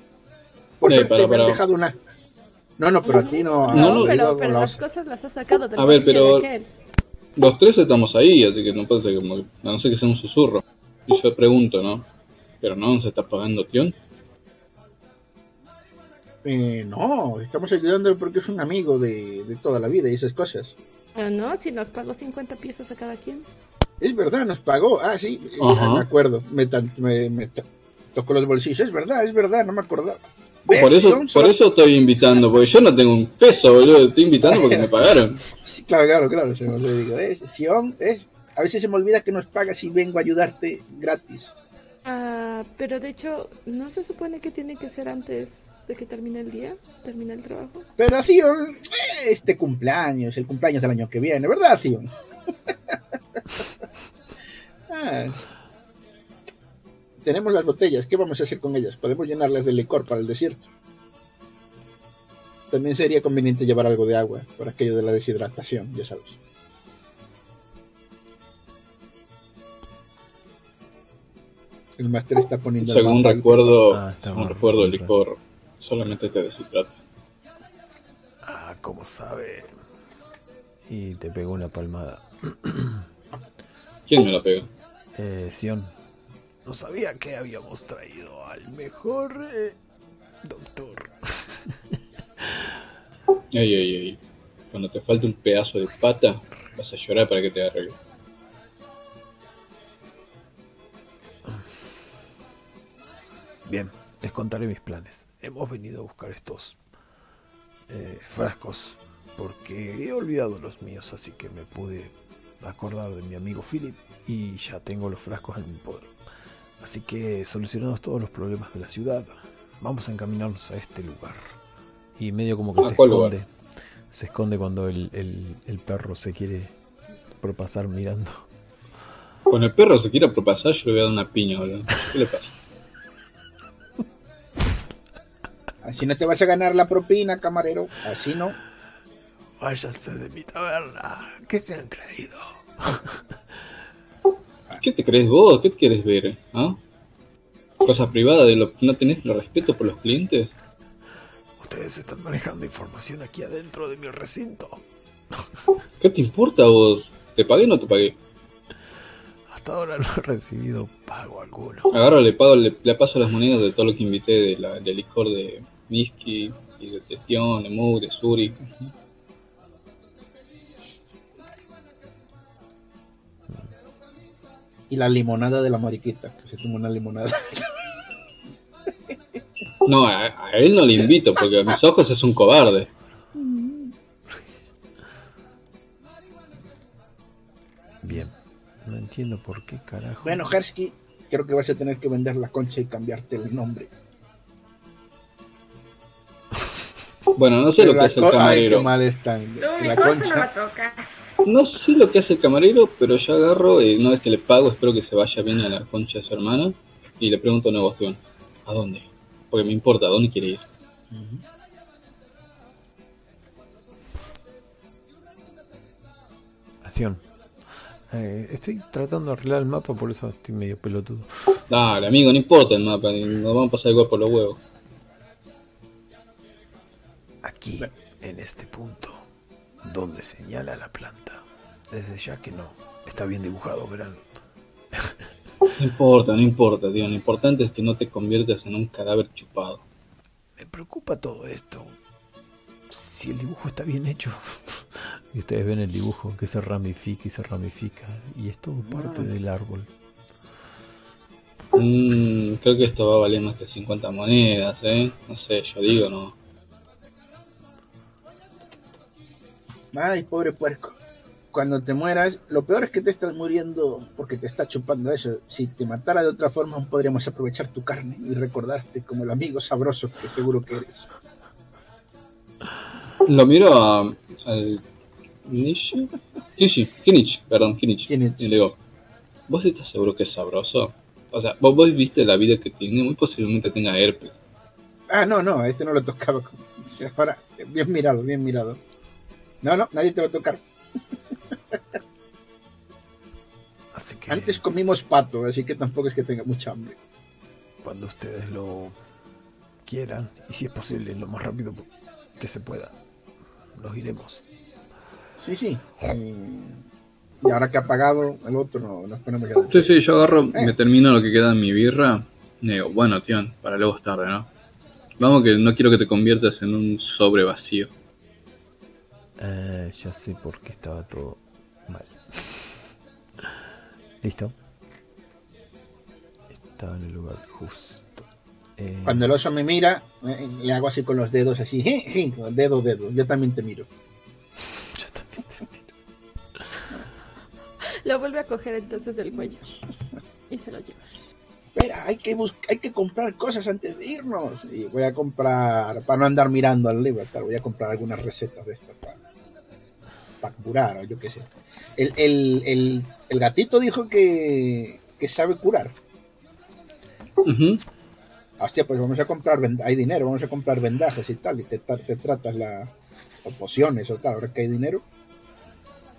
Por suerte me han dejado una... No, no, pero a ti no... No, pero, pero la las OSA. cosas las has sacado del A ver, de pero- aquel. Los tres estamos ahí, así que no puede ser como... A no ser que sea un susurro. Y yo pregunto, ¿no? Pero no, ¿se está pagando Tion? Eh, no, estamos ayudándole porque es un amigo de, de toda la vida y esas cosas. Ah, no, si nos pagó 50 piezas a cada quien. Es verdad, nos pagó. Ah, sí, eh, Ajá. me acuerdo. Me, me, me tocó los bolsillos. Es verdad, es verdad, no me acordaba. ¿Ves, Por eso, por eso estoy invitando, porque yo no tengo un peso, boludo. Estoy invitando porque me pagaron. Sí, claro, claro, claro. Se me lo digo. Es, Sion, es, a veces se me olvida que nos pagas y vengo a ayudarte gratis. Ah, pero de hecho, ¿no se supone que tiene que ser antes de que termine el día? ¿Termine el trabajo? Pero Sion, eh, este cumpleaños, el cumpleaños del año que viene, ¿verdad, Sion? Ah. Tenemos las botellas, ¿qué vamos a hacer con ellas? Podemos llenarlas de licor para el desierto. También sería conveniente llevar algo de agua, por aquello de la deshidratación, ya sabes. El máster está poniendo el Según mapa. recuerdo, Ah, está según bueno, recuerdo, el licor solamente te deshidrata. Ah, ¿cómo sabe? Y te pegó una palmada. ¿Quién me la pega? Eh, Sion. No sabía que habíamos traído al mejor eh, doctor. Ey, ey, ey. Cuando te falte un pedazo de pata, vas a llorar para que te arregle. Bien, les contaré mis planes. Hemos venido a buscar estos eh, frascos porque he olvidado los míos, así que me pude acordar de mi amigo Philip y ya tengo los frascos en mi poder. Así que solucionados todos los problemas de la ciudad, vamos a encaminarnos a este lugar. Y medio como que ¿A se cuál esconde. lugar? Se esconde cuando el, el- el perro se quiere propasar mirando. Cuando el perro se quiera propasar, yo le voy a dar una piña, boludo. ¿Qué le pasa? Así no te vas a ganar la propina, camarero. Así no. Váyanse de mi taberna. ¿Qué se han creído? ¿Qué te crees vos? ¿Qué quieres ver? ¿Ah? Cosa privada de lo que no tenés el respeto por los clientes. Ustedes están manejando información aquí adentro de mi recinto. ¿Qué te importa vos? ¿Te pagué o no te pagué? Hasta ahora no he recibido pago alguno. Agarro, le pago, le, le paso las monedas de todo lo que invité de la, del licor de Miski y de Testion, de Moog, de Zurich. Y la limonada de la mariquita, que se toma una limonada. No, a, a él no le invito porque a mis ojos es un cobarde. No entiendo por qué carajo. Bueno, Hersky, creo que vas a tener que vender la concha y cambiarte el nombre. Bueno, no sé Pero lo que hace el co- Ay, camarero. qué mal están. Lo La no concha. la tocas. No sé lo que hace el camarero, pero yo agarro y una vez que le pago, espero que se vaya bien a la concha de su hermana y le pregunto a una cuestión. ¿A dónde? Porque me importa, ¿a dónde quiere ir? Acción. Eh, estoy tratando de arreglar el mapa, por eso estoy medio pelotudo. Dale, amigo, no importa el mapa, nos vamos a pasar igual por los huevos. Aquí, en este punto, donde señala la planta. Desde ya que no. Está bien dibujado, verán. No importa, no importa, tío. Lo importante es que no te conviertas en un cadáver chupado. Me preocupa todo esto. Si el dibujo está bien hecho. Y ustedes ven el dibujo que se ramifica y se ramifica. Y es todo parte del árbol. Mm, creo que esto va a valer más que 50 monedas, ¿eh? No sé, yo digo, no. Ay, pobre puerco. Cuando te mueras, lo peor es que te estás muriendo porque te está chupando eso. Si te matara de otra forma, podríamos aprovechar tu carne y recordarte como el amigo sabroso que seguro que eres. Lo miro a, al Nishi. Kishi, Kinich, perdón, Kinich. Y le digo, ¿vos estás seguro que es sabroso? O sea, vos, vos viste la vida que tiene, muy posiblemente tenga herpes. Ah, no, no, este no lo tocaba. Ahora, bien mirado, bien mirado. No, no, nadie te va a tocar. Así que Antes comimos pato, así que tampoco es que tenga mucha hambre. cuando ustedes lo quieran, y si es posible, lo más rápido que se pueda, nos iremos. Sí, sí. Y, y ahora que ha pagado el otro, no, nos ponemos ya Sí, sí, yo agarro, Eh. me termino lo que queda en mi birra. Y digo, bueno, tío, para luego es tarde, ¿no? Vamos que no quiero que te conviertas en un sobre vacío. Eh, ya sé por qué estaba todo mal. ¿Listo? Estaba en el lugar justo. Eh, Cuando el oso me mira, eh, le hago así con los dedos, así, dedo, dedo. Yo también te miro. Lo vuelve a coger entonces del cuello y se lo lleva. Espera, hay que, hay que comprar cosas antes de irnos. Y voy a comprar, para no andar mirando al libro, tal, voy a comprar algunas recetas de estas para, para curar o yo qué sé. El, el, el, el gatito dijo que, que sabe curar. Ujú. Hostia, pues vamos a comprar, hay dinero, vamos a comprar vendajes y tal, y te, te tratas la, o pociones o tal, ahora que hay dinero,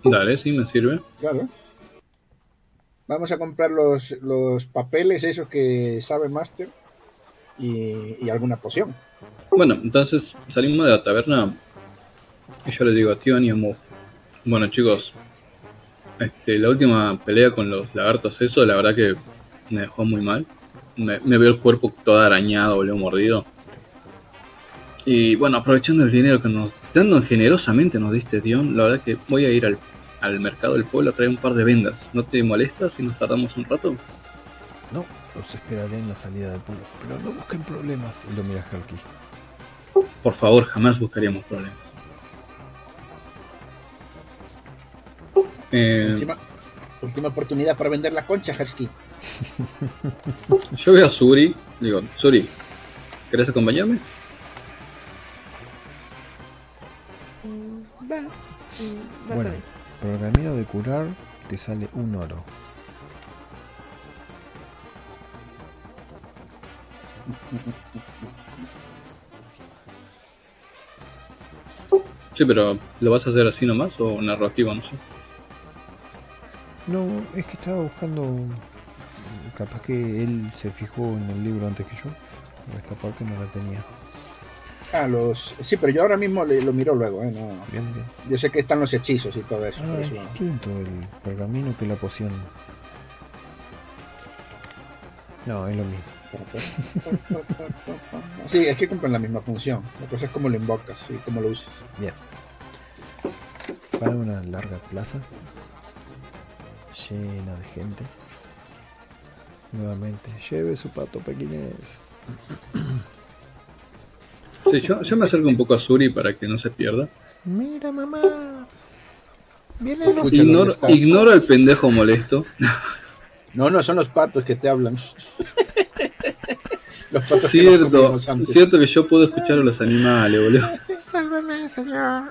Dale, sí, me sirve. claro. Vamos a comprar los, los papeles, esos que sabe Master, y, y alguna poción. Bueno, entonces salimos de la taberna y yo le digo a Tion y a Mu, bueno chicos, este, la última pelea con los lagartos, eso la verdad que me dejó muy mal. Me, me veo el cuerpo todo arañado, boludo, mordido. Y bueno, aprovechando el dinero que nos, dando generosamente nos diste Tion, la verdad que voy a ir al, al mercado del pueblo a traer un par de vendas. ¿No te molesta si nos tardamos un rato? No, los esperaré en la salida del pueblo. Pero no busquen problemas. Y lo mira Halki. Por favor, jamás buscaríamos problemas. Eh, Última, última oportunidad para vender la concha, Hersky. yo veo a Suri, digo, Suri, ¿querés acompañarme? Va. Va Bueno, por el camino de curar te sale un oro. Sí, pero ¿lo vas a hacer así nomás o narrativo? No sé. No, es que estaba buscando. Capaz que él se fijó en el libro antes que yo. Esta parte no la tenía. Ah, los... Sí, pero yo ahora mismo le- lo miro luego, ¿eh? No... Bien, bien. Yo sé que están los hechizos y todo eso. Ah, es eso- distinto el pergamino que la poción. No, es lo mismo. Sí, es que cumplen la misma función. La cosa es cómo lo invocas y cómo lo usas. Bien. Para una larga plaza llena de gente. Nuevamente, lleve su pato pequinés. Sí, yo, yo me acerco un poco a Suri para que no se pierda. Mira, mamá. Vienen los Escúchalo, Ignoro, al pendejo molesto. No, no, son los patos que te hablan. los patos que nos Cierto, comimos antes. cierto que yo puedo escuchar a los animales, boludo. Sálvame, señor.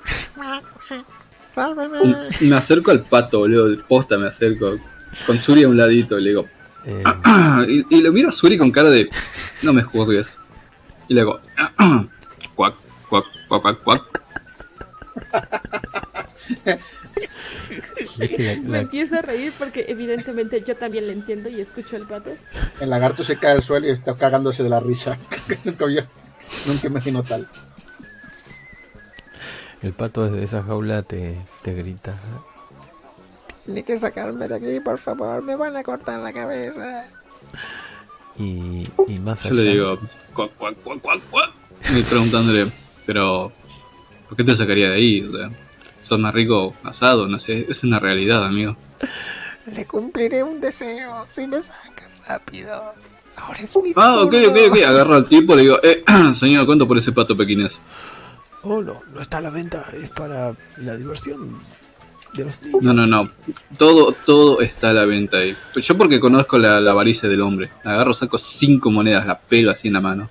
Sálvame. Me acerco al pato, boludo. Posta me acerco. Con Suri a un ladito y le digo. Eh, y, y lo miro a Suri con cara de. No me juzgues. Y le digo. Cuac, cuac, cuac, cuac, Me empiezo a reír porque evidentemente yo también le entiendo y escucho el pato. El lagarto se cae al suelo y está cagándose de la risa. nunca vio, nunca imaginó tal. el pato desde esa jaula te, te grita. Tiene que sacarme de aquí, por favor. Me van a cortar la cabeza. Y, y más Yo allá. le digo. Cuac, cuac, cuac, cuac, cuac. Y preguntándole. Pero. ¿Por qué te sacaría de ahí? O sea, sos más rico asado, no sé. Es una realidad, amigo. Le cumpliré un deseo si me sacan rápido. Ahora es mi Ah, ok, ok, ok. Agarro al tipo y le digo. Eh, señor, ¿cuánto por ese pato pequinés? Oh, no, no está a la venta, es para la diversión de los niños. No, no, no. Todo, todo está a la venta ahí. Yo porque conozco la, la avaricia del hombre. Agarro, saco cinco monedas, la pego así en la mano.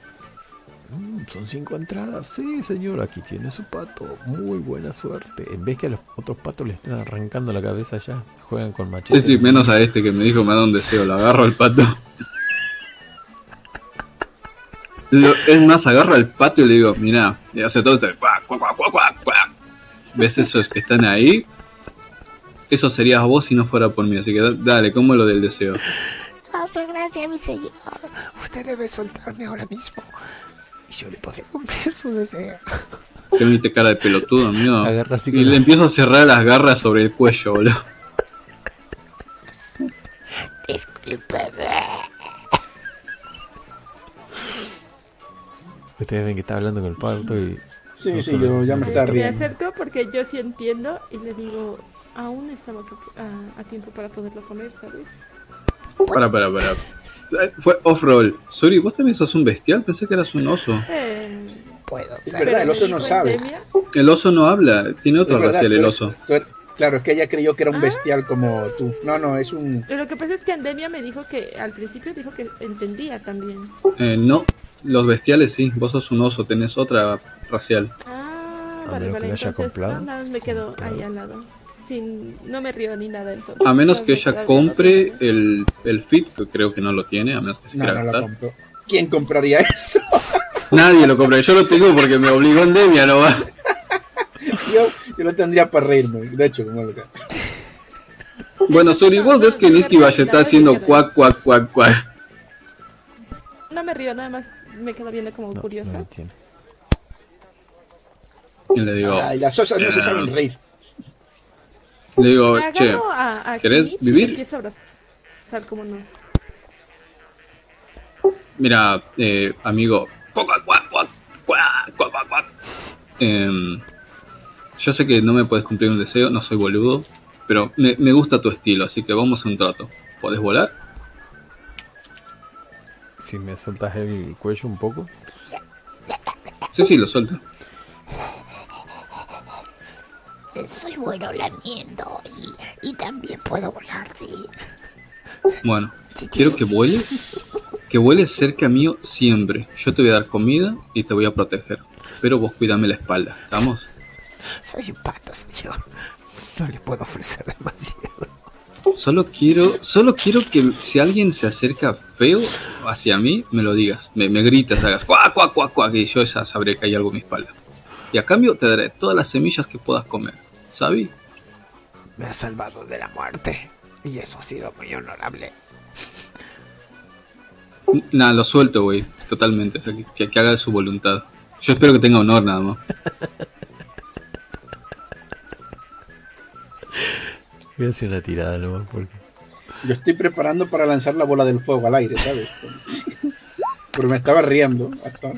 Mm, Son cinco entradas. Sí, señor, aquí tiene su pato. Muy buena suerte. En vez que a los otros patos le están arrancando la cabeza ya, juegan con machete. Sí, sí, menos a este que me dijo me da un deseo. Lo agarro al pato. Lo- es más, agarro al pato y le digo, mira, y hace todo cuac, cuac, cuac, cuac, cuac, cuac. ¿Ves esos que están ahí? Eso serías vos si no fuera por mí. Así que da- dale, ¿cómo lo del deseo? Gracias, gracias, mi señor. Usted debe soltarme ahora mismo. Y yo le podré cumplir su deseo. Que viste cara de pelotudo, amigo. Y le la- empiezo a cerrar las garras sobre el cuello, boludo. Discúlpeme. Ustedes ven que está hablando con el pato y. Sí, no sí, yo se ya me está Me riendo. acerco porque yo sí entiendo y le digo, aún estamos a, a- a tiempo para poderlo comer, ¿sabes? Para, para, para. Eh, Fue off-roll. Suri, ¿vos también sos un bestial? Pensé que eras un oso. Eh, Puedo Es verdad, el oso no sabe. El oso no habla. Tiene verdad, racial, el oso. tú eres- claro, es que ella creyó que era un Ah. bestial como tú. No, no, es un. Lo que pasa es que Endemia me dijo que al principio dijo que entendía también. Eh, no, los bestiales sí. Vos sos un oso, tenés otra racial. Ah, A vale, vale, entonces no, nada me quedo ahí al lado. Sin, no me río ni nada entonces. A menos que ella compre el, el fit, que creo que no lo tiene, a menos que se No, quiera no lo. ¿Quién compraría eso? Nadie lo compra. Yo lo tengo porque me obligó en Demia, no va. yo, yo lo tendría para reírme. De hecho, no lo Bueno, Suri, vos ves que Nicky Valle está haciendo cuac, cuac, cuac, cuac. No me río, nada más me quedo viendo como curiosa. Y le digo, Ay, las osas no se saben reír. Le digo, Agarro che, a, a ¿querés Kimich y vivir? empiezo a abrazar como unos. Mira, eh, amigo. Em, yo sé que no me puedes cumplir un deseo, no soy boludo, pero me, me gusta tu estilo, así que vamos a un trato. ¿Podés volar? Si me soltas el cuello un poco. Sí, sí, lo suelto. Soy bueno lamiendo y, y también puedo volar, sí. Bueno, quiero que vueles, que vueles cerca mío siempre. Yo te voy a dar comida y te voy a proteger, pero vos cuídame la espalda, ¿estamos? Soy un pato, señor. No le puedo ofrecer demasiado. Solo quiero, solo quiero que si alguien se acerca feo hacia mí, me lo digas, me, me gritas, hagas cuac, cuac, cuac, cuac, y yo ya sabré que hay algo en mi espalda. Y a cambio te daré todas las semillas que puedas comer, ¿sabes? Me ha salvado de la muerte. Y eso ha sido muy honorable. Nada, lo suelto, güey, totalmente, o sea, que, que- que haga de su voluntad. Yo espero que tenga honor nada más. Voy a hacer una tirada nomás porque. Yo estoy preparando para lanzar la bola del fuego al aire, ¿sabes? Pero me estaba riendo. hasta-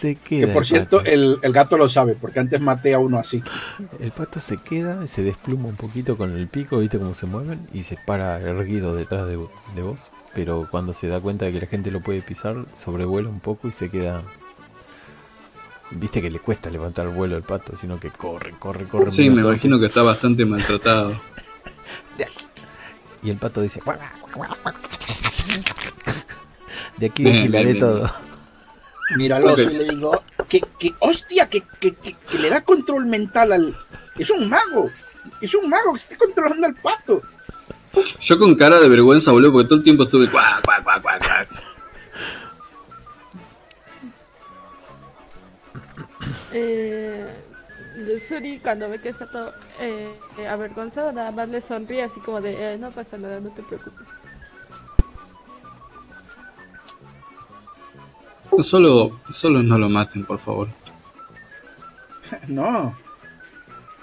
Se Que por el cierto, el, el gato lo sabe, porque antes maté a uno así. El pato se queda, se despluma un poquito con el pico, viste cómo se mueven, y se para erguido detrás de, de vos. Pero cuando se da cuenta de que la gente lo puede pisar, sobrevuela un poco y se queda. Viste que le cuesta levantar el vuelo al pato, sino que corre, corre, corre. Sí, me imagino que está bastante maltratado. Y el pato dice: De aquí Bien, vigilaré bien, bien. todo. Mira al oso Ok. y le digo, que, que hostia, que, que, que, que le da control mental al... Es un mago, es un mago que está controlando al pato. Yo con cara de vergüenza, boludo, porque todo el tiempo estuve cuac, cuac, cuac, cuac, cuac. Eh, Suri, cuando ve que está todo eh, eh, avergonzado, nada más le sonríe así como de: eh, No pasa nada, no te preocupes. Solo, solo no lo maten, por favor. No.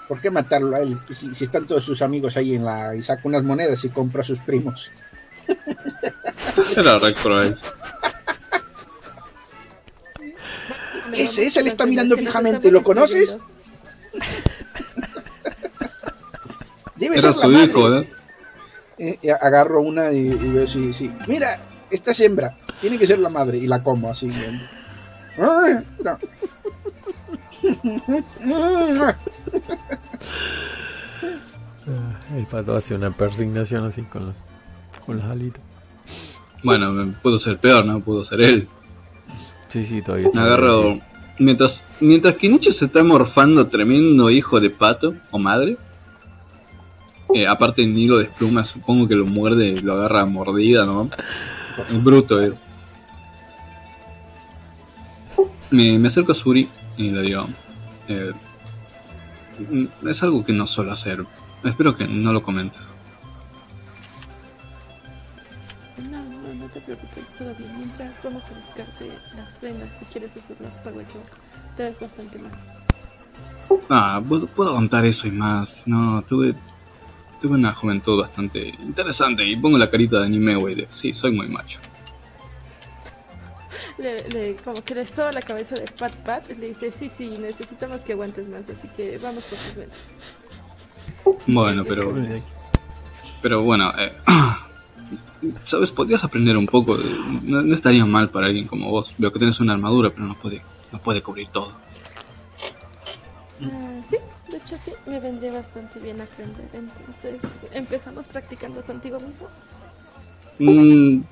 ¿Por qué matarlo a él? Si, si están todos sus amigos ahí en la... y saca unas monedas y compra a sus primos. Era re cruel. Ese, ese le está mirando fijamente, ¿lo conoces? Debe Era ser la su madre. hijo, ¿eh? Eh, agarro una y, y veo si, si. Mira, esta es hembra. Tiene que ser la madre. Y la como así. El pato hace una persignación así con, los- con las alitas. Bueno, pudo ser peor, ¿no? Pudo ser él. Sí, sí, todavía agarro. Mientras, mientras Nietzsche se está morfando tremendo hijo de pato o madre. eh, aparte el Nilo despluma, supongo que lo muerde, lo agarra a mordida, ¿no? Es bruto, eh. Me, me acerco a Suri y le digo, eh, mm, es algo que no suelo hacer. Espero que no lo comentes. No, no, no te preocupes, todo bien. Mientras vamos a buscarte las vendas, si quieres hacerlas pago yo. Te ves bastante mal. Ah, puedo, puedo contar eso y más. No, tuve, tuve una juventud bastante interesante y pongo la carita de anime, güey. Sí, soy muy macho. Le, le- como que le soba la cabeza de Pat Pat y le dice, sí, sí, necesitamos que aguantes más, así que vamos por tus vendas. Bueno, pero. Pero bueno, eh, ¿sabes? Podrías aprender un poco. no, no estaría mal para alguien como vos. Veo que tienes una armadura, pero no puede, no puede cubrir todo. Ah, sí, de hecho sí, me vendría bastante bien aprender. Entonces, ¿empezamos practicando contigo mismo? Mm,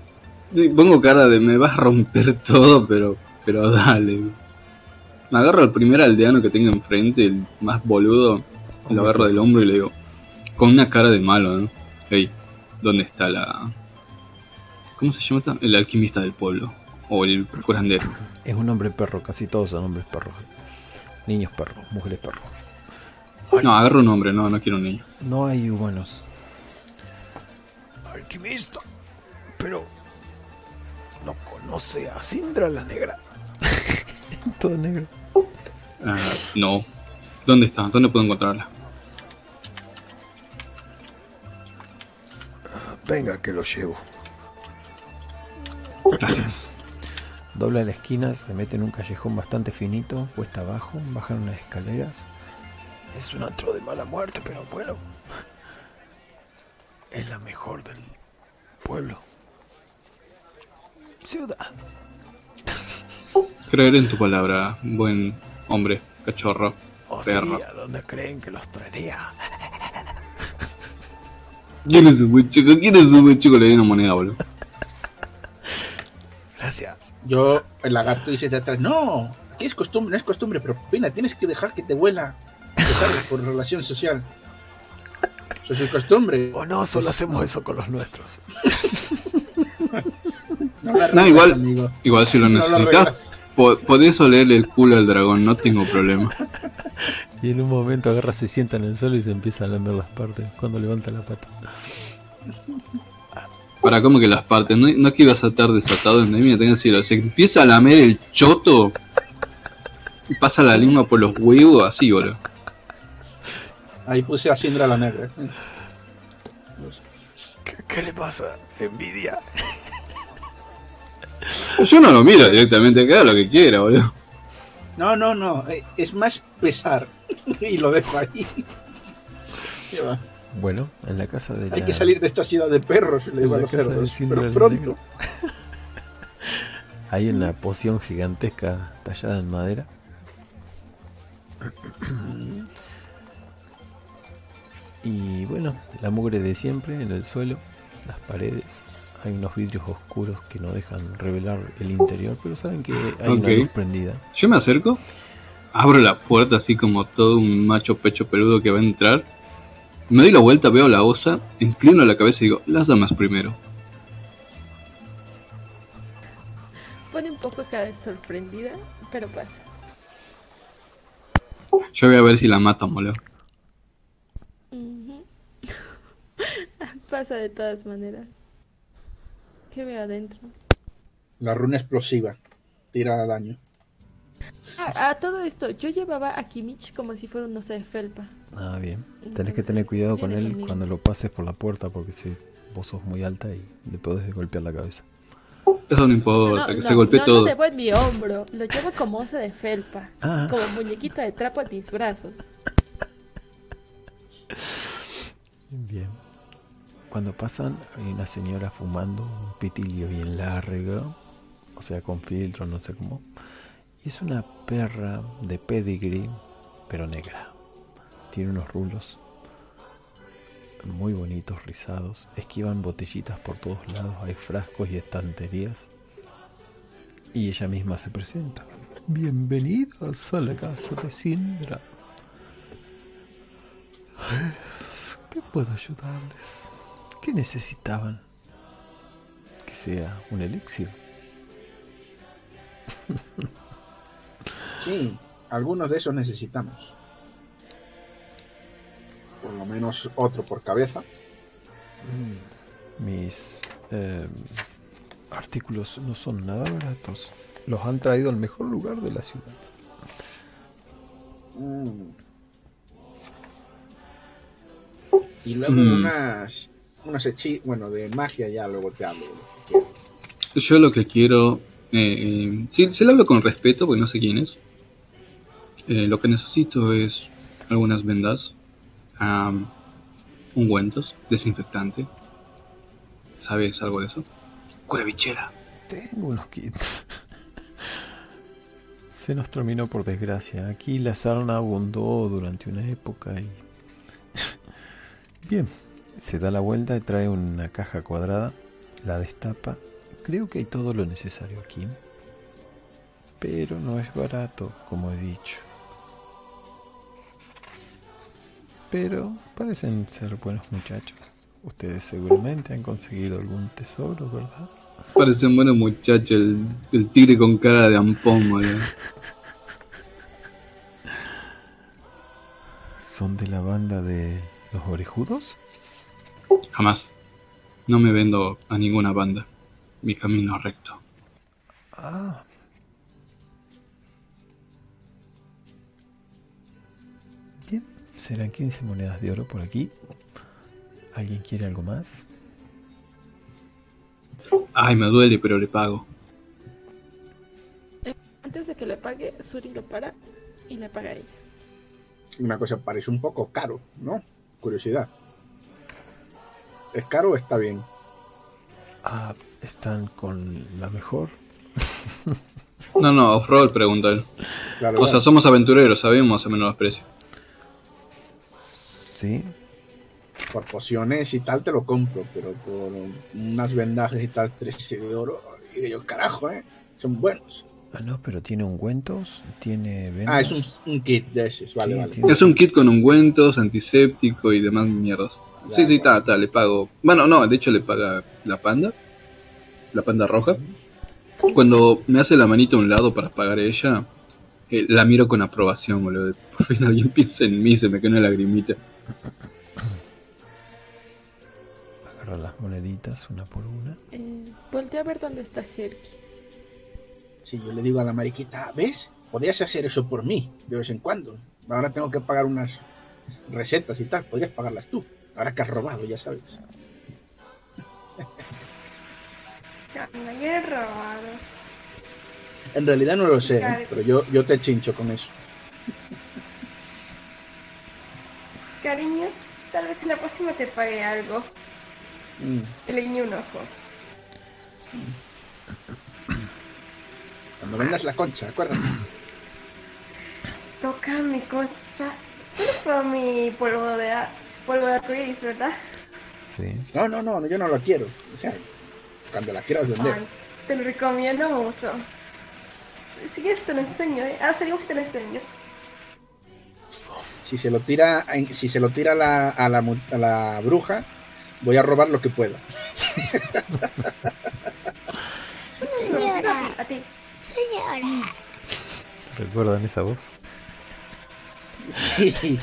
pongo cara de me vas a romper todo, pero, pero dale. Me agarro al primer aldeano que tenga enfrente, el más boludo, lo agarro del hombro y le digo, con una cara de malo, ¿no? Hey, ¿dónde está la... ¿Cómo se llama? esta? El alquimista del pueblo. O el curandero. Es un hombre perro, casi todos son hombres perros. Niños perros, mujeres perros. No, agarro un hombre, no, no quiero un niño. No hay humanos. alquimista. Pero no conoce a Sindra la negra. Todo negro. Ah, no. ¿Dónde está? ¿Dónde puedo encontrarla? Venga, que lo llevo. Gracias. Dobla la esquina, se mete en un callejón bastante finito, cuesta abajo, bajan unas escaleras. Es un antro de mala muerte, pero bueno. Es la mejor del pueblo. Ciudad. Creer en tu palabra, buen hombre, cachorro, O sí, perro. ¿a dónde creen que los traería? ¿Quién es un buen chico? ¿Quién es un buen chico? Le di una moneda, boludo. Gracias. Yo, el lagarto dice de atrás, no, aquí es costumbre, no es costumbre, pero Pina, tienes que dejar que te ¿sabes? Por relación social. Eso es costumbre. O no, solo hacemos eso con los nuestros. No, la No, igual, amigo. igual si lo No necesitas, po- podés olerle el culo al dragón, no tengo problema. Y en un momento agarra, se sienta en el suelo y se empieza a lamer las partes cuando levanta la pata. Para como que las partes, no, no es que ibas a estar desatado en mí, tengo que decirlo. Se empieza a lamer el choto y pasa la lengua por los huevos, así, boludo. Ahí puse a Sindra la negra. ¿Qué, qué le pasa? Envidia. Yo no lo miro directamente, que haga lo que quiera, boludo. No, no, no, eh, es más pesar. y lo dejo ahí. ¿Qué va? Bueno, en la casa de Hay la- que salir de esta ciudad de perros, le digo a los. Sindra Pero pronto. Hay una poción gigantesca tallada en madera. Y bueno, la mugre de siempre en el suelo, las paredes. Hay unos vidrios oscuros que no dejan revelar el interior, pero saben que hay una Ok. luz prendida. Yo me acerco, abro la puerta así como todo un macho pecho peludo que va a entrar. Me doy la vuelta, veo la osa, inclino la cabeza y digo, las damas primero. Pone un poco cara de sorprendida, pero pasa. Yo voy a ver si la boludo. Ujú. pasa de todas maneras. ¿Qué veo adentro? La runa explosiva. Tira daño. Ah, a todo esto, yo llevaba a Kimich como si fuera un oso de felpa. Ah, bien. Tenés que tener cuidado con él conmigo. cuando lo pases por la puerta porque si vos sos muy alta y le podés golpear la cabeza. Eso no importa, que no, se golpee no todo. lo llevo en mi hombro, lo llevo como oso de felpa, Ah. como muñequito de trapo en mis brazos. Bien. Cuando pasan, hay una señora fumando un pitillo bien largo, o sea, con filtro, no sé cómo. Y es una perra de pedigree, pero negra. Tiene unos rulos muy bonitos, rizados. Esquivan botellitas por todos lados, hay frascos y estanterías. Y ella misma se presenta. Bienvenidos a la casa de Sindra. ¿Qué puedo ayudarles? ¿Qué necesitaban? Que sea un elixir. Sí, algunos de esos necesitamos. Por lo menos otro por cabeza. Mis eh, artículos no son nada baratos. Los han traído al mejor lugar de la ciudad. Mm. Y luego Mm. unas, unas hechi bueno, de magia ya luego te hablo. Yo lo que quiero, eh, eh, sí, se lo hablo con respeto porque no sé quién es. Eh, lo que necesito es algunas vendas, am, ungüentos, desinfectante. ¿Sabes algo de eso? Cura bichera. Tengo unos kits. Se nos terminó por desgracia. Aquí la sarna abundó durante una época y... Bien, se da la vuelta y trae una caja cuadrada, la destapa. Creo que hay todo lo necesario aquí. Pero no es barato, como he dicho. Pero parecen ser buenos muchachos. Ustedes seguramente han conseguido algún tesoro, ¿verdad? Parece un buen muchacho, el, el tigre con cara de ampón. ¿Son de la banda de los orejudos? Jamás. No me vendo a ninguna banda. Mi camino es recto. Ah. Bien, serán 15 monedas de oro por aquí. ¿Alguien quiere algo más? Ay, me duele, pero le pago. Eh, Antes de que le pague, Suri lo para y le paga a ella. Una cosa parece un poco caro, ¿no? Curiosidad. ¿Es caro o está bien? Ah, están con la mejor. No, no, off-road, pregunta él. Claro, O sea, somos aventureros, sabemos más o menos los precios. Sí. Por pociones y tal te lo compro, pero por unas vendajes y tal, 13 de oro. Digo yo, carajo, ¿eh? Son buenos. Ah, no, pero tiene ungüentos, tiene vendas. Ah, es un, un kit de esos, vale, Sí, vale. Es un kit con ungüentos, antiséptico y demás mierdas. Sí, sí, está, está, le pago. Bueno, no, de hecho le paga la panda. La panda roja. Cuando me hace la manita a un lado para pagar ella, eh, la miro con aprobación, boludo. Por fin alguien piensa en mí, se me cae una lagrimita. Agarra las moneditas una por una. Eh, voltea a ver dónde está Herky. Si yo le digo a la mariquita, ¿ves? Podrías hacer eso por mí de vez en cuando. Ahora tengo que pagar unas recetas y tal. Podrías pagarlas tú. Ahora que has robado, ya sabes. Yo he robado. En realidad no lo sé, ¿eh? Pero yo, yo te chincho con eso. Cariño, tal vez la próxima te pague algo. Mm. Le guiñé un ojo. Cuando vendas la concha, acuérdate. Toca mi concha. Mi polvo de, a- polvo de arcoíris, ¿verdad? Sí. No, no, no, yo no lo quiero. O sea, cuando la quieras vender. Ay, te lo recomiendo mucho. Si- quieres te lo enseño, ¿eh? Ahora salimos y te lo enseño. Si se lo tira, si se lo tira a la, a la, a la bruja, voy a robar lo que pueda. Señora, A ti. señora. ¿Recuerdan esa voz? Sí.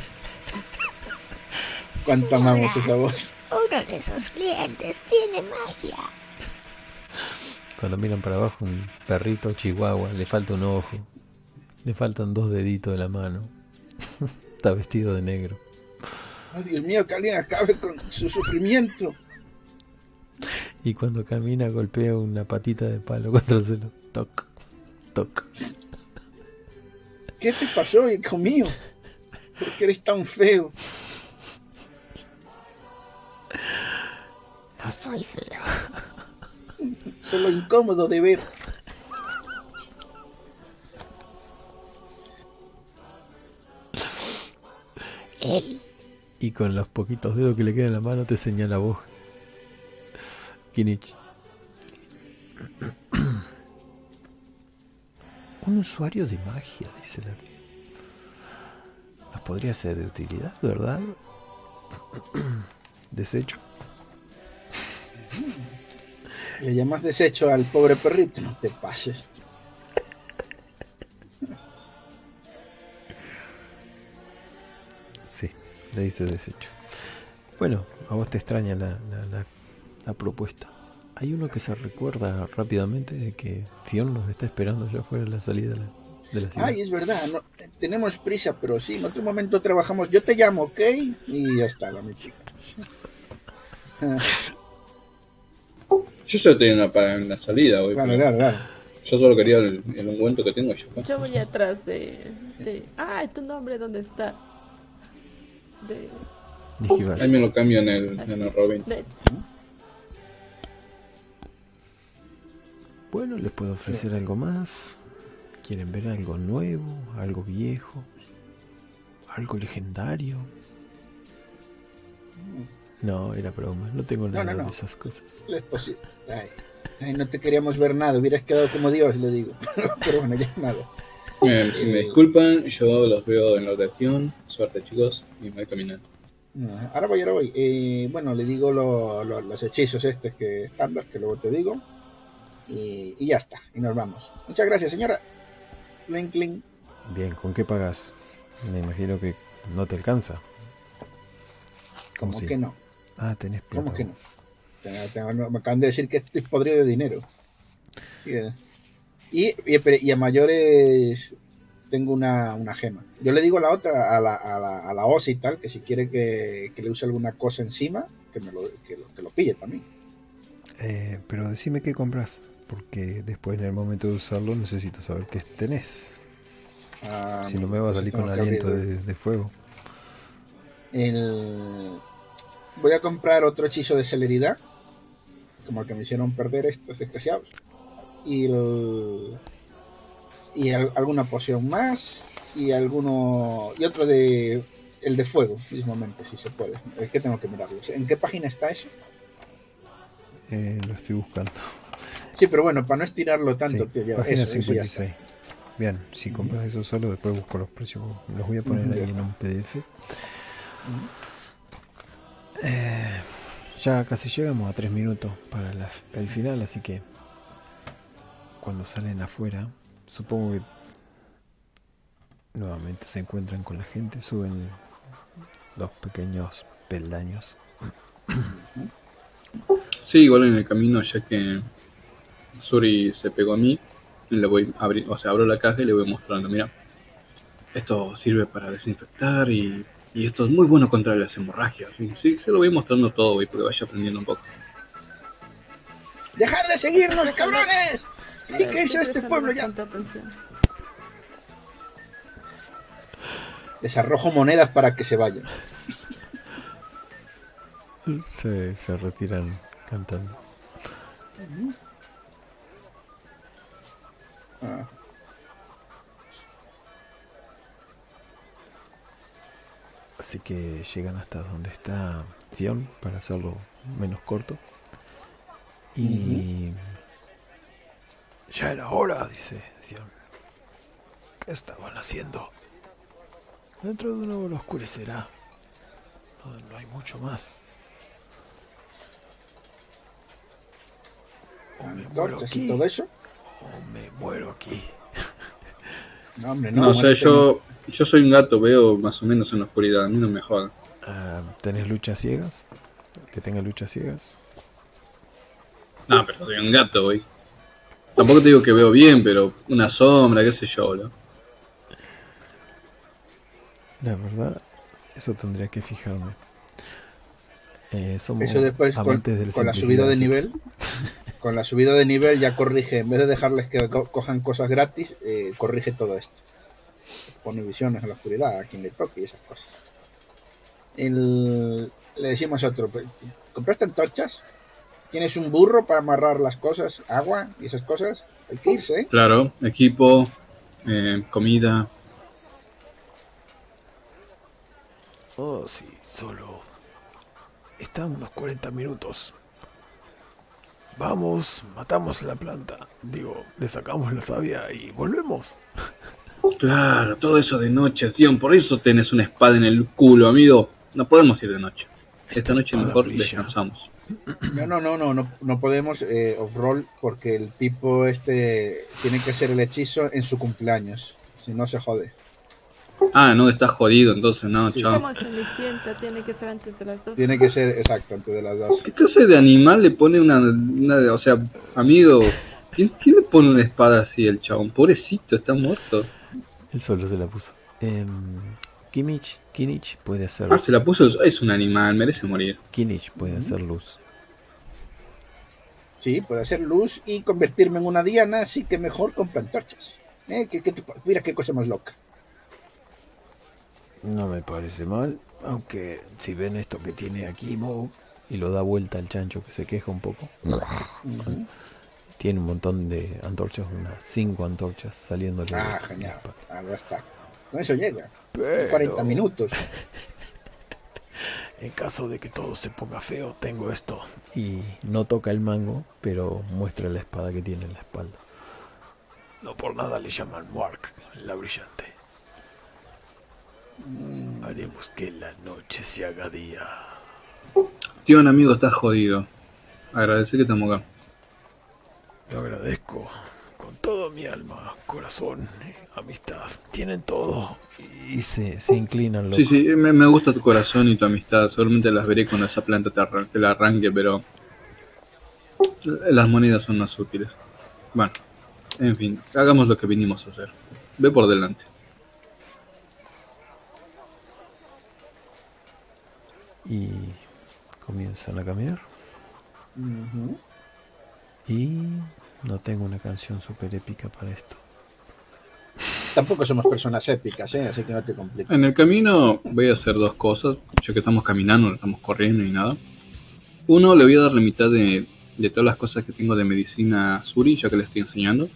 Cuánto amamos esa voz. Uno de esos clientes tiene magia. Cuando miran para abajo, un perrito chihuahua, le falta un ojo, le faltan dos deditos de la mano. Está vestido de negro. Ay, Dios mío, que alguien acabe con su sufrimiento. Y cuando camina golpea una patita de palo contra el suelo. Toc, toc. ¿Qué te pasó, hijo mío? ¿Por qué eres tan feo? No soy feo. Solo incómodo de ver. Él. Y con los poquitos dedos que le quedan en la mano te señala vos. Kinich. Un usuario de magia, dice la Nos podría ser de utilidad, ¿verdad? Desecho. Le llamas desecho al pobre perrito, no te pases. Sí, le dice desecho. Bueno, a vos te extraña la, la- la- la propuesta. Hay uno que se recuerda rápidamente de que Tion nos está esperando ya fuera de la salida de la, de la ciudad. Ay, es verdad, no, tenemos prisa, pero sí, en otro momento trabajamos. Yo te llamo, ¿ok? Y ya está, mi chica. Yo solo tenía una, para una salida hoy. Claro, claro, claro. Yo solo quería el, el ungüento que tengo yo. Yo voy atrás de. de ah, tu nombre, ¿dónde está? De. Ahí me lo cambio en el, en el Robin. de- Bueno, les puedo ofrecer algo más. ¿Quieren ver algo nuevo? ¿Algo viejo? ¿Algo legendario? No, era broma. No tengo nada no, no. de esas cosas. Ay, ay, no te queríamos ver nada, hubieras quedado como Dios, le digo. Pero bueno, ya nada. Eh, si me disculpan, yo los veo en la oración. Suerte, chicos, y me voy caminando. Ahora voy, ahora voy. Eh, bueno, le digo lo- lo- los hechizos estos que estándar, que luego te digo. Y, y ya está, y nos vamos. Muchas gracias, señora. Clink, clink. Bien, ¿con qué pagas? Me imagino que no te alcanza. ¿Cómo que no? Ah, tenés plata. ¿Cómo que no? Tengo- tengo- me acaban de decir que estoy podrido de dinero. Así que- y, y, espere, y a mayores tengo una, una gema. Yo le digo a la otra, a la, a la, a la OSI y tal, que si quiere que, que le use alguna cosa encima, que, me lo, que, lo, que lo pille también. Eh, pero decime qué compras, porque después en el momento de usarlo necesito saber qué tenés. Ah, si no me va a salir con aliento de, de fuego. El... Voy a comprar otro hechizo de celeridad, como el que me hicieron perder estos desgraciados. Y, el- y al- alguna poción más. Y alguno. Y otro de. El de fuego, mismamente, si se puede. Es que tengo que mirarlo. ¿En qué página está eso? Eh, lo estoy buscando. Sí, pero bueno, para no estirarlo tanto, Sí, tío. ya- página eso, eso ya está. 56. Bien, si compras eso solo, después busco los precios. Los voy a poner ahí en un PDF. Eh, ya casi llegamos a tres minutos para la- el final, así que cuando salen afuera, supongo que nuevamente se encuentran con la gente, suben dos pequeños peldaños. Sí, igual en el camino, ya que Suri se pegó a mí, le voy a abrir, o sea, abro la caja y le voy mostrando, mira, esto sirve para desinfectar y, y esto es muy bueno contra las hemorragias. Sí, se lo voy mostrando todo, güey, porque vaya aprendiendo un poco. ¡Dejar de seguirnos, cabrones! Hay que irse a este pueblo ya. bastante atención. Les arrojo monedas para que se vayan. Se, se retiran cantando. Ah. Así que llegan hasta donde está Zion para hacerlo menos corto. Y Ya era hora, dice Zion. ¿Qué estaban haciendo? Dentro de una hora oscurecerá. No, no hay mucho más. O me muero aquí. O me muero aquí. No, hombre, no. No, o sea, yo, yo soy un gato, veo más o menos en la oscuridad, a mí no me jodan. Ah, ¿Tenés luchas ciegas? ¿Que tenga luchas ciegas? No, pero soy un gato, güey. Tampoco te digo que veo bien, pero una sombra, qué sé yo, boludo. La verdad, eso tendría que fijarme. Eh, somos Eso después con, con la subida de nivel. Con la subida de nivel ya corrige, en vez de dejarles que co- cojan cosas gratis, eh, corrige todo esto. Pone visiones en la oscuridad a quien le toque y esas cosas. El- le decimos a otro, "Pues, ¿compraste antorchas? ¿Tienes un burro para amarrar las cosas? ¿Agua? Y esas cosas. Hay que irse, ¿eh? Claro, equipo, eh, comida. Oh, sí, solo. Está a unos 40 minutos. Vamos, matamos la planta. Digo, le sacamos la savia y volvemos. Claro, todo eso de noche, tío. Por eso tenés una espada en el culo, amigo. No podemos ir de noche. Esta noche espada mejor brilla. descansamos. No, no, no, no, no, no podemos eh, off-roll porque el tipo este tiene que hacer el hechizo en su cumpleaños. Si no, se jode. Ah, no, estás jodido, entonces no, Sí. chao. Como Cenicienta tiene que ser antes de las dos. Tiene que ser exacto antes de las dos. ¿Qué clase de animal le pone una, una- o sea, amigo, ¿quién, quién le pone una espada así al chabón? Pobrecito, está muerto. Él solo se la puso. Em, Kimmich, Kimmich puede hacer. Ah, se la puso, es un animal, merece morir. Kimmich puede hacer luz. Sí, puede hacer luz y convertirme en una diana, así que mejor compra antorchas. ¿Eh? ¿Qué, qué te pa- mira qué cosa más loca. No me parece mal, aunque si ven esto que tiene aquí Mo y lo da vuelta al chancho que se queja un poco. Tiene un montón de antorchas, unas 5 antorchas saliéndole. Ah, de- genial. Ah, ya está. Con eso llega. Pero- 40 minutos. En caso de que todo se ponga feo, tengo esto. Y no toca el mango, pero muestra la espada que tiene en la espalda. No por nada le llaman Mark, la brillante. Haremos que la noche se haga día. Tío, un amigo, estás jodido. Agradece que estamos acá. Lo agradezco con toda mi alma, corazón, amistad. Tienen todo. Y se, se inclinan los Sí, sí, me, me gusta tu corazón y tu amistad. Seguramente las veré cuando esa planta te, arran- te la arranque, pero Las monedas son más útiles. Bueno, en fin, hagamos lo que vinimos a hacer. Ve por delante. Y comienzan a caminar. Y no tengo una canción súper épica para esto. Tampoco somos personas épicas, ¿eh? así que no te compliques. En el camino voy a hacer dos cosas, ya que estamos caminando, no estamos corriendo ni nada. Uno, le voy a dar la mitad de, de todas las cosas que tengo de medicina a Suri, ya que le estoy enseñando.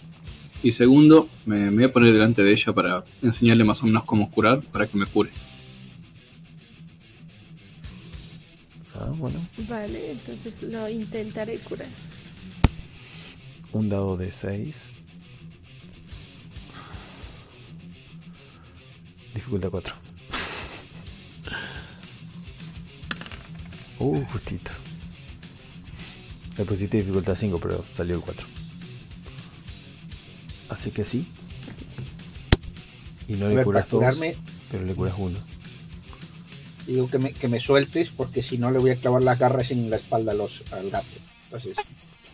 Y segundo, me, me voy a poner delante de ella para enseñarle más o menos cómo curar, para que me cure. Ah, bueno. Vale, entonces lo intentaré curar. Un dado de 6. Dificultad 4. Uh, justito. Le pusiste dificultad 5, pero salió el 4. Así que sí. Y no A le ver, curas para dos, curarme- pero le curas uno. Digo que me, que me sueltes porque si no le voy a clavar las garras en la espalda a los, al gato. Entonces,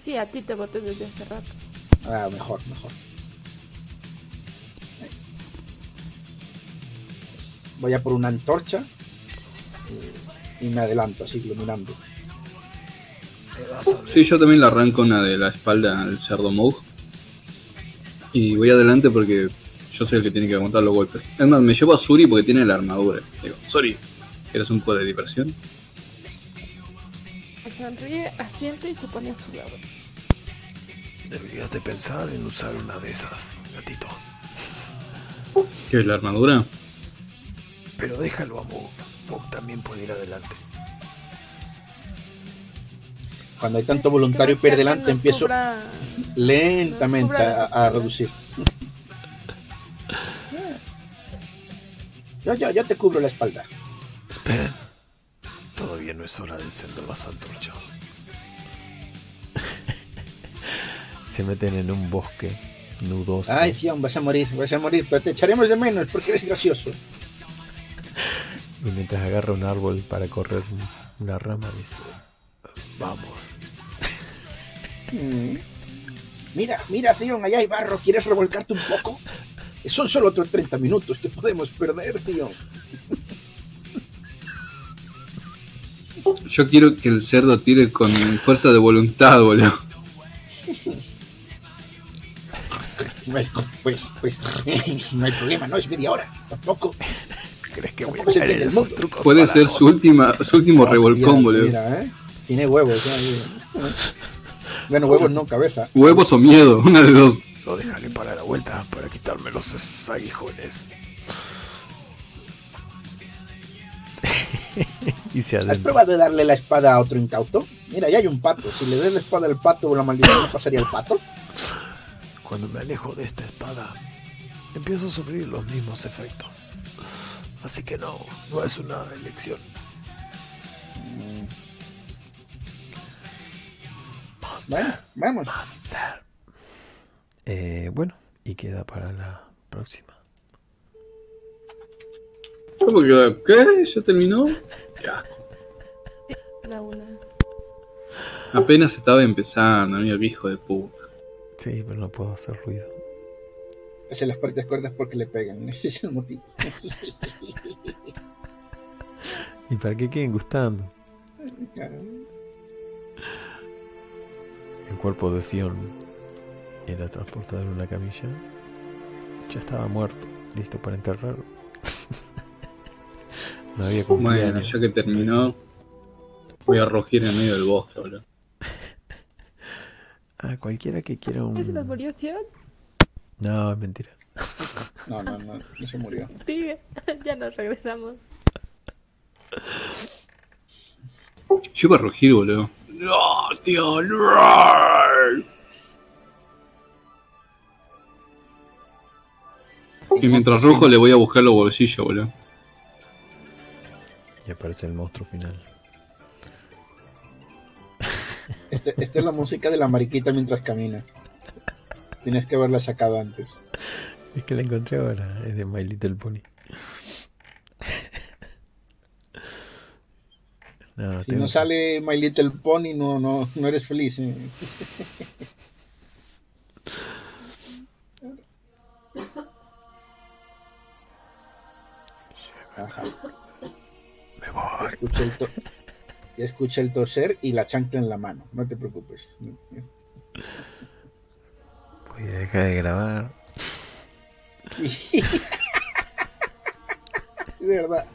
Sí, a ti te boté desde hace rato. ah, mejor, mejor. Voy a por una antorcha y, y me adelanto así iluminando. Sí, yo también le arranco una de la espalda al cerdo Moog. Y voy adelante porque yo soy el que tiene que aguantar los golpes. Es más, me llevo a Suri porque tiene la armadura. Digo, Suri, ¿quieres un poco de diversión? Sonríe, asiente y se pone a su lado. Deberías de pensar en usar una de esas, gatito. ¿Qué es la armadura? Pero déjalo a Moog. Moog también puede ir adelante. Cuando hay tanto voluntario por delante, empiezo lentamente a, a reducir. Yo, yo, yo te cubro la espalda. Esperen. Todavía no es hora de encender las antorchas. Se meten en un bosque nudoso. Ay, Zion, vas a morir, vas a morir, pero te echaremos de menos porque eres gracioso. Y mientras agarra un árbol para correr un- una rama, dice: Vamos. Mm. Mira, mira, Zion, allá hay barro, ¿quieres revolcarte un poco? Son solo otros 30 minutos que podemos perder, Zion. Yo quiero que el cerdo tire con fuerza de voluntad, boludo. Pues, pues, pues, no hay problema, no es media hora, tampoco. ¿Crees que voy a el esos trucos Puede ser su última, su último Hostia, revolcón, boludo. Mira, ¿eh? Tiene huevos, ya, mira. Bueno, huevos no, cabeza. Huevos o miedo, una de dos. Lo dejaré para la vuelta para quitarme los aguijones. Y se ¿Has probado de darle la espada a otro incauto? Mira, ya hay un pato. Si le des la espada al pato, la maldición no pasaría al pato. Cuando me alejo de esta espada, empiezo a sufrir los mismos efectos. Así que no, no es una elección. Bueno, vamos. Eh, bueno, y queda para la próxima. ¿Cómo que? ¿Qué? ¿Ya terminó? Ya. La una. Apenas estaba empezando, amigo, hijo de puta. Sí, pero no puedo hacer ruido. Se las partes cuerdas porque le pegan. Ese es el motivo. ¿Y para qué queden gustando? El cuerpo de Zion era transportado en una camilla. Ya estaba muerto, listo para enterrarlo. No había Bueno, ya que terminó, voy a rugir en medio del bosque, boludo. Ah, cualquiera que quiera ¿Ya se nos un... murió Zion? No, es mentira. No, no, no, no se murió. Sigue. ya nos regresamos. Yo iba a rugir, boludo. ¡No, tío! ¡No! Y mientras rujo le voy a buscar los bolsillos, boludo. Y aparece el monstruo final. Este- Esta es la música de la mariquita mientras camina. Tienes que haberla sacado antes. Es que la encontré ahora, es de My Little Pony. No, Si tengo- no sale My Little Pony, no, no, no eres feliz. ¿eh? Ajá. Ya escuché, el to- escuché el toser y la chancla en la mano. No te preocupes. Voy a dejar de grabar. Sí. Es verdad.